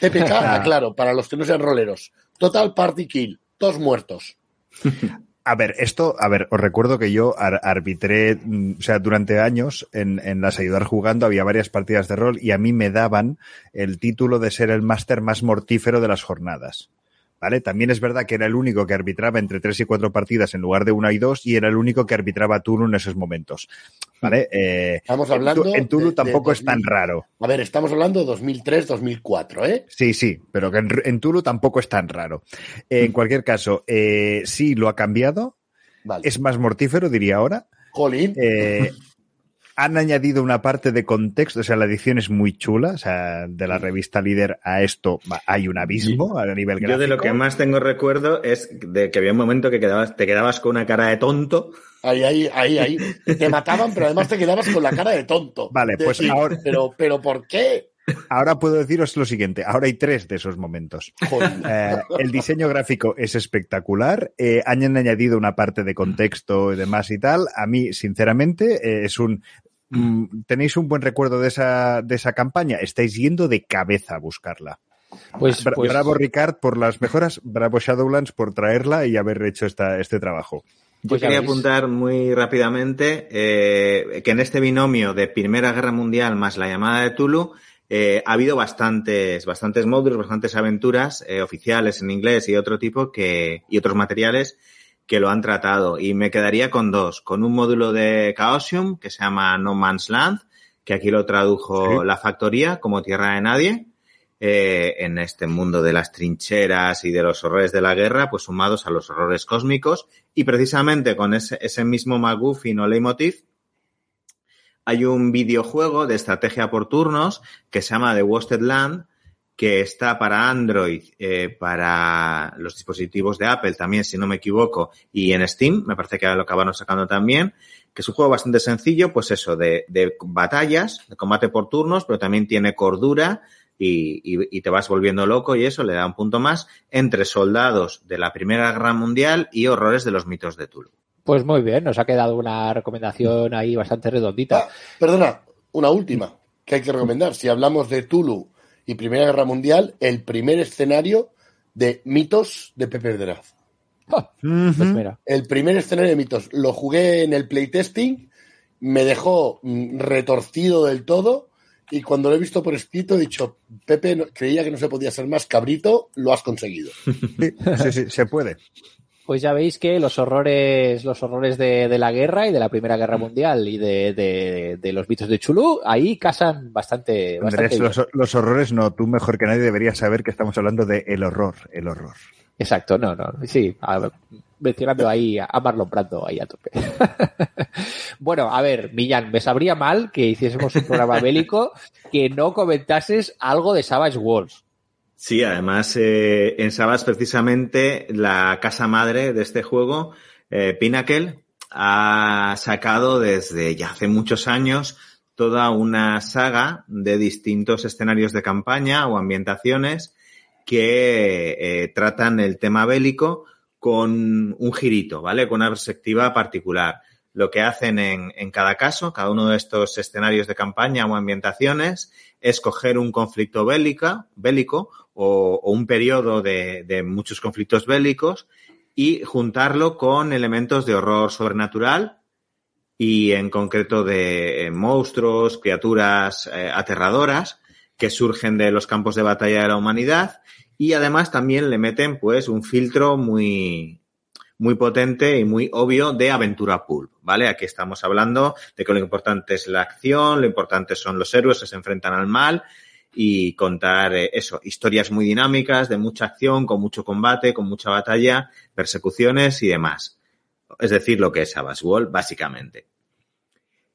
TPK, aclaro, para los que no sean roleros. Total Party Kill, todos muertos. A ver, esto, a ver, os recuerdo que yo ar arbitré, o sea, durante años en, en las ayudar jugando había varias partidas de rol y a mí me daban el título de ser el máster más mortífero de las jornadas. ¿Vale? También es verdad que era el único que arbitraba entre tres y cuatro partidas en lugar de una y dos y era el único que arbitraba turno en esos momentos. ¿Vale? Eh, estamos hablando. En Tulu tampoco de, es tan raro. A ver, estamos hablando de 2003-2004, ¿eh? Sí, sí, pero que en, en, Tulu tampoco es tan raro. Eh, en cualquier caso, eh, sí lo ha cambiado. Vale. Es más mortífero, diría ahora. Jolín. Eh, han añadido una parte de contexto, o sea, la edición es muy chula, o sea, de la revista líder a esto hay un abismo a nivel gráfico. Yo de lo que más tengo recuerdo es de que había un momento que quedabas, te quedabas con una cara de tonto. Ahí, ahí, ahí, ahí. Te mataban, pero además te quedabas con la cara de tonto. Vale, pues ahora. Pero, pero ¿por qué? Ahora puedo deciros lo siguiente, ahora hay tres de esos momentos. Eh, el diseño gráfico es espectacular, eh, han añadido una parte de contexto y demás y tal. A mí, sinceramente, eh, es un... Mm, ¿Tenéis un buen recuerdo de esa, de esa campaña? Estáis yendo de cabeza a buscarla. Pues, pues, bravo Ricard por las mejoras, bravo Shadowlands por traerla y haber hecho esta, este trabajo. Yo quería apuntar muy rápidamente que en este binomio de Primera Guerra Mundial más la llamada de Tulu eh, ha habido bastantes, bastantes módulos, bastantes aventuras eh, oficiales en inglés y otro tipo que, y otros materiales que lo han tratado. Y me quedaría con dos, con un módulo de Chaosium que se llama No Man's Land, que aquí lo tradujo la factoría como tierra de nadie, eh, en este mundo de las trincheras y de los horrores de la guerra, pues sumados a los horrores cósmicos. Y precisamente con ese, ese mismo McGuffin o leitmotiv, hay un videojuego de estrategia por turnos que se llama The Wasted Land, que está para Android, eh, para los dispositivos de Apple también, si no me equivoco, y en Steam, me parece que lo acabaron sacando también, que es un juego bastante sencillo, pues eso, de, de batallas, de combate por turnos, pero también tiene cordura y, y, te vas volviendo loco y eso le da un punto más entre soldados de la Primera Guerra Mundial y horrores de los mitos de Tulu. Pues muy bien, nos ha quedado una recomendación ahí bastante redondita. Ah, perdona, una última que hay que recomendar. Si hablamos de Tulu y Primera Guerra Mundial, el primer escenario de mitos de Pepe Draz. Ah, pues el primer escenario de mitos. Lo jugué en el playtesting, me dejó mm, retorcido del todo y cuando lo he visto por escrito he dicho, Pepe creía que no se podía ser más cabrito, lo has conseguido. sí, sí, se puede. Pues ya veis que los horrores, los horrores de, de la guerra y de la Primera Guerra Mundial y de, de, de los mitos de Chulú, ahí casan bastante. bastante los, los, horrores no, tú mejor que nadie deberías saber que estamos hablando de el horror, el horror. Exacto, no, no, sí, mencionando ahí a Marlon Brando ahí a tope. bueno, a ver, Millán, me sabría mal que hiciésemos un programa bélico que no comentases algo de Savage Wars. Sí, además eh, en Sabas precisamente la casa madre de este juego, eh, Pinnacle, ha sacado desde ya hace muchos años toda una saga de distintos escenarios de campaña o ambientaciones que eh, tratan el tema bélico con un girito, ¿vale? Con una perspectiva particular. Lo que hacen en, en cada caso, cada uno de estos escenarios de campaña o ambientaciones, es coger un conflicto bélica, bélico o, o un periodo de, de, muchos conflictos bélicos y juntarlo con elementos de horror sobrenatural y en concreto de eh, monstruos, criaturas eh, aterradoras que surgen de los campos de batalla de la humanidad y además también le meten pues un filtro muy muy potente y muy obvio de aventura pulp, ¿vale? Aquí estamos hablando de que lo importante es la acción, lo importante son los héroes que se enfrentan al mal y contar eh, eso, historias muy dinámicas, de mucha acción, con mucho combate, con mucha batalla, persecuciones y demás. Es decir, lo que es Savage Wall, básicamente.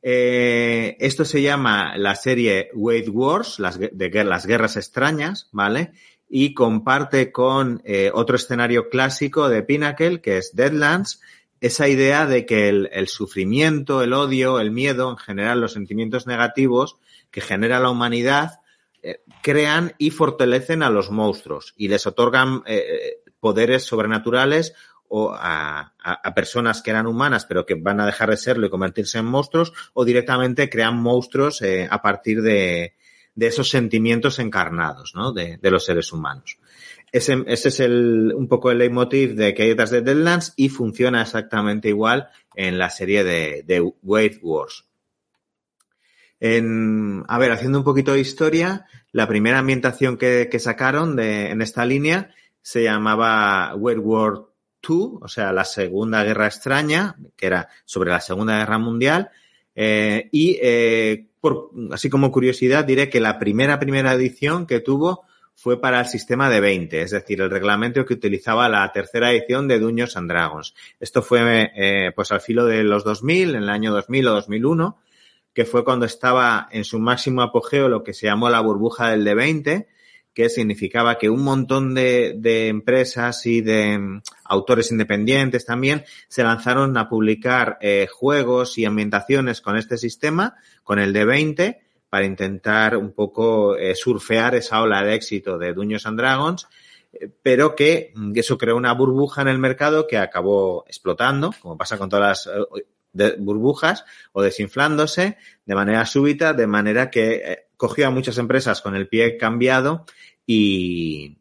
Eh, esto se llama la serie Wade Wars, las, de las guerras extrañas, ¿vale? Y comparte con eh, otro escenario clásico de Pinnacle, que es Deadlands, esa idea de que el, el, sufrimiento, el odio, el miedo, en general los sentimientos negativos que genera la humanidad, eh, crean y fortalecen a los monstruos y les otorgan eh, poderes sobrenaturales o a, personas que eran humanas pero que van a dejar de serlo y convertirse en monstruos o directamente crean monstruos eh, a partir de, de, esos sentimientos encarnados ¿no? de, los seres humanos. Ese, es el, un poco el leitmotiv de que de Deadlands y funciona exactamente igual en la serie de, de Wave Wars. En, a ver, haciendo un poquito de historia, la primera ambientación que, sacaron de, en esta línea se llamaba World War II, o sea, la Segunda Guerra Extraña, que era sobre la Segunda Guerra Mundial. Eh, y eh, por, así como curiosidad, diré que la primera, primera edición que tuvo fue para el sistema de 20, es decir, el reglamento que utilizaba la tercera edición de Dungeons and Dragons. Esto fue eh, pues al filo de los 2000, en el año 2000 o 2001, que fue cuando estaba en su máximo apogeo lo que se llamó la burbuja del D20, que significaba que un montón de, de, empresas y de mm, autores independientes también se lanzaron a publicar eh, juegos y ambientaciones con este sistema, con el D20, para intentar un poco eh, surfear esa ola de éxito de Dungeons and Dragons, eh, pero que mm, eso creó una burbuja en el mercado que acabó explotando, como pasa con todas las de burbujas o desinflándose de manera súbita, de manera que eh, cogió a muchas empresas con el pie cambiado y,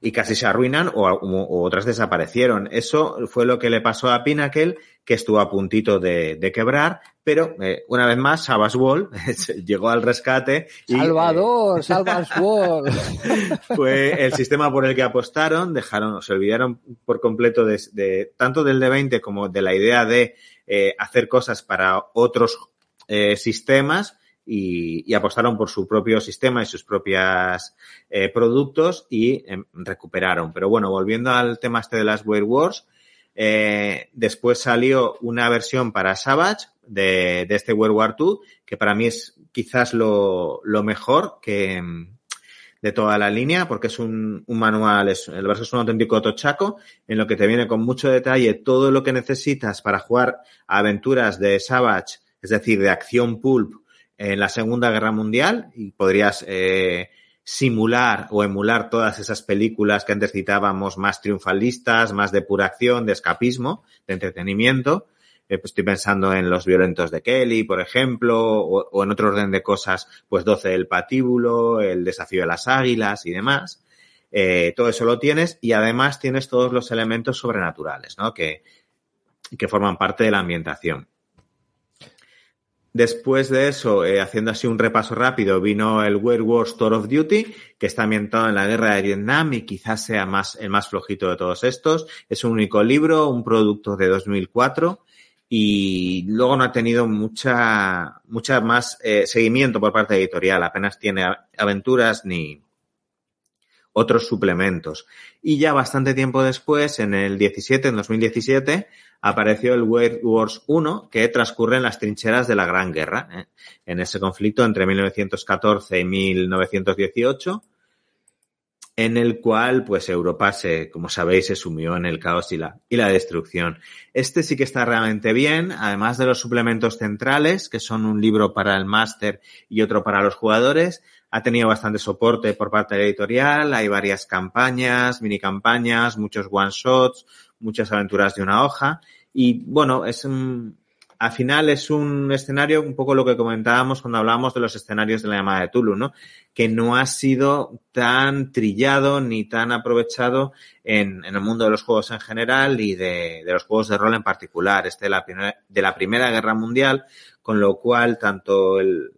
y casi se arruinan o, o, otras desaparecieron. Eso fue lo que le pasó a Pinnacle, que estuvo a puntito de, de quebrar, pero eh, una vez más Savas Wall llegó al rescate. Y, Salvador, eh, Savas Wall. fue el sistema por el que apostaron, dejaron, se olvidaron por completo de, de tanto del D20 como de la idea de eh, hacer cosas para otros eh, sistemas y, apostaron por su propio sistema y sus propios eh, productos y eh, recuperaron. Pero bueno, volviendo al tema este de las Weird Wars, eh, después salió una versión para Savage de, de este World War II, que para mí es quizás lo, lo mejor que, de toda la línea, porque es un, un manual, es, el verso es un auténtico tochaco, en lo que te viene con mucho detalle todo lo que necesitas para jugar a aventuras de Savage, es decir, de acción pulp en la Segunda Guerra Mundial, y podrías eh, simular o emular todas esas películas que antes citábamos más triunfalistas, más de pura acción, de escapismo, de entretenimiento, eh, pues estoy pensando en los violentos de Kelly, por ejemplo, o, en otro orden de cosas, pues 12 del patíbulo, el desafío de las águilas y demás. Eh, todo eso lo tienes y además tienes todos los elementos sobrenaturales, ¿no? Que, que forman parte de la ambientación. Después de eso, eh, haciendo así un repaso rápido, vino el World War Store of Duty, que está ambientado en la guerra de Vietnam y quizás sea más, el más flojito de todos estos. Es un único libro, un producto de 2004 y luego no ha tenido mucha, mucha más eh, seguimiento por parte editorial, apenas tiene aventuras ni otros suplementos. Y ya bastante tiempo después, en el 17, en 2017, apareció el World Wars 1, que transcurre en las trincheras de la Gran Guerra, ¿eh? en ese conflicto entre 1914 y 1918 en el cual, pues, Europa se, como sabéis, se sumió en el caos y la, y la destrucción. Este sí que está realmente bien, además de los suplementos centrales, que son un libro para el máster y otro para los jugadores, ha tenido bastante soporte por parte de la editorial, hay varias campañas, mini campañas, muchos one shots, muchas aventuras de una hoja, y bueno, es un, al final es un escenario, un poco lo que comentábamos cuando hablábamos de los escenarios de la llamada de Tulu, ¿no? Que no ha sido tan trillado ni tan aprovechado en, el mundo de los juegos en general y de, los juegos de rol en particular. Este de la, de la Primera Guerra Mundial, con lo cual tanto el,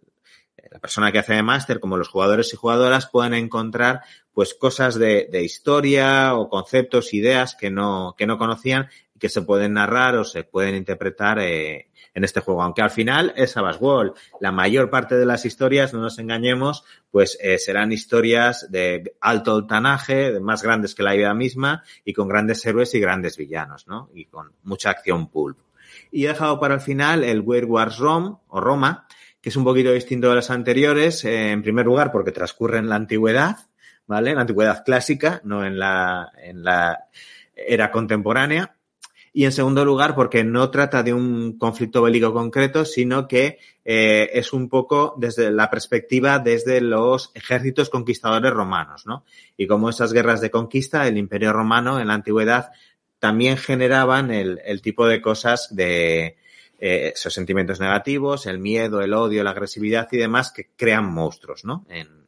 la persona que hace de máster como los jugadores y jugadoras pueden encontrar pues cosas de, de, historia o conceptos, ideas que no, que no conocían que se pueden narrar o se pueden interpretar eh, en este juego. Aunque al final es Savage Wall. La mayor parte de las historias, no nos engañemos, pues eh, serán historias de alto altanaje, de más grandes que la vida misma y con grandes héroes y grandes villanos, ¿no? Y con mucha acción pulp. Y he dejado para el final el Weird Wars Rome o Roma, que es un poquito distinto de las anteriores, eh, en primer lugar porque transcurre en la antigüedad, ¿vale? En la antigüedad clásica, no en la, en la era contemporánea y en segundo lugar porque no trata de un conflicto bélico concreto, sino que eh, es un poco desde la perspectiva desde los ejércitos conquistadores romanos, ¿no? Y como esas guerras de conquista, el Imperio Romano en la antigüedad también generaban el, el tipo de cosas de eh, esos sentimientos negativos, el miedo, el odio, la agresividad y demás que crean monstruos, ¿no? En,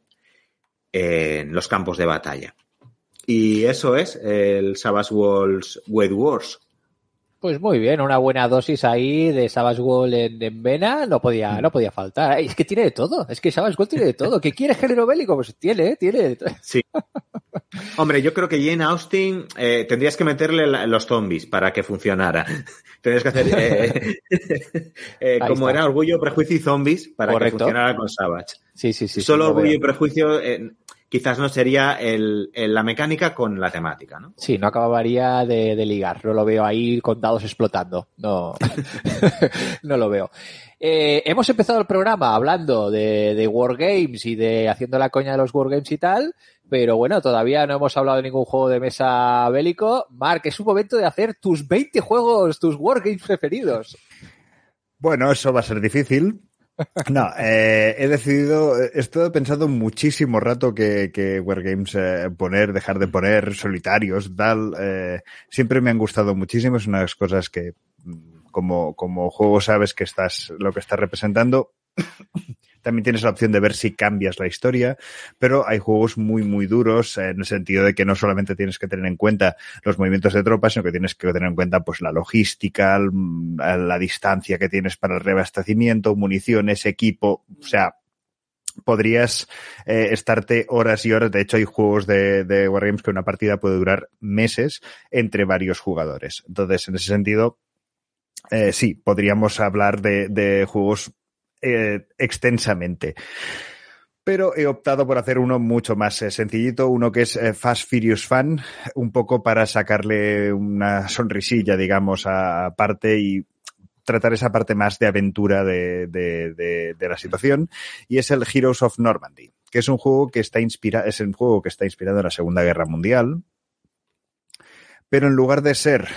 en los campos de batalla. Y eso es el Savage Walls Wade Wars. Pues muy bien, una buena dosis ahí de Savage Wall en, en, vena no podía, no podía faltar. Es que tiene de todo, es que Savage Wall tiene de todo. ¿Qué quiere género bélico? Pues tiene, tiene. Sí. Hombre, yo creo que Jane Austen eh, tendrías que meterle la, los zombies para que funcionara. tendrías que hacer eh, eh, como está. era Orgullo, Prejuicio y Zombies para Correcto. que funcionara con Savage. Sí, sí, sí. Solo sí, Orgullo y Prejuicio quizás no sería el, la mecánica con la temática, ¿no? Sí, no acabaría de, ligar. No lo veo ahí con dados explotando. No, no lo veo. Eh, hemos empezado el programa hablando de, de Wargames y de haciendo la coña de los Wargames y tal, pero bueno, todavía no hemos hablado de ningún juego de mesa bélico. Mark, es un momento de hacer tus 20 juegos, tus Wargames preferidos. Bueno, eso va a ser difícil, no, eh, he decidido, he estado pensando muchísimo rato que, que Wargames eh, poner, dejar de poner, solitarios, tal. Eh, siempre me han gustado muchísimo, es una de las cosas que mm, como, como juego sabes que estás, lo que estás representando. También tienes la opción de ver si cambias la historia, pero hay juegos muy, muy duros en el sentido de que no solamente tienes que tener en cuenta los movimientos de tropas, sino que tienes que tener en cuenta pues la logística, la distancia que tienes para el reabastecimiento, municiones, equipo, o sea, podrías eh, estarte horas y horas. De hecho, hay juegos de, de Wargames que una partida puede durar meses entre varios jugadores. Entonces, en ese sentido, eh, sí, podríamos hablar de juegos eh, extensamente. Pero he optado por hacer uno mucho más eh, sencillito, uno que es eh, Fast Furious Fan, un poco para sacarle una sonrisilla, digamos, a parte y tratar esa parte más de aventura de, de, la situación. Y es el Heroes of Normandy, que es un juego que está inspirado, es un juego que está inspirado en la Segunda Guerra Mundial. Pero en lugar de ser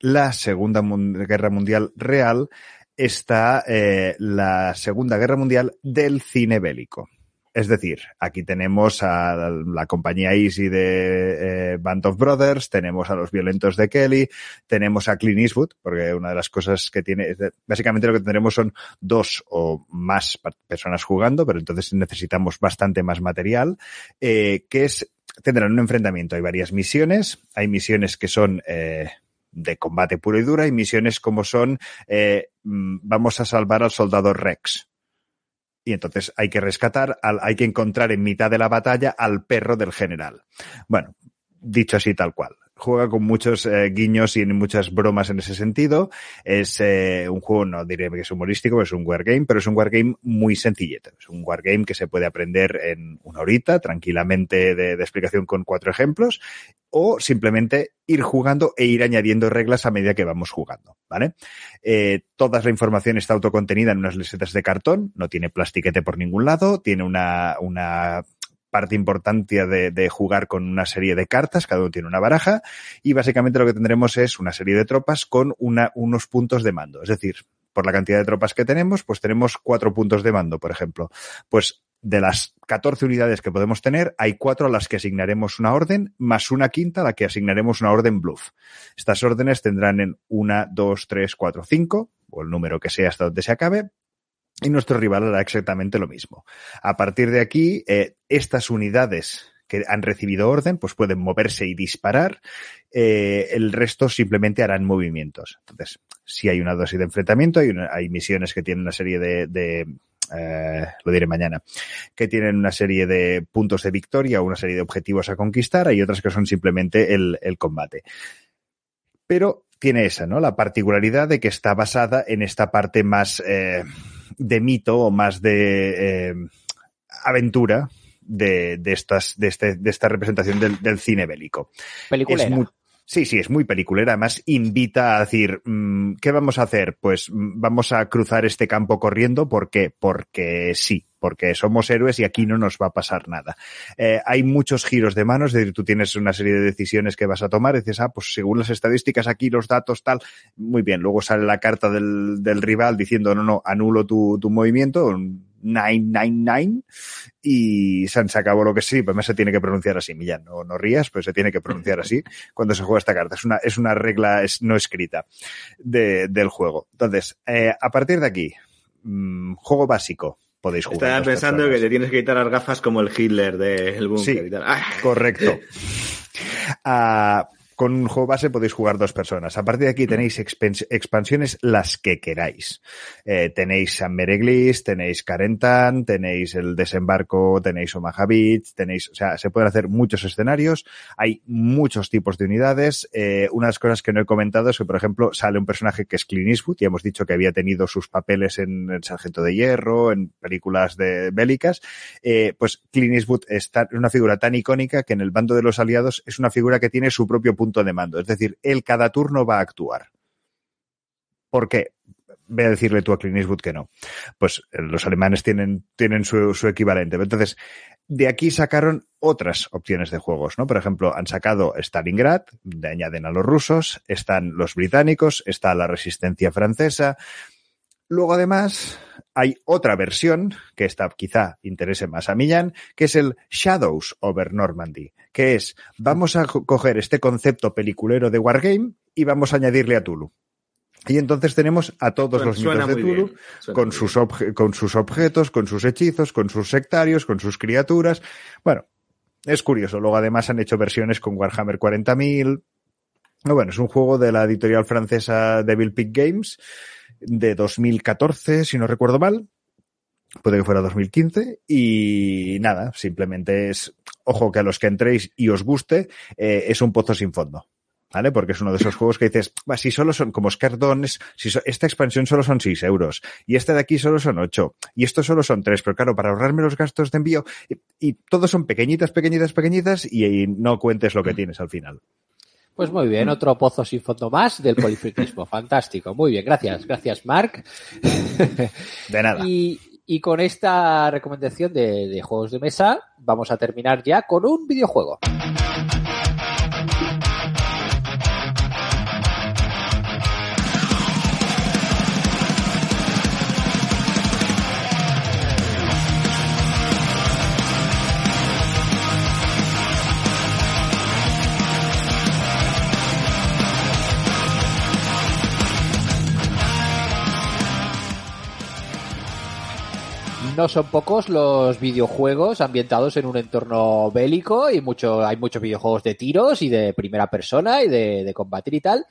la Segunda Guerra Mundial real, está eh, la Segunda Guerra Mundial del cine bélico. Es decir, aquí tenemos a la compañía Easy de eh, Band of Brothers, tenemos a los violentos de Kelly, tenemos a Clint Eastwood, porque una de las cosas que tiene, básicamente lo que tendremos son dos o más personas jugando, pero entonces necesitamos bastante más material, eh, que es, tendrán un enfrentamiento. Hay varias misiones, hay misiones que son, eh, de combate puro y dura y misiones como son eh, mm, vamos a salvar al soldado Rex. Y entonces hay que rescatar, al, hay que encontrar en mitad de la batalla al perro del general. Bueno, dicho así tal cual juega con muchos eh, guiños y muchas bromas en ese sentido. Es eh, un juego, no diré que es humorístico, es un wargame, pero es un wargame muy sencillito. Es un wargame que se puede aprender en una horita, tranquilamente de, explicación con cuatro ejemplos, o simplemente ir jugando e ir añadiendo reglas a medida que vamos jugando, ¿vale? Eh, toda la información está autocontenida en unas lisetas de cartón, no tiene plastiquete por ningún lado, tiene una, una parte importante de, jugar con una serie de cartas, cada uno tiene una baraja, y básicamente lo que tendremos es una serie de tropas con unos puntos de mando. Es decir, por la cantidad de tropas que tenemos, pues tenemos cuatro puntos de mando, por ejemplo. Pues de las 14 unidades que podemos tener, hay cuatro a las que asignaremos una orden, más una quinta a la que asignaremos una orden bluff. Estas órdenes tendrán en una, dos, tres, cuatro, cinco, o el número que sea hasta donde se acabe, y nuestro rival hará exactamente lo mismo. A partir de aquí, eh, estas unidades que han recibido orden, pues pueden moverse y disparar. Eh, el resto simplemente harán movimientos. Entonces, si hay una dosis de enfrentamiento, hay, hay misiones que tienen una serie de, de eh, lo diré mañana, que tienen una serie de puntos de victoria una serie de objetivos a conquistar, hay otras que son simplemente el, el combate. Pero tiene esa, ¿no? La particularidad de que está basada en esta parte más eh, de mito o más de eh, aventura de, de, estas, de, este, de esta representación del, del cine bélico. Peliculera. Es muy, Sí, sí, es muy peliculera. Además, invita a decir, mmm, ¿qué vamos a hacer? Pues vamos a cruzar este campo corriendo. ¿Por qué? Porque sí, porque somos héroes y aquí no nos va a pasar nada. Eh, hay muchos giros de manos, es decir, tú tienes una serie de decisiones que vas a tomar dices, ah, pues según las estadísticas aquí, los datos, tal, muy bien. Luego sale la carta del, del rival diciendo, no, no, anulo tu, tu movimiento, 999 y se, acabó lo que sí, pues se tiene que pronunciar así, Millán, no, no rías, pues se tiene que pronunciar así cuando se juega esta carta. Es una, es una regla no escrita de, del juego. Entonces, eh, a partir de aquí, mmm, juego básico. Podéis jugar. Estaba pensando personas. que te tienes que quitar las gafas como el Hitler del de búnker sí. ¡Ah! Correcto. Uh, con un juego base podéis jugar dos personas. A partir de aquí tenéis expansiones las que queráis. Eh, tenéis San Mereglis, tenéis Carentan, tenéis el desembarco, tenéis Omaha Beach, tenéis, o sea, se pueden hacer muchos escenarios. Hay muchos tipos de unidades. Eh, una de las cosas que no he comentado es que, por ejemplo, sale un personaje que es Clint Eastwood y hemos dicho que había tenido sus papeles en El Sargento de Hierro, en películas de bélicas. Eh, pues Clint Eastwood es una figura tan icónica que en el bando de los aliados es una figura que tiene su propio punto de mando. Es decir, él cada turno va a actuar. ¿Por qué? Voy a decirle tú a Clint que no. Pues eh, los alemanes tienen, tienen su, su equivalente. Entonces, de aquí sacaron otras opciones de juegos, ¿no? Por ejemplo, han sacado Stalingrad, le añaden a los rusos, están los británicos, está la resistencia francesa. Luego, además, hay otra versión, que esta quizá interese más a Millán, que es el Shadows over Normandy, que es, vamos a coger este concepto peliculero de Wargame y vamos a añadirle a Tulu. Y entonces tenemos a todos los mitos de Tulu con sus, con sus objetos, con sus hechizos, con sus sectarios, con sus criaturas. Bueno, es curioso. Luego además han hecho versiones con Warhammer 40.000. Bueno, es un juego de la editorial francesa Devil Peak Games de 2014, si no recuerdo mal. Puede que fuera 2015. Y nada, simplemente es, ojo que a los que entréis y os guste, eh, es un pozo sin fondo. ¿Vale? Porque es uno de esos juegos que dices, va, si solo son, como Scardones, si esta expansión solo son 6 euros, y esta de aquí solo son 8, y esto solo son 3, pero claro, para ahorrarme los gastos de envío, y, y todos son pequeñitas, pequeñitas, pequeñitas, y, y no cuentes lo que tienes al final. Pues muy bien, otro pozo sin fondo más del polifriquismo. Fantástico. Muy bien, gracias. Gracias, Mark. De nada. Y, y con esta recomendación de, de juegos de mesa, vamos a terminar ya con un videojuego. No son pocos los videojuegos ambientados en un entorno bélico y mucho, hay muchos videojuegos de tiros y de primera persona y de, combatir y tal.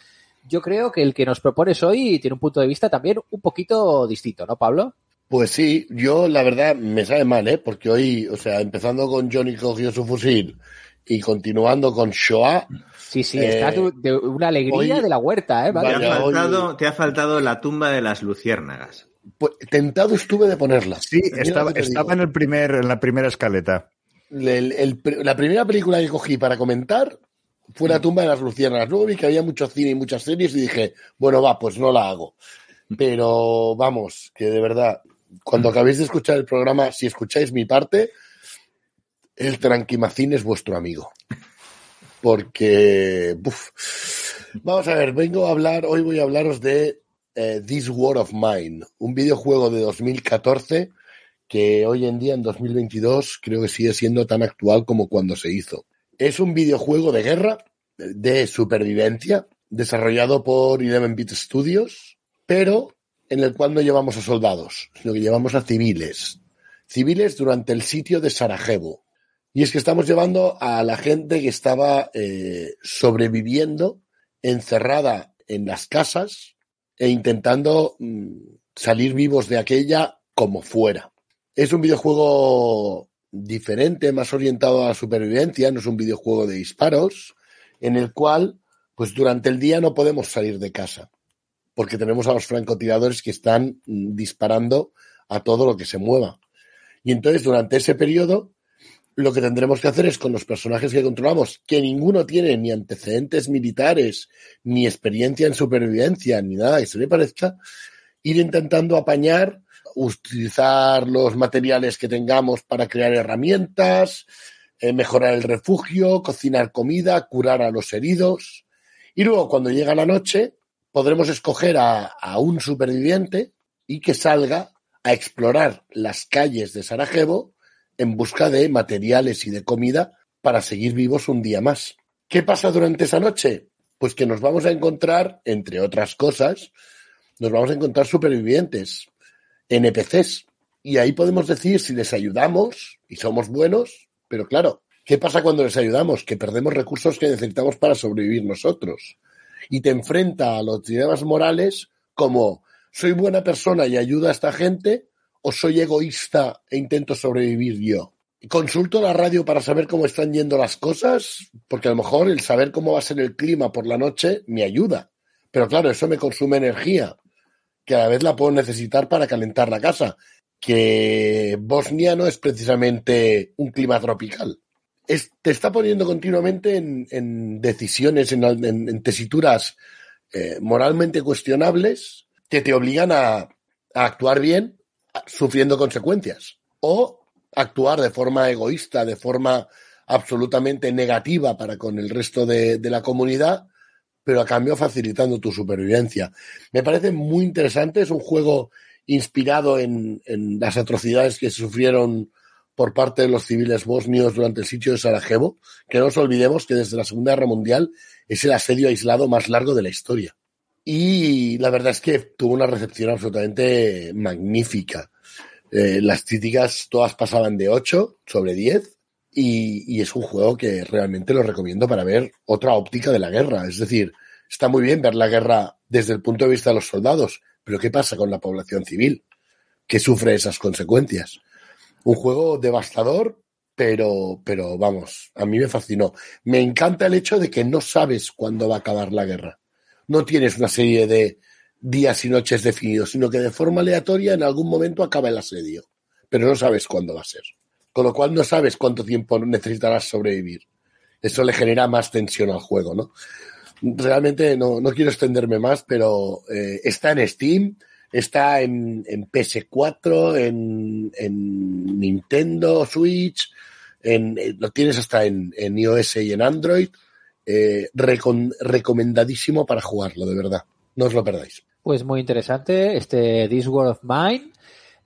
Yo creo que el que nos propones hoy tiene un punto de vista también un poquito distinto, ¿no, Pablo? Pues sí, yo la verdad me sabe mal, ¿eh? Porque hoy, o sea, empezando con Johnny cogió su fusil y continuando con Shoah. Sí, sí, está eh, de una alegría de la huerta, ¿eh? te, ha faltado, te ha faltado la tumba de las luciérnagas. Pues, tentado estuve de ponerla. Sí, estaba, estaba en, el primer, en la primera escaleta. la primera película que cogí para comentar fue La tumba de las luciérnagas. Luego vi que había mucho cine y muchas series y dije, bueno, va, pues no la hago. Pero vamos, que de verdad, cuando acabéis de escuchar el programa, si escucháis mi parte, el Tranquimacín es vuestro amigo. Porque, vamos a ver, vengo a hablar, hoy voy a hablaros de eh, This War of Mine, un videojuego de 2014 que hoy en día, en 2022, creo que sigue siendo tan actual como cuando se hizo. Es un videojuego de guerra, de supervivencia, desarrollado por Eleven Bit Studios, pero en el cual no llevamos a soldados, sino que llevamos a civiles. Civiles durante el sitio de Sarajevo. Y es que estamos llevando a la gente que estaba eh, sobreviviendo, encerrada en las casas, e intentando mm, salir vivos de aquella como fuera. Es un videojuego diferente, más orientado a la supervivencia, no es un videojuego de disparos, en el cual, pues durante el día no podemos salir de casa, porque tenemos a los francotiradores que están mm, disparando a todo lo que se mueva. Y entonces, durante ese periodo, lo que tendremos que hacer es con los personajes que controlamos, que ninguno tiene ni antecedentes militares, ni experiencia en supervivencia, ni nada que se le parezca, ir intentando apañar, utilizar los materiales que tengamos para crear herramientas, eh, mejorar el refugio, cocinar comida, curar a los heridos. Y luego, cuando llega la noche, podremos escoger a, a un superviviente y que salga a explorar las calles de Sarajevo en busca de materiales y de comida para seguir vivos un día más. ¿Qué pasa durante esa noche? Pues que nos vamos a encontrar, entre otras cosas, nos vamos a encontrar supervivientes, NPCs. Y ahí podemos decir si les ayudamos y somos buenos, pero claro, ¿Qué pasa cuando les ayudamos? Que perdemos recursos que necesitamos para sobrevivir nosotros. Y te enfrenta a los dilemas morales como soy buena persona y ayuda a esta gente o soy egoísta e intento sobrevivir yo. Consulto la radio para saber cómo están yendo las cosas, porque a lo mejor el saber cómo va a ser el clima por la noche me ayuda. Pero claro, eso me consume energía, que a la vez la puedo necesitar para calentar la casa, que Bosnia no es precisamente un clima tropical te está poniendo continuamente en, decisiones, en, tesituras eh, moralmente cuestionables que te obligan a, actuar bien sufriendo consecuencias o actuar de forma egoísta, de forma absolutamente negativa para con el resto de, la comunidad, pero a cambio facilitando tu supervivencia. Me parece muy interesante, es un juego inspirado en, en las atrocidades que sufrieron por parte de los civiles bosnios durante el sitio de Sarajevo, que no nos olvidemos que desde la Segunda Guerra Mundial es el asedio aislado más largo de la historia. Y la verdad es que tuvo una recepción absolutamente magnífica. Eh, las críticas todas pasaban de 8 sobre 10 y, y, es un juego que realmente lo recomiendo para ver otra óptica de la guerra. Es decir, está muy bien ver la guerra desde el punto de vista de los soldados, pero ¿qué pasa con la población civil que sufre esas consecuencias? Un juego devastador, pero, pero vamos, a mí me fascinó. Me encanta el hecho de que no sabes cuándo va a acabar la guerra. No tienes una serie de días y noches definidos, sino que de forma aleatoria en algún momento acaba el asedio, pero no sabes cuándo va a ser. Con lo cual no sabes cuánto tiempo necesitarás sobrevivir. Eso le genera más tensión al juego, ¿no? Realmente no, no quiero extenderme más, pero eh, está en Steam, Está en, en PS4, en, en, Nintendo Switch, en, eh, lo tienes hasta en, en iOS y en Android. Eh, recomendadísimo para jugarlo, de verdad. No os lo perdáis. Pues muy interesante este This World of Mine.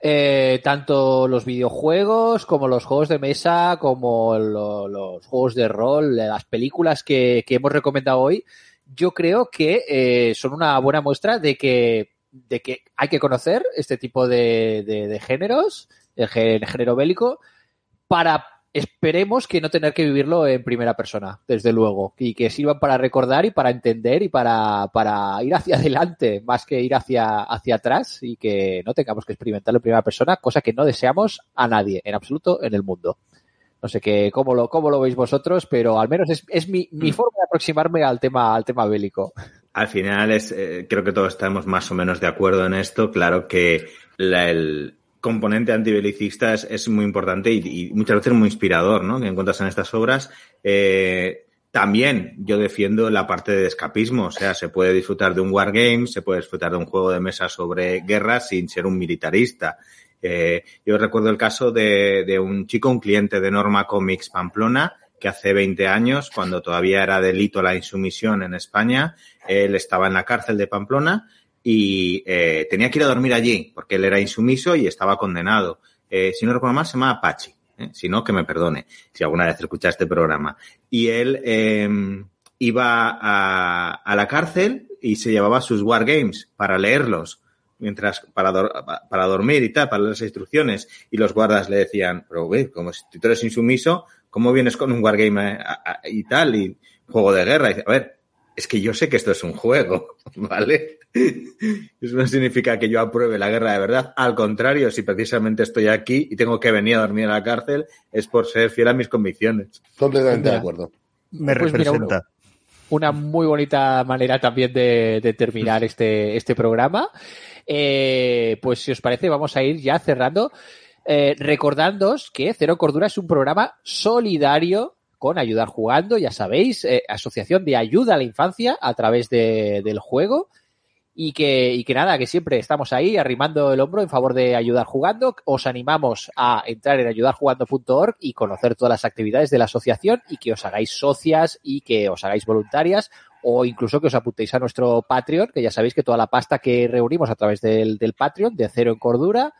Eh, tanto los videojuegos como los juegos de mesa, como los juegos de rol, las películas que, que hemos recomendado hoy, yo creo que eh, son una buena muestra de que de que hay que conocer este tipo de, de, géneros, el, género bélico, para esperemos que no tener que vivirlo en primera persona, desde luego, y que sirvan para recordar y para entender y para, para ir hacia adelante, más que ir hacia, hacia atrás y que no tengamos que experimentarlo en primera persona, cosa que no deseamos a nadie, en absoluto, en el mundo. No sé qué, cómo lo, cómo lo veis vosotros, pero al menos es, es mi, mi mm. forma de aproximarme al tema, al tema bélico. Al final es, eh, creo que todos estamos más o menos de acuerdo en esto. Claro que el componente antibelicista es, muy importante y, muchas veces muy inspirador, ¿no? Que encuentras en estas obras. Eh, también yo defiendo la parte de escapismo, o sea, se puede disfrutar de un wargame, se puede disfrutar de un juego de mesa sobre guerra sin ser un militarista. Eh, yo recuerdo el caso de, de un chico, un cliente de Norma Comics Pamplona, que hace 20 años, cuando todavía era delito la insumisión en España, él estaba en la cárcel de Pamplona y eh, tenía que ir a dormir allí porque él era insumiso y estaba condenado. Eh, si no recuerdo mal, se llama Apache. ¿eh? Si no, que me perdone si alguna vez escucha este programa. Y él em, iba a, a, la cárcel y se llevaba sus wargames para leerlos mientras para, para dormir y tal, para las instrucciones. Y los guardas le decían, pero ve, como si tú eres insumiso, ¿cómo vienes con un wargame eh, y tal? Y juego de guerra. Y a ver, es que yo sé que esto es un juego, ¿vale? Eso no significa que yo apruebe la guerra de verdad. Al contrario, si precisamente estoy aquí y tengo que venir a dormir en la cárcel, es por ser fiel a mis convicciones. Completamente de acuerdo. Me pues representa. una muy bonita manera también de, terminar este, este programa. Eh, pues si os parece, vamos a ir ya cerrando. Eh, recordándoos que Cero Cordura es un programa solidario con Ayudar Jugando, ya sabéis, eh, asociación de ayuda a la infancia a través de, del juego. Y que, y que nada, que siempre estamos ahí arrimando el hombro en favor de ayudar jugando. Os animamos a entrar en ayudarjugando.org y conocer todas las actividades de la asociación y que os hagáis socias y que os hagáis voluntarias o incluso que os apuntéis a nuestro Patreon, que ya sabéis que toda la pasta que reunimos a través del, del Patreon de Cero en Cordura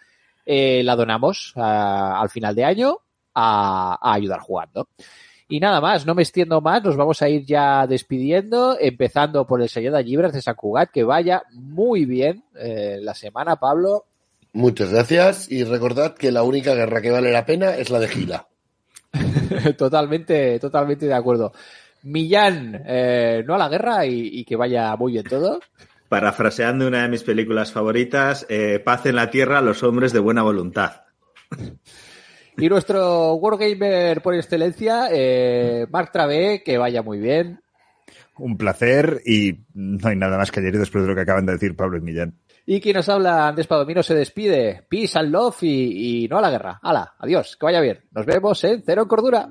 eh, la donamos al final de año a, ayudar jugando. Y nada más, no me extiendo más, nos vamos a ir ya despidiendo, empezando por el señor de Libras de San Cugat, que vaya muy bien eh, la semana, Pablo. Muchas gracias y recordad que la única guerra que vale la pena es la de Gila. totalmente, totalmente de acuerdo. Millán, eh, no a la guerra y, que vaya muy bien todo. Parafraseando una de mis películas favoritas, eh, paz en la tierra a los hombres de buena voluntad. Y nuestro Wargamer por excelencia, eh, Mark Travé, que vaya muy bien. Un placer y no hay nada más que añadir después de lo que acaban de decir Pablo y Millán. Y quien nos habla, Andrés Padomino, se despide. Peace and love y, y no a la guerra. Hala, adiós, que vaya bien. Nos vemos en Cero Cordura.